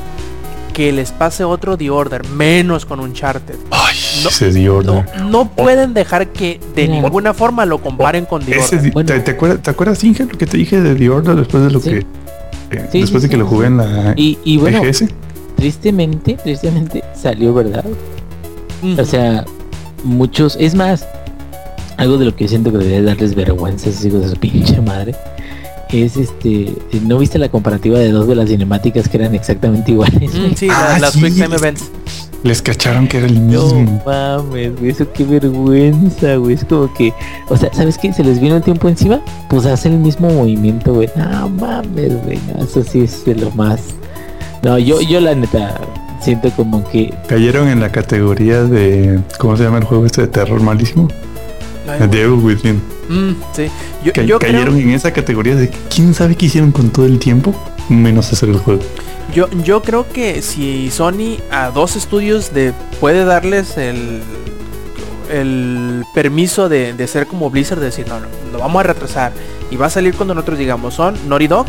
que les pase otro The Order, menos con Uncharted. Ay, No, se dio No, no pueden dejar que de No. ninguna forma lo comparen con The Ese Order. di- Bueno. ¿te, te acuerdas, ¿Te acuerdas, Inge, lo que te dije de The Order después de lo Sí. que... eh, Sí, después sí, de que sí, lo jugué en la Y, y bueno, EGS? tristemente, tristemente salió verdad. O sea, muchos, es más, algo de lo que siento que debería darles vergüenza a esos hijos de su pinche madre. Es este, ¿no viste la comparativa de dos de las cinemáticas que eran exactamente iguales? Mm, sí, la- Ah, las sí. Quick Time Events. Les cacharon que era el No mismo. mames, güey, eso qué vergüenza, güey. Es como que, o sea, ¿sabes qué? Se les vino el tiempo encima, pues hace el mismo movimiento, güey. No mames, güey, no, eso sí es de lo más. No, yo, yo la neta siento como que Cayeron en la categoría de... ¿Cómo se llama el juego este de terror malísimo? The Devil Within. mm, sí. Yo, Ca- yo creo- cayeron en esa categoría de quién sabe qué hicieron con todo el tiempo, menos hacer el juego. Yo, yo creo que si Sony a dos estudios de puede darles el el permiso de, de ser como Blizzard, de decir, no, no, lo vamos a retrasar. Y va a salir cuando nosotros digamos, son Naughty Dog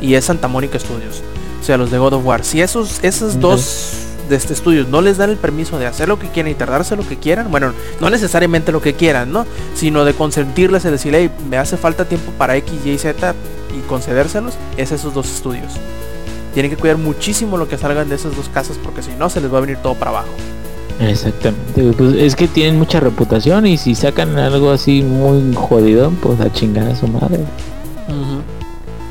y es Santa Mónica Studios. O sea, los de God of War. Si esos, Ujú. dos de este estudios no les dan el permiso de hacer lo que quieran y tardarse lo que quieran, bueno, no necesariamente lo que quieran, ¿no? Sino de consentirles y decirle, "Hey, me hace falta tiempo para X, Y, Z y concedérselos, es esos dos estudios. Tienen que cuidar muchísimo lo que salgan de esas dos casas porque si no se les va a venir todo para abajo. Exactamente, pues es que tienen mucha reputación y si sacan algo así muy jodido, pues a chingar a su madre.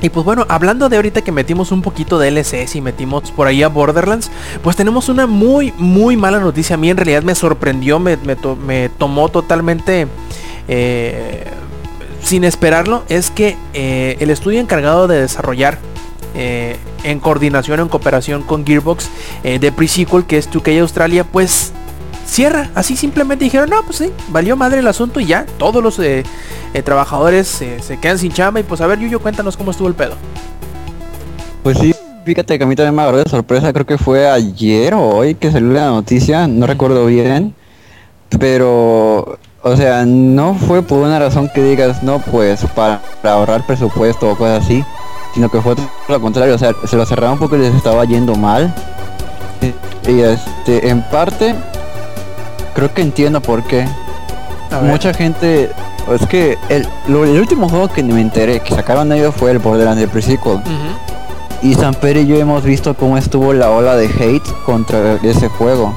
Y pues bueno, hablando de ahorita que metimos un poquito de LCS y metimos por ahí a Borderlands, pues tenemos una muy, muy mala noticia. A mí en realidad me sorprendió, me, me to- me tomó totalmente eh, sin esperarlo. Es que eh, el estudio encargado de desarrollar eh, en coordinación, en cooperación con Gearbox de Pre-Sequel, que es 2K Australia, pues cierra. Así simplemente dijeron, no, pues sí, valió madre el asunto y ya, todos los eh, eh, trabajadores se quedan sin chamba y pues a ver, Yuyo, cuéntanos cómo estuvo el pedo. Pues sí, fíjate que a mí también me agarró de sorpresa, creo que fue ayer o hoy que salió la noticia, no recuerdo bien, pero, o sea, no fue por una razón que digas, no, pues para, para ahorrar presupuesto o cosas así, sino que fue todo lo contrario, o sea, se lo cerraron porque les estaba yendo mal. Y, este, en parte, creo que entiendo por qué. A ver. Mucha gente, es que el, lo- el último juego que me enteré que sacaron ellos fue el Borderlands de Pre-Sequel. Ujú. Y Samper y yo hemos visto cómo estuvo la ola de hate contra ese juego.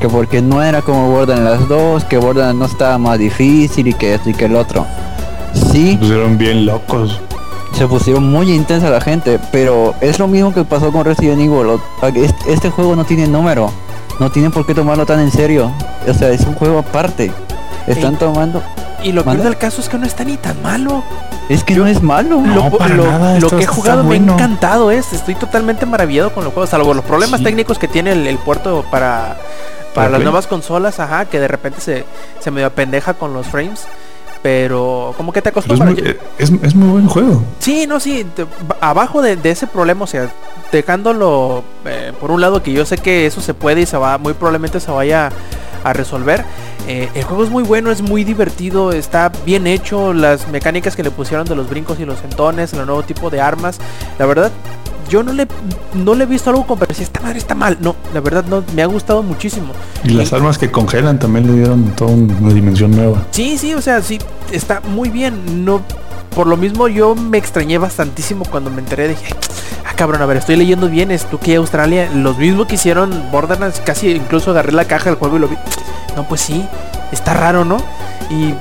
Que porque no era como Borderlands 2, que Borderlands no estaba más difícil y que esto y que el otro. Sí, Se pusieron bien locos. se pusieron muy intensa la gente, pero es lo mismo que pasó con Resident Evil. Este, este juego no tiene número, no tienen por qué tomarlo tan en serio. O sea, es un juego aparte. Están Ey. tomando... Y lo peor del caso es que no está ni tan malo. Es que no es malo. No, lo, para lo- nada, lo que he jugado me ha encantado es, estoy totalmente maravillado con los juegos, salvo los problemas Sí. técnicos que tiene el, el puerto para, para ¿Para las nuevas consolas, ajá, que de repente se, se medio pendeja con los frames. Pero como que te es, acostumbras. muy, Yo- eh, es, es muy buen juego. Sí, no, sí, te- abajo de, de ese problema, o sea, dejándolo eh, por un lado que yo sé que eso se puede y se va, muy probablemente se vaya a resolver. eh, el juego es muy bueno, es muy divertido, está bien hecho, las mecánicas que le pusieron de los brincos y los sentones, el nuevo tipo de armas, la verdad. Yo no le, no le he visto algo como pero si esta madre está mal. No, la verdad no, me ha gustado muchísimo. Y las armas que congelan también le dieron toda una dimensión nueva. Sí, sí, o sea, sí, está muy bien. No, por lo mismo yo me extrañé bastantísimo cuando me enteré. Dije, ah, cabrón, a ver, estoy leyendo bien esto que Australia, los mismos que hicieron Borderlands, casi incluso agarré la caja del juego y lo vi. No, pues sí, está raro, ¿no? Y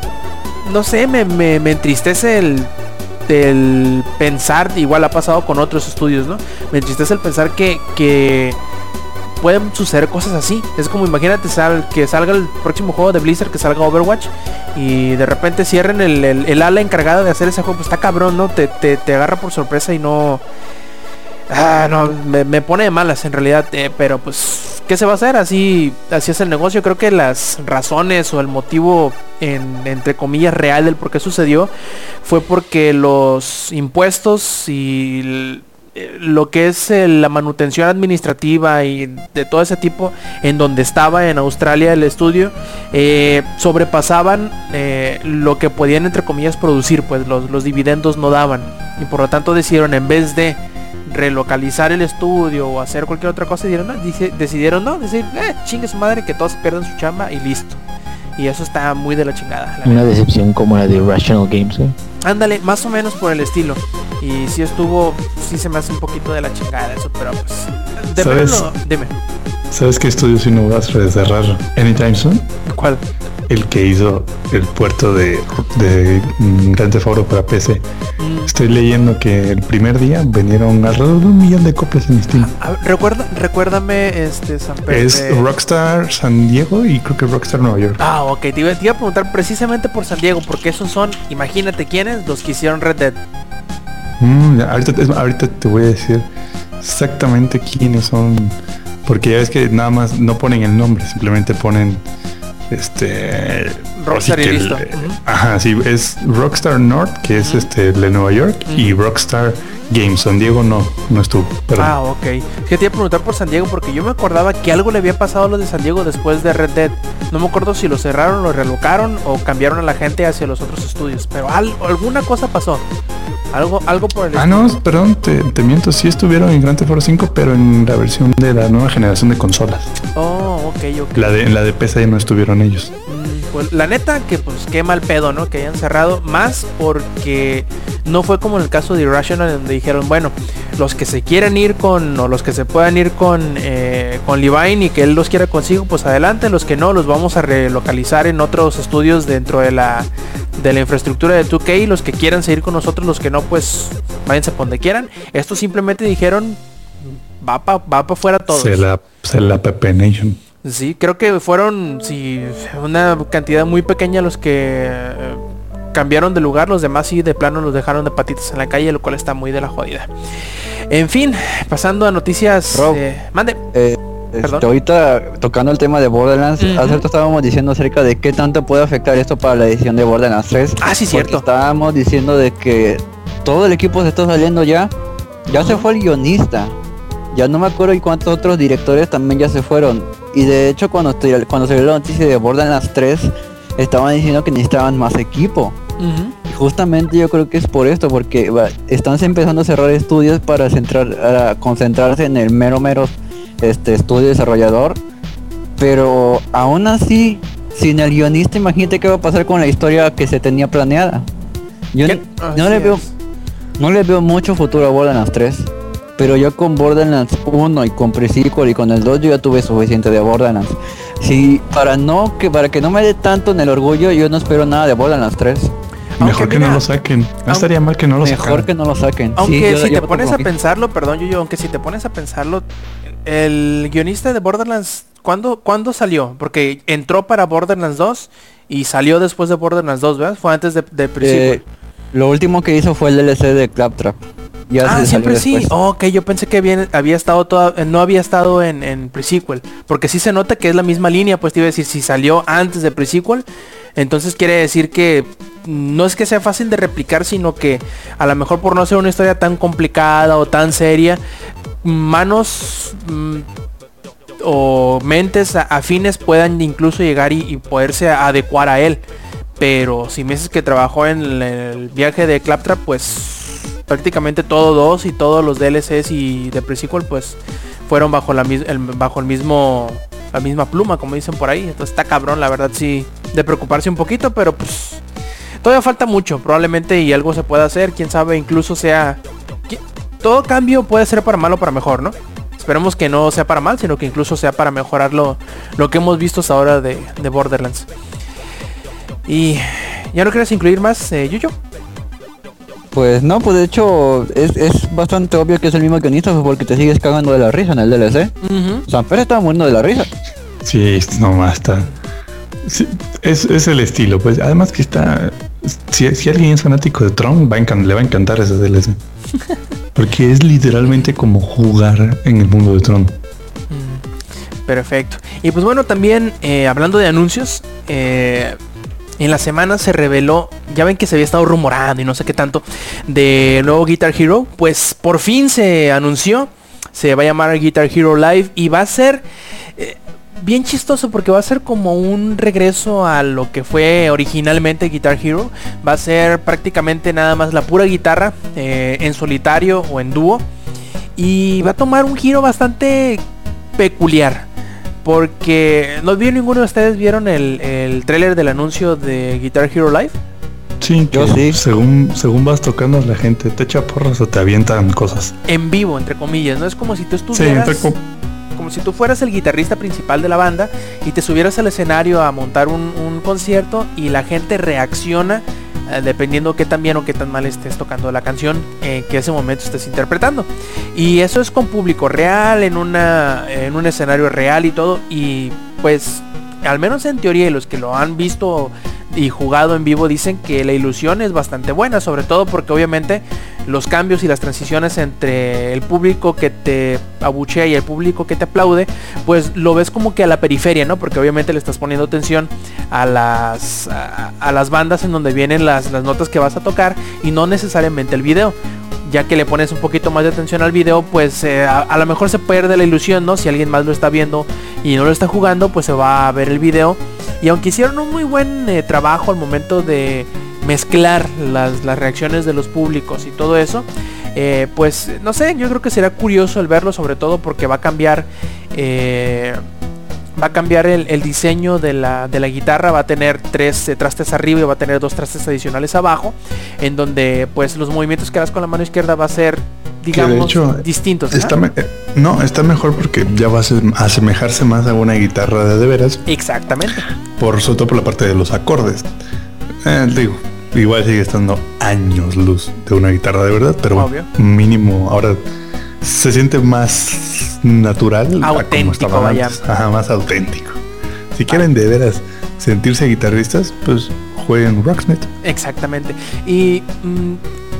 no sé, me, me, me entristece el, el pensar, igual ha pasado con otros estudios, ¿no? Me entristece el pensar que, que pueden suceder cosas así. Es como imagínate que salga el próximo juego de Blizzard, que salga Overwatch y de repente cierren el, el- el ala encargada de hacer ese juego. Pues está cabrón, ¿no? Te, te, te agarra por sorpresa y no... Ah, no, me, me pone de malas en realidad, eh, pero pues, ¿qué se va a hacer? Así, así es el negocio. Creo que las razones o el motivo, en, entre comillas, real del por qué sucedió fue porque los impuestos y lo que es eh, la manutención administrativa y de todo ese tipo en donde estaba en Australia el estudio eh, sobrepasaban lo que podían entre comillas producir pues los, los dividendos no daban y por lo tanto decidieron en vez de relocalizar el estudio o hacer cualquier otra cosa decidieron no, dice- decidieron no decir eh, chingue su madre que todos pierdan su chamba y listo y eso está muy de la chingada la Una decepción como la de Rational Games, güey. Ándale, más o menos por el estilo. Y si estuvo, sí se me hace un poquito de la chingada eso, pero pues. De ¿Sabes? plano, dime. ¿Sabes qué estudio si no vas a cerrar anytime soon? ¿Cuál? El que hizo el puerto de, de mm, Grand Theft Auto para PC. Mm, Estoy leyendo que el primer día vendieron alrededor de un millón de copias en Steam. a ver, recuerda, recuérdame este San Pedro. Es Rockstar San Diego y creo que Rockstar Nueva York. Ah, ok, te iba, te iba a preguntar precisamente por San Diego, porque esos son, imagínate quiénes, los que hicieron Red Dead. Mm, ahorita te voy a decir exactamente quiénes son. Porque ya ves que nada más no ponen el nombre, simplemente ponen este Rockstar y que listo. el-. Ajá, sí, es Rockstar North, que es este el de Nueva York, y Rockstar Games. San Diego no, no estuvo. Perdón. Ah, ok. Es que te iba a preguntar por San Diego porque yo me acordaba que algo le había pasado a los de San Diego después de Red Dead. No me acuerdo si lo cerraron, lo relocaron o cambiaron a la gente hacia los otros estudios. Pero al- alguna cosa pasó. Algo, algo por el Ah, no, perdón, te, te miento, sí estuvieron en Grand Theft Auto 5, pero en la versión de la nueva generación de consolas. Oh, ok, ok. La de, en la de PC no estuvieron ellos. Pues la neta que pues qué mal pedo, ¿no? Que hayan cerrado. Más porque no fue como en el caso de Irrational donde dijeron, bueno, los que se quieran ir con, o los que se puedan ir con, eh, con Levine y que él los quiera consigo, pues adelante. Los que no, los vamos a relocalizar en otros estudios dentro de la, de la infraestructura de 2K. Y los que quieran seguir con nosotros, los que no, pues váyanse por donde quieran. Estos simplemente dijeron, va para va pa afuera todos. Se la, se la Pepe Nation. Sí, creo que fueron sí, una cantidad muy pequeña los que eh, cambiaron de lugar, los demás sí de plano los dejaron de patitas en la calle, lo cual está muy de la jodida. En fin, pasando a noticias. Rob. eh, mande. Eh, Perdón. este, ahorita tocando el tema de Borderlands, hace rato estábamos diciendo acerca de qué tanto puede afectar esto para la edición de Borderlands 3. Ah, sí, cierto. Estábamos diciendo de que todo el equipo se está saliendo ya. Ya se fue el guionista. Ya no me acuerdo y cuántos otros directores también ya se fueron. Y de hecho cuando, estoy- cuando se dio la noticia de Borderlands 3, estaban diciendo que necesitaban más equipo. Y justamente yo creo que es por esto, porque va, están empezando a cerrar estudios para centrar, a concentrarse en el mero mero este estudio desarrollador. Pero aún así, sin el guionista, imagínate qué va a pasar con la historia que se tenía planeada. Yo ¿Qué? no, le veo no le veo mucho futuro a Borderlands 3. Pero yo con Borderlands 1 y con Pre-Sequel y con el 2 yo ya tuve suficiente de Borderlands. Si para no que para que no me dé tanto en el orgullo, yo no espero nada de Borderlands 3. Aunque Mejor que mira, no lo saquen. No estaría mal que no lo Mejor sacaran. que no lo saquen. Sí, Aunque yo- si yo te pones a pensarlo, perdón, yo, aunque si te pones a pensarlo, el guionista de Borderlands, ¿cuándo, ¿cuándo salió? Porque entró para Borderlands 2 y salió después de Borderlands 2, ¿verdad? Fue antes de, de pre-sequel. Eh, lo último que hizo fue el DLC de Claptrap. Ya Ah, siempre sí. Oh, ok, yo pensé que bien, había estado toda, no había estado en, en pre-sequel. Porque sí se nota que es la misma línea, pues te iba a decir, si salió antes de pre-sequel, entonces quiere decir que no es que sea fácil de replicar, sino que a lo mejor por no ser una historia tan complicada o tan seria, manos mm, o mentes afines puedan incluso llegar y, y poderse adecuar a él. Pero si me dices que trabajó en el, el viaje de Claptrap, pues prácticamente todo dos y todos los DLCs y de pre-sequel pues fueron bajo la el, bajo el mismo la misma pluma como dicen por ahí. Entonces está cabrón la verdad sí de preocuparse un poquito pero pues todavía falta mucho probablemente y algo se pueda hacer quién sabe incluso sea todo cambio puede ser para mal o para mejor no esperemos que no sea para mal sino que incluso sea para mejorar lo, lo que hemos visto hasta ahora de, de Borderlands. Y ya no quieres incluir más eh, Yuyo Pues no, pues de hecho es, es bastante obvio que es el mismo guionista pues, porque te sigues cagando de la risa en el DLC. Ujú. Samper estaba muriendo de la risa. Sí, no está. Sí, es, es el estilo, pues. Además que está. Si, si alguien es fanático de Tron, va a le va a encantar ese DLC. Porque es literalmente como jugar en el mundo de Tron. Perfecto. Y pues bueno, también eh, hablando de anuncios, eh, en la semana se reveló, ya ven que se había estado rumorando y no sé qué tanto, de nuevo Guitar Hero, pues por fin se anunció, se va a llamar Guitar Hero Live y va a ser eh, bien chistoso porque va a ser como un regreso a lo que fue originalmente Guitar Hero, va a ser prácticamente nada más la pura guitarra eh, en solitario o en dúo. Y va a tomar un giro bastante peculiar. Porque no vi ninguno de ustedes vieron el, el tráiler del anuncio de Guitar Hero Live. Sí, Yo que sí. Según, según vas tocando, la gente te echa porras o te avientan cosas. En vivo, entre comillas. No es como si tú Sí, estuvieras. como si tú fueras el guitarrista principal de la banda y te subieras al escenario a montar un, un concierto y la gente reacciona eh, dependiendo qué tan bien o qué tan mal estés tocando la canción en que ese momento estés interpretando. Y eso es con público real, en, una, en un escenario real y todo. Y pues, al menos en teoría, los que lo han visto y jugado en vivo dicen que la ilusión es bastante buena, sobre todo porque obviamente los cambios y las transiciones entre el público que te abuchea y el público que te aplaude, pues lo ves como que a la periferia, ¿no? Porque obviamente le estás poniendo atención a las, a, las bandas en donde vienen las, las notas que vas a tocar y no necesariamente el video. Ya que le pones un poquito más de atención al video, pues eh, a, a lo mejor se pierde la ilusión, ¿no? Si alguien más lo está viendo y no lo está jugando, pues se va a ver el video. Y aunque hicieron un muy buen eh, trabajo al momento de mezclar las, las reacciones de los públicos y todo eso, eh, pues no sé, yo creo que será curioso el verlo, sobre todo porque va a cambiar. eh, va a cambiar el, el diseño de la, de la guitarra, va a tener tres eh, trastes arriba y va a tener dos trastes adicionales abajo, en donde pues los movimientos que hagas con la mano izquierda va a ser, digamos, hecho, distintos. eh, no, está mejor porque ya va a asemejarse más a una guitarra de de veras. Exactamente. Por sobre todo por la parte de los acordes. Eh, digo, igual sigue estando años luz de una guitarra de verdad, pero bueno, mínimo ahora se siente más natural como Auténtico, vaya. Ajá, más auténtico. Si quieren de veras sentirse guitarristas, pues jueguen Rocksmith. Exactamente. Y mm,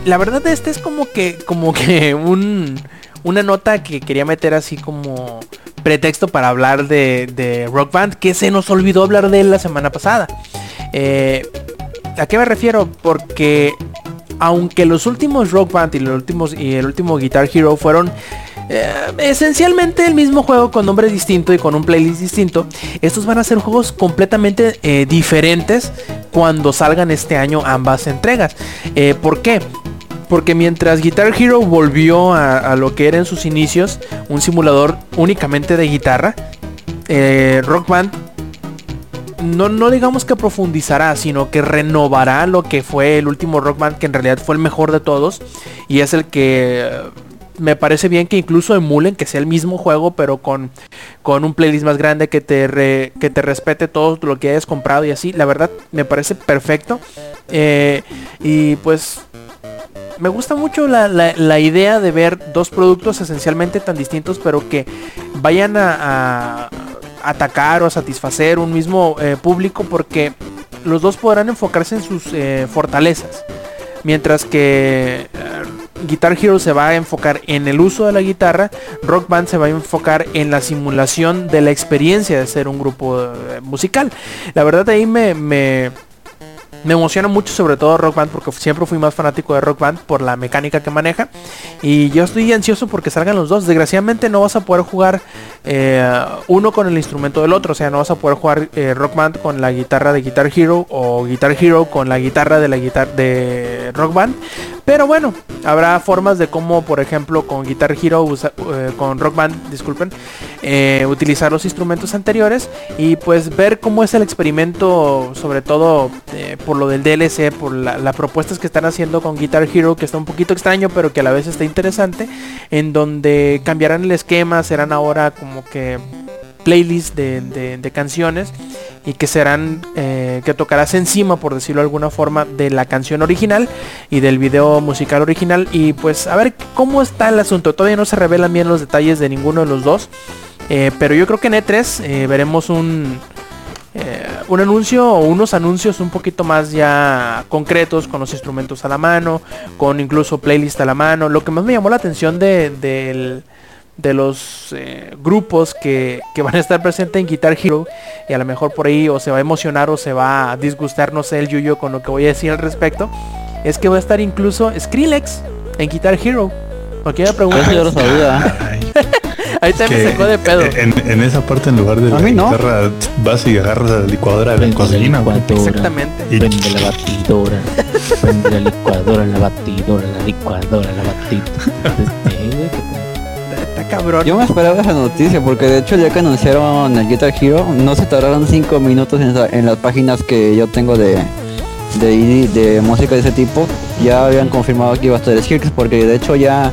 la verdad este es como que como que un una nota que quería meter así como pretexto para hablar de, de Rock Band que se nos olvidó hablar de él la semana pasada. Eh, ¿A qué me refiero? Porque aunque los últimos Rock Band y los últimos y el último Guitar Hero fueron eh, esencialmente el mismo juego con nombre distinto y con un playlist distinto, estos van a ser juegos completamente eh, diferentes cuando salgan este año ambas entregas. Eh, ¿Por qué? Porque mientras Guitar Hero volvió a, a lo que era en sus inicios, un simulador únicamente de guitarra, Rock Band no, no digamos que profundizará, sino que renovará lo que fue el último Rock Band, que en realidad fue el mejor de todos. Y es el que eh, me parece bien que incluso emulen que sea el mismo juego, pero con, con un playlist más grande que te, que te respete todo lo que hayas comprado y así. La verdad me parece perfecto. Eh, y pues me gusta mucho la, la- idea de ver dos productos esencialmente tan distintos, pero que vayan a atacar o a satisfacer un mismo eh, público, porque los dos podrán enfocarse en sus eh, fortalezas. Mientras que eh, Guitar Hero se va a enfocar en el uso de la guitarra, Rock Band se va a enfocar en la simulación de la experiencia de ser un grupo musical. La verdad ahí me, me emociona mucho sobre todo Rock Band porque siempre fui más fanático de Rock Band por la mecánica que maneja. Y yo estoy ansioso porque salgan los dos. Desgraciadamente no vas a poder jugar eh, uno con el instrumento del otro. O sea, no vas a poder jugar eh, Rock Band con la guitarra de Guitar Hero o Guitar Hero con la guitarra de la guitarra de Rock Band. Pero bueno, habrá formas de cómo, por ejemplo, con Guitar Hero, eh, con Rock Band, disculpen, utilizar los instrumentos anteriores y pues ver cómo es el experimento, sobre todo eh, lo del DLC, por la, las propuestas que están haciendo con Guitar Hero, que está un poquito extraño, pero que a la vez está interesante, en donde cambiarán el esquema, serán ahora como que playlists de, de- de canciones y que serán eh, que tocarás encima por decirlo de alguna forma de la canción original y del video musical original. Y pues a ver cómo está el asunto todavía no se revelan bien los detalles de ninguno de los dos eh, pero yo creo que en E3 eh, veremos un eh, un anuncio o unos anuncios un poquito más ya concretos con los instrumentos a la mano con incluso playlist a la mano lo que más me llamó la atención de, de los eh, grupos que, que van a estar presentes en Guitar Hero y a lo mejor por ahí o se va a emocionar o se va a disgustar, no sé el Yuyo con lo que voy a decir al respecto, es que va a estar incluso Skrillex en Guitar Hero. Porque Eso yo lo sabía. Ahí también me sacó de pedo. En, en esa parte en lugar de la no. guitarra vas y agarras la licuadora de la Prende cocina. Exactamente. Y- Prende la batidora. Prende la licuadora, la batidora, la licuadora, la batidora. Está cabrón. Yo me esperaba esa noticia porque de hecho día que anunciaron el Guitar Hero no se tardaron 5 minutos en, en las páginas que yo tengo de, de, ID de música de ese tipo. Ya habían confirmado que iba a estar Skrillex porque de hecho ya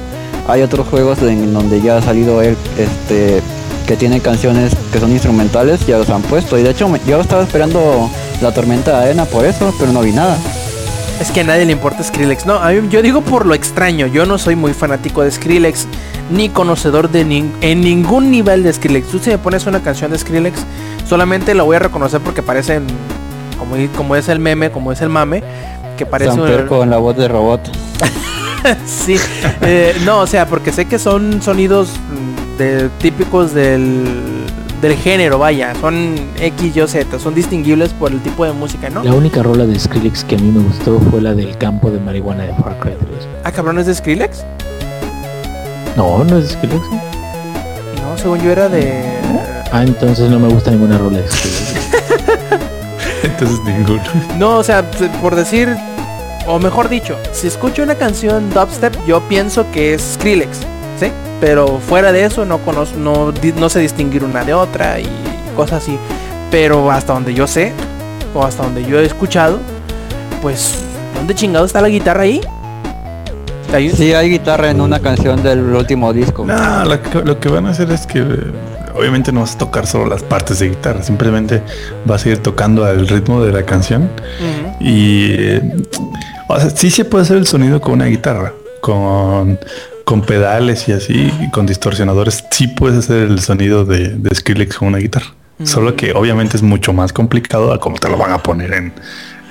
hay otros juegos en donde ya ha salido él este que tiene canciones que son instrumentales, ya los han puesto. Y de hecho yo estaba esperando la tormenta de arena por eso, pero no vi nada. Es que a nadie le importa Skrillex. No, a mí- yo digo por lo extraño. Yo no soy muy fanático de Skrillex. Ni conocedor de nin- en ningún nivel de Skrillex. Tú si me pones una canción de Skrillex, solamente la voy a reconocer porque parecen, como, como es el meme, como es el mame, que parece un- con la voz de robot. sí. eh, no, o sea, porque sé que son sonidos mm, de, típicos del, del género, vaya. Son X, Y, Z. Son distinguibles por el tipo de música, ¿no? La única rola de Skrillex que a mí me gustó fue la del campo de marihuana de Far Cry 3. Ah, cabrones de Skrillex. No, no es de Skrillex. No, según yo era de... Ah, entonces no me gusta ninguna rola de Skrillex. Entonces ninguno. No, o sea, por decir, o mejor dicho, si escucho una canción dubstep, yo pienso que es Skrillex, ¿sí? Pero fuera de eso no conozco, no, no sé distinguir una de otra y cosas así. Pero hasta donde yo sé, o hasta donde yo he escuchado, pues, ¿dónde chingado está la guitarra ahí? Hay un- Sí, hay guitarra en una canción del último disco. No, lo que, lo que van a hacer es que eh, obviamente no vas a tocar solo las partes de guitarra, simplemente vas a ir tocando al ritmo de la canción y eh, o sea, sí se puede hacer el sonido con una guitarra, con, con pedales y así, y con distorsionadores, sí puedes hacer el sonido de, de Skrillex con una guitarra. Solo que obviamente es mucho más complicado a como te lo van a poner en,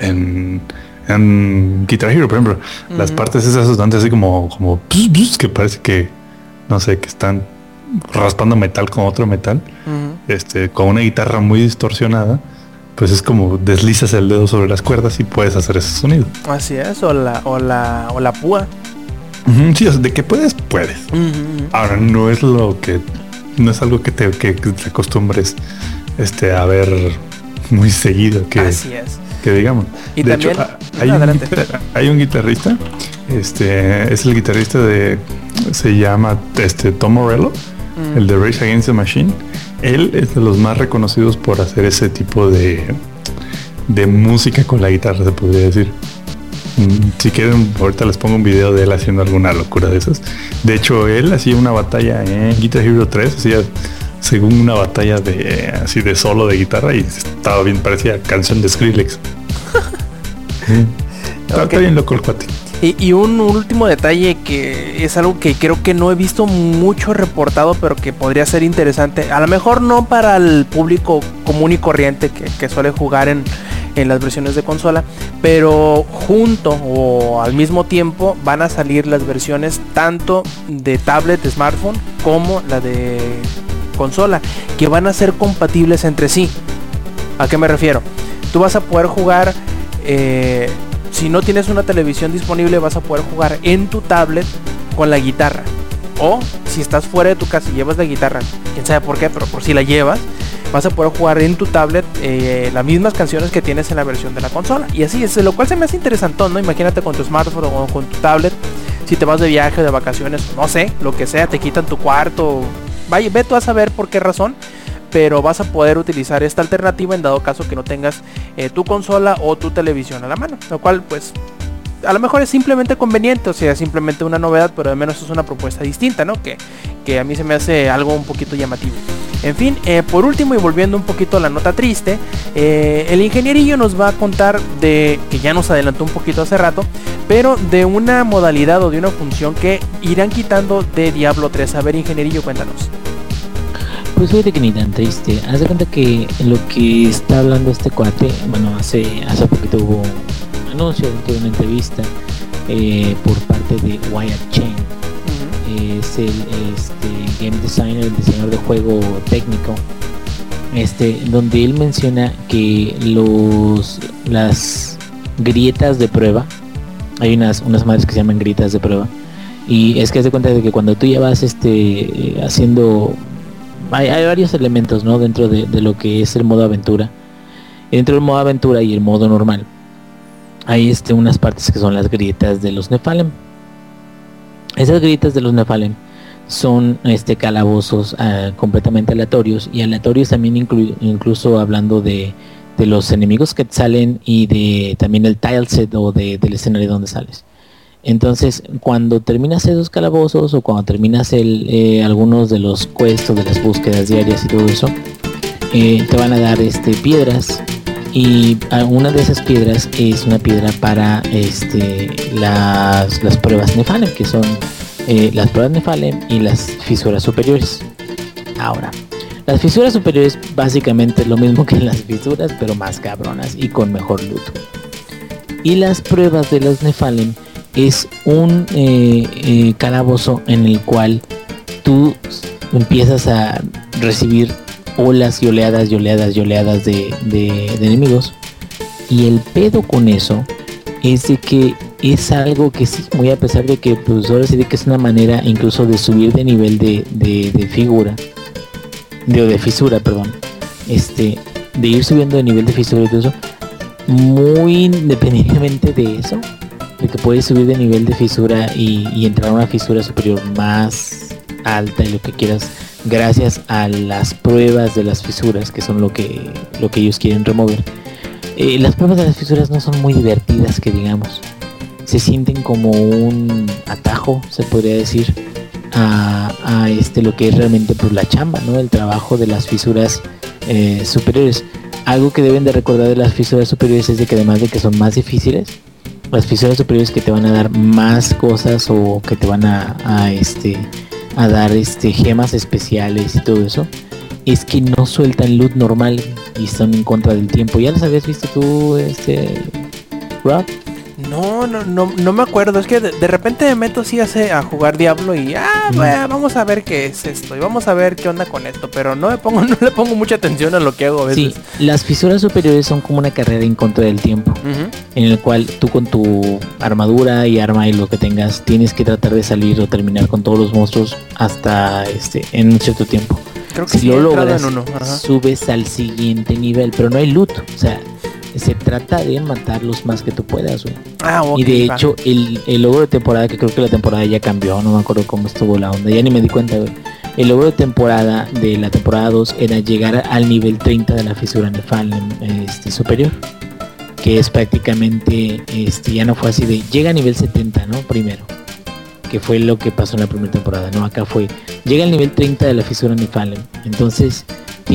en, en Guitar Hero, por ejemplo. Las partes esas son así como, como que parece que, no sé, que están raspando metal con otro metal, este, con una guitarra muy distorsionada, pues es como deslizas el dedo sobre las cuerdas y puedes hacer ese sonido. Así es, o la, o la, o la púa. Ujú, Sí, o sea, de que puedes, puedes. Ahora no es lo que, no es algo que te, que te acostumbres este, a ver muy seguido, que, Así es. que digamos. Y de también- hecho, hay, No, un hay un guitarrista, este, es el guitarrista de, se llama este, Tom Morello. El de Race Against the Machine. Él es de los más reconocidos por hacer ese tipo de, de música con la guitarra, se podría decir. Mm, Si quieren, ahorita les pongo un video de él haciendo alguna locura de esas. De hecho, él hacía una batalla en Guitar Hero 3, hacía según una batalla de así de solo de guitarra y estaba bien, parecía canción de Skrillex. Mm. Está- Ok. está bien loco el cuate. Y, un último detalle que es algo que creo que no he visto mucho reportado, pero que podría ser interesante. A lo mejor no para el público común y corriente que, que suele jugar en, en las versiones de consola, pero junto o al mismo tiempo van a salir las versiones tanto de tablet, smartphone, como la de consola, que van a ser compatibles entre sí. ¿A qué me refiero? Tú vas a poder jugar, eh, si no tienes una televisión disponible, vas a poder jugar en tu tablet con la guitarra. O si estás fuera de tu casa y llevas la guitarra, quién sabe por qué, pero por si la llevas, vas a poder jugar en tu tablet eh, las mismas canciones que tienes en la versión de la consola. Y así es, lo cual se me hace interesantón, ¿no? Imagínate con tu smartphone o con tu tablet, si te vas de viaje, de vacaciones, no sé, lo que sea, te quitan tu cuarto. Vaya, ve tú a saber por qué razón pero vas a poder utilizar esta alternativa en dado caso que no tengas eh, tu consola o tu televisión a la mano, lo cual pues a lo mejor es simplemente conveniente, o sea, simplemente una novedad, pero al menos es una propuesta distinta, ¿no? Que, que a mí se me hace algo un poquito llamativo. En fin, eh, por último y volviendo un poquito a la nota triste, eh, el ingenierillo nos va a contar de, que ya nos adelantó un poquito hace rato, pero de una modalidad o de una función que irán quitando de Diablo 3. A ver, ingenierillo, cuéntanos. Pues fíjate que ni tan triste. Haz de cuenta que lo que está hablando este cuate, bueno, hace, hace poquito hubo un anuncio de una entrevista eh, por parte de Wyatt Chain. Es el este, game designer, el diseñador de juego técnico. Este, donde él menciona que los las grietas de prueba, hay unas, unas madres que se llaman grietas de prueba. Y es que haz de cuenta de que cuando tú ya vas este, haciendo hay, varios elementos ¿no? dentro de, lo que es el modo aventura. Dentro del modo aventura y el modo normal hay este, unas partes que son las grietas de los Nephalem. Esas grietas de los Nephalem son este, calabozos ah, completamente aleatorios y aleatorios también inclu- incluso hablando de, de los enemigos que salen y de también el tileset o de- del escenario donde sales. Entonces, cuando terminas esos calabozos o cuando terminas el, eh, algunos de los quests de las búsquedas diarias y todo eso, eh, te van a dar este piedras y una de esas piedras es una piedra para este las, las pruebas Nephalem, que son eh, las pruebas Nephalem y las fisuras superiores. Ahora, las fisuras superiores básicamente es lo mismo que las fisuras, pero más cabronas y con mejor loot. Y las pruebas de los Nephalem es un eh, eh, calabozo en el cual tú empiezas a recibir olas y oleadas y oleadas y oleadas de, enemigos. Y el pedo con eso es de que es algo que sí, muy a pesar de que pues ahora sí de que es una manera incluso de subir de nivel de, de- de figura, de, de fisura, perdón, este, de ir subiendo de nivel de fisura eso, muy independientemente de eso, de que puedes subir de nivel de fisura y, entrar a una fisura superior más alta y lo que quieras gracias a las pruebas de las fisuras que son lo que lo que ellos quieren remover. Eh, las pruebas de las fisuras no son muy divertidas que digamos. Se sienten como un atajo se podría decir a, a este lo que es realmente pues la chamba no el trabajo de las fisuras eh, superiores. Algo que deben de recordar de las fisuras superiores es de que además de que son más difíciles las fisuras superiores que te van a dar más cosas o que te van a, a, este a dar este gemas especiales y todo eso es que no sueltan loot normal y están en contra del tiempo. Ya las habías visto tú este Rob No, no, no, no me acuerdo. Es que de, de repente me meto así hace a jugar Diablo y ah, bueno, vamos a ver qué es esto y vamos a ver qué onda con esto. Pero no me pongo, no le pongo mucha atención a lo que hago a sí veces. las fisuras superiores son como una carrera en contra del tiempo en el cual tú con tu armadura y arma y lo que tengas tienes que tratar de salir o terminar con todos los monstruos hasta este en un cierto tiempo Creo que si sí lo logras en uno. Ajá. subes al siguiente nivel pero no hay loot o sea se trata de matar los más que tú puedas güey. Ah, ok, y de va. hecho el, el logro de temporada que creo que la temporada ya cambió no me acuerdo cómo estuvo la onda ya ni me di cuenta güey El logro de temporada de la temporada 2 era llegar al nivel 30 de la fisura Nephalem este, superior. Que es prácticamente, este, ya no fue así de, llega a nivel 70, ¿no? Primero. Que fue lo que pasó en la primera temporada, ¿no? Acá fue, llega al nivel 30 de la fisura Nephalem. Entonces,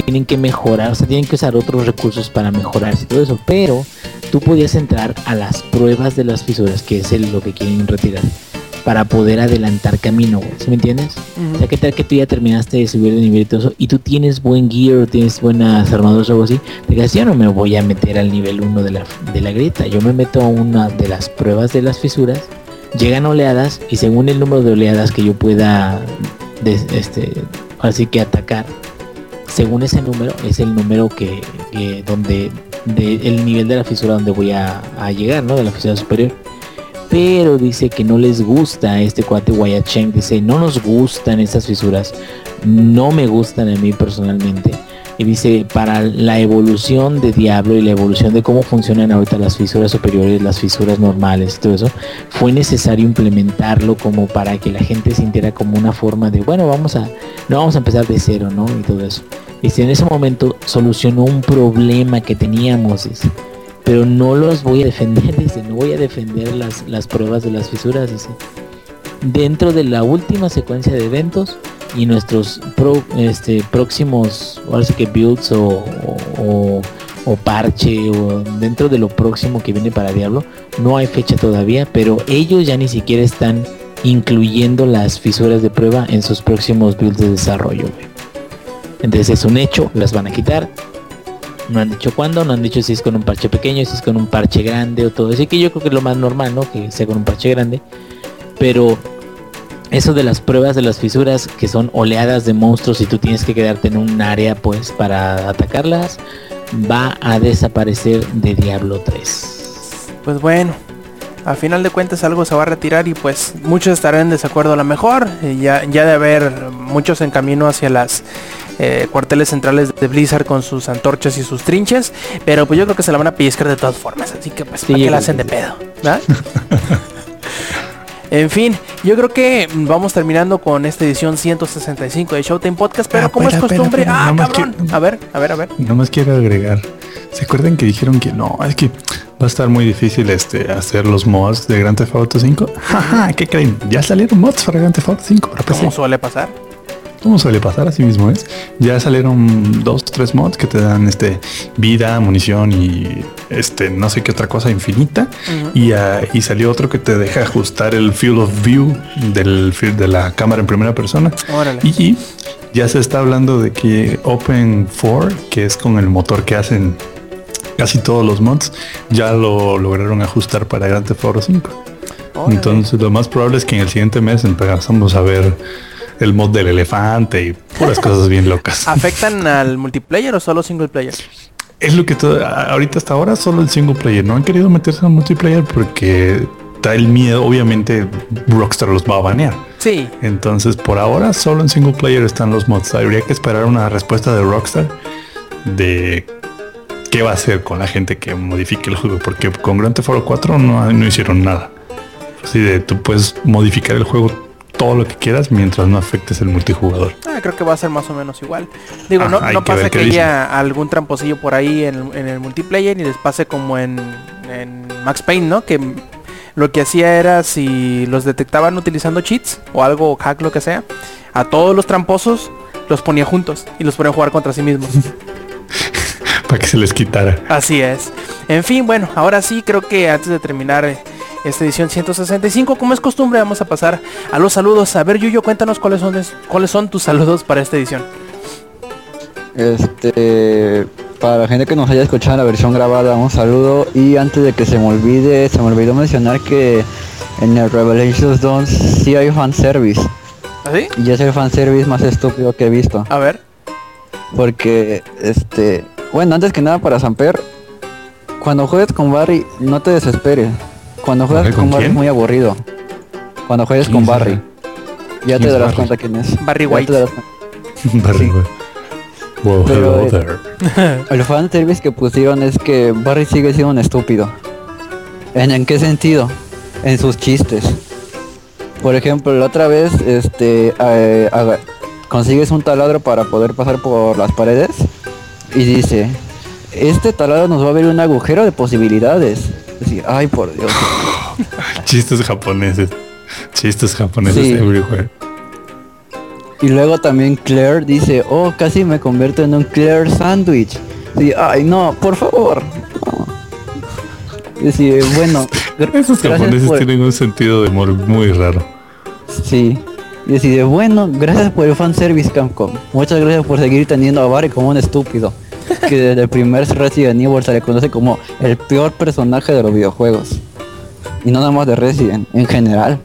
tienen que mejorar, o sea, tienen que usar otros recursos para mejorarse y todo eso. Pero tú podías entrar a las pruebas de las fisuras, que es el- lo que quieren retirar, para poder adelantar camino, güey. ¿Sí me entiendes? O sea, que tal que tú ya terminaste de subir de nivel y todo eso, y tú tienes buen gear, tienes buenas armaduras o algo así, te digas, yo no me voy a meter al nivel 1 de la, de la grieta, yo me meto a una de las pruebas de las fisuras, llegan oleadas, y según el número de oleadas que yo pueda, des- este, así que atacar, según ese número, es el número que, donde, de, el nivel de la fisura donde voy a, llegar, ¿no? De la fisura superior pero dice que no les gusta este cuate Wyatt dice no nos gustan estas fisuras, no me gustan a mí personalmente. Y dice, para la evolución de Diablo y la evolución de cómo funcionan ahorita las fisuras superiores, las fisuras normales todo eso, fue necesario implementarlo como para que la gente sintiera como una forma de, bueno, vamos a, no vamos a empezar de cero, ¿no? Y todo eso. Dice, en ese momento solucionó un problema que teníamos, dice pero no los voy a defender, dice, no voy a defender las, las pruebas de las fisuras, dice. Dentro de la última secuencia de eventos y nuestros pro- este, próximos, ahora que builds o, o, parche o dentro de lo próximo que viene para Diablo, no hay fecha todavía, pero ellos ya ni siquiera están incluyendo las fisuras de prueba en sus próximos builds de desarrollo. Entonces es un hecho, las van a quitar, no han dicho cuándo, no han dicho si es con un parche pequeño, si es con un parche grande o todo. Así que yo creo que es lo más normal, ¿no? Que sea con un parche grande. Pero eso de las pruebas de las fisuras, que son oleadas de monstruos y tú tienes que quedarte en un área pues para atacarlas, va a desaparecer de Diablo 3. Pues bueno, a final de cuentas algo se va a retirar y pues muchos estarán en desacuerdo a lo mejor. eh, Ya, ya de haber muchos en camino hacia las eh, cuarteles centrales de Blizzard con sus antorchas y sus trinches. Pero pues yo creo que se la van a pellizcar de todas formas. Así que pues Sí, ¿para yo la hacen que de pedo? ¿verdad? En fin, yo creo que vamos terminando con esta edición 165 de Showtime Podcast, pero Ah, como es costumbre, ah, más cabrón. A ver, a ver, a ver. Nomás quiero agregar. ¿Se acuerdan que dijeron que no? Es que va a estar muy difícil este hacer los mods de Grand Theft Auto 5. Jaja, ¿qué creen? Ya salieron mods para Grand Theft Auto 5. para PC. Como suele pasar. Como suele pasar, así mismo es. Ya salieron dos, tres mods que te dan este vida, munición y este no sé qué otra cosa infinita. y, ah, y salió otro que te deja ajustar el field of view del de la cámara en primera persona. Órale. Y ya se está hablando de que Open 4, que es con el motor que hacen casi todos los mods, ya lo lograron ajustar para Grand Theft Auto 5. Órale. Entonces lo más probable es que en el siguiente mes empezamos a ver el mod del elefante y puras cosas bien locas. ¿Afectan al multiplayer o solo single player? Es lo que todo, ahorita hasta ahora solo el single player. No han querido meterse en multiplayer porque está el miedo. Obviamente Rockstar los va a banear. Sí, Entonces por ahora solo en single player están los mods. Habría que esperar una respuesta de Rockstar de qué va a hacer con la gente que modifique el juego. Porque con Grand Theft Auto 4 no, no hicieron nada. Así de tú puedes modificar el juego todo lo que quieras mientras no afectes el multijugador. ah, creo que va a ser más o menos igual. Digo, Ajá, no, hay no que ver pasa que haya algún tramposillo por ahí en, en el multiplayer y les pase como en, en Max Payne, ¿no? Que lo que hacía era si los detectaban utilizando cheats o algo hack lo que sea, a todos los tramposos los ponía juntos y los ponía a jugar contra sí mismos. Para que se les quitara. Así es. En fin, bueno, ahora sí creo que antes de terminar eh, esta edición 165, como es costumbre, vamos a pasar a los saludos. A ver, Yuyo, cuéntanos cuáles son es- cuáles son tus saludos para esta edición. Este, para la gente que nos haya escuchado la versión grabada, un saludo. Y antes de que se me olvide, se me olvidó mencionar que en el Revelations 2 sí hay fanservice. ¿Así? Y es el fanservice más estúpido que he visto. A ver. Porque, este, bueno, antes que nada para Samper, cuando juegues con Barry, no te desesperes. Cuando juegas ¿Con con, Barry es muy aburrido. Cuando juegues ¿Quién con Barry. Ya ¿Quién te darás Barry? cuenta quién es. Barry Ya te White. darás. Barry. Well, Pero, hello eh, there. El fanservice que pusieron es que Barry sigue siendo un estúpido. ¿En, en qué sentido? En sus chistes. Por ejemplo, la otra vez, este, eh, consigues un taladro para poder pasar por las paredes y dice, este taladro nos va a abrir un agujero de posibilidades. Así, ay por Dios. Chistes japoneses. Chistes japoneses Sí. everywhere. Y luego también Claire dice, oh, casi me convierto en un Claire sandwich. Sí, ay no, por favor. no". Dice, bueno, Esos japoneses por- tienen un sentido de humor muy raro. Sí. Y decide, bueno, gracias por el fanservice Capcom. Muchas gracias por seguir teniendo a Barry como un estúpido. Que desde el primer Resident Evil se le conoce como el peor personaje de los videojuegos. Y no nada más de Resident, en general.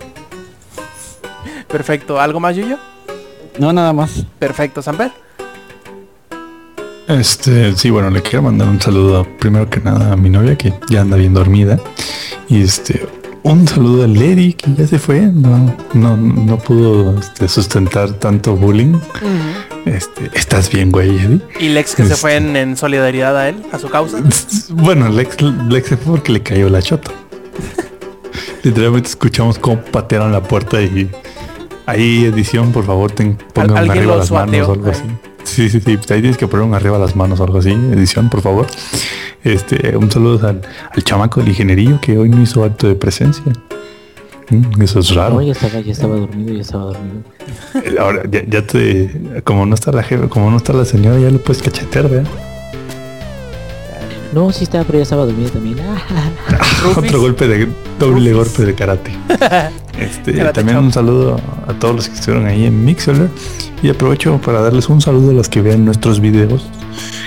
Perfecto. ¿Algo más, Yuyo? No nada más. Perfecto, Samper. Este, sí, bueno, le quiero mandar un saludo primero que nada a mi novia que ya anda bien dormida. Y este, un saludo a Lady que ya se fue, no, no, no pudo este, sustentar tanto bullying. Este, ¿estás bien, güey, Eddie? Y Lex que se Este. fue en, en solidaridad a él, a su causa. Bueno, Lex, Lex se fue porque le cayó la chota. Literalmente escuchamos cómo patearon la puerta y ahí edición, por favor, ten, pongan arriba las manos o algo así. Sí, sí, sí. Ahí tienes que poner un arriba las manos o algo así, edición, por favor. Este, un saludo al, al chamaco del ingenierillo que hoy no hizo acto de presencia. Mm, eso es raro. No, ya estaba, ya estaba dormido, ya estaba dormido. Eh, Ahora ya, ya te, como no está la jefa, como no está la señora, ya lo puedes cachetear, ¿verdad? No, sí estaba, pero ya estaba dormido también. Ah. Otro golpe de doble golpe de karate. Este, Karate también un saludo a todos los que estuvieron ahí en Mixler y aprovecho para darles un saludo a los que vean nuestros videos.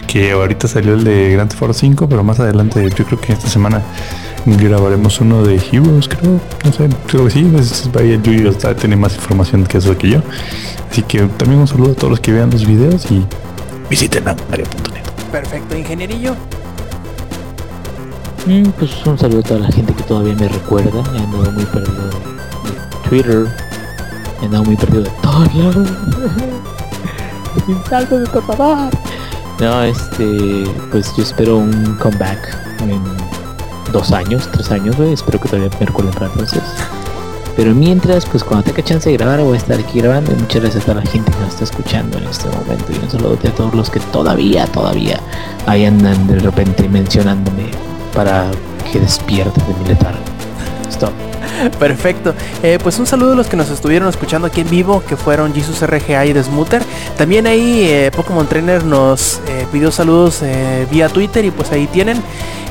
Que ahorita salió el de Grand Theft Auto 5, pero más adelante yo creo que esta semana grabaremos uno de Heroes, creo, no sé, creo que sí, pues, ahí el Yuyo está, tiene más información que eso que yo. Así que también un saludo a todos los que vean los videos y visiten área.net. Perfecto, ingenierillo. Mm, pues un saludo a toda la gente que todavía me recuerda. He andado muy perdido de Twitter. He andado muy perdido de todos lados. Sin salto de favor. No, este, pues yo espero un comeback en dos años, tres años, güey. Espero que todavía me recuerden para entonces. Pero mientras, pues cuando tenga chance de grabar, voy a estar aquí grabando. Y muchas gracias a toda la gente que nos está escuchando en este momento. Y un saludo a todos los que todavía, todavía ahí andan de repente mencionándome para que despierte de mi. Stop. Perfecto. Eh, pues un saludo a los que nos estuvieron escuchando aquí en vivo, que fueron Jesus RGA y Desmuter. También ahí eh, Pokémon Trainer nos eh, pidió saludos eh, vía Twitter y pues ahí tienen.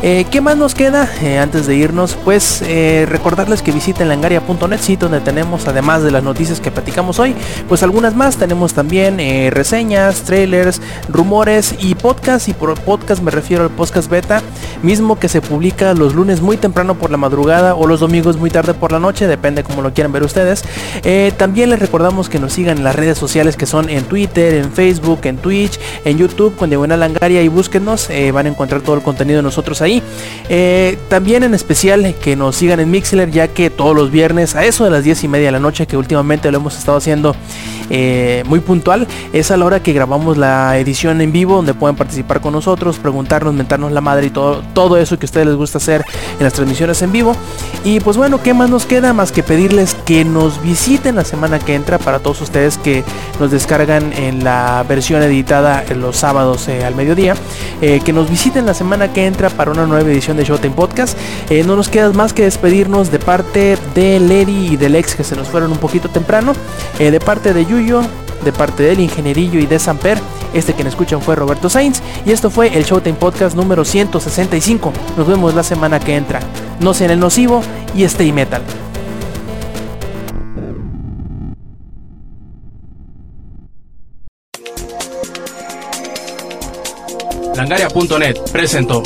¿Qué más nos queda antes de irnos? Pues recordarles que visiten langaria.net, sitio donde tenemos, además de las noticias que platicamos hoy, pues algunas más. Tenemos también reseñas, trailers, rumores y podcast. Y por podcast me refiero al podcast beta, mismo que se publica los lunes muy temprano por la madrugada o los domingos muy tarde por la noche, depende como lo quieran ver ustedes. Eh, también les recordamos que nos sigan en las redes sociales que son en Twitter, en Facebook, en Twitch, en YouTube, con Diagonal Langaria y búsquenos, eh, van a encontrar todo el contenido de nosotros ahí. Eh, también en especial que nos sigan en Mixler, ya que todos los viernes a eso de las 10 y media de la noche, que últimamente lo hemos estado haciendo muy puntual, es a la hora que grabamos la edición en vivo, donde pueden participar con nosotros, preguntarnos, mentarnos la madre y todo, todo eso que a ustedes les gusta hacer en las transmisiones en vivo. Y pues bueno, ¿qué más nos queda? Más que pedirles que nos visiten la semana que entra para todos ustedes que nos descargan en la versión editada los sábados eh, al mediodía. eh, que nos visiten la semana que entra para una nueva edición de Showtime Podcast. Eh, no nos queda más que despedirnos de parte de Lady y del ex que se nos fueron un poquito temprano. de parte de Yuyo, de parte del ingenierillo y de Samper. Este quien escuchan fue Roberto Sainz y esto fue el Showtime Podcast número 165. Nos vemos la semana que entra. No sean el nocivo y stay metal. Langaria.net presentó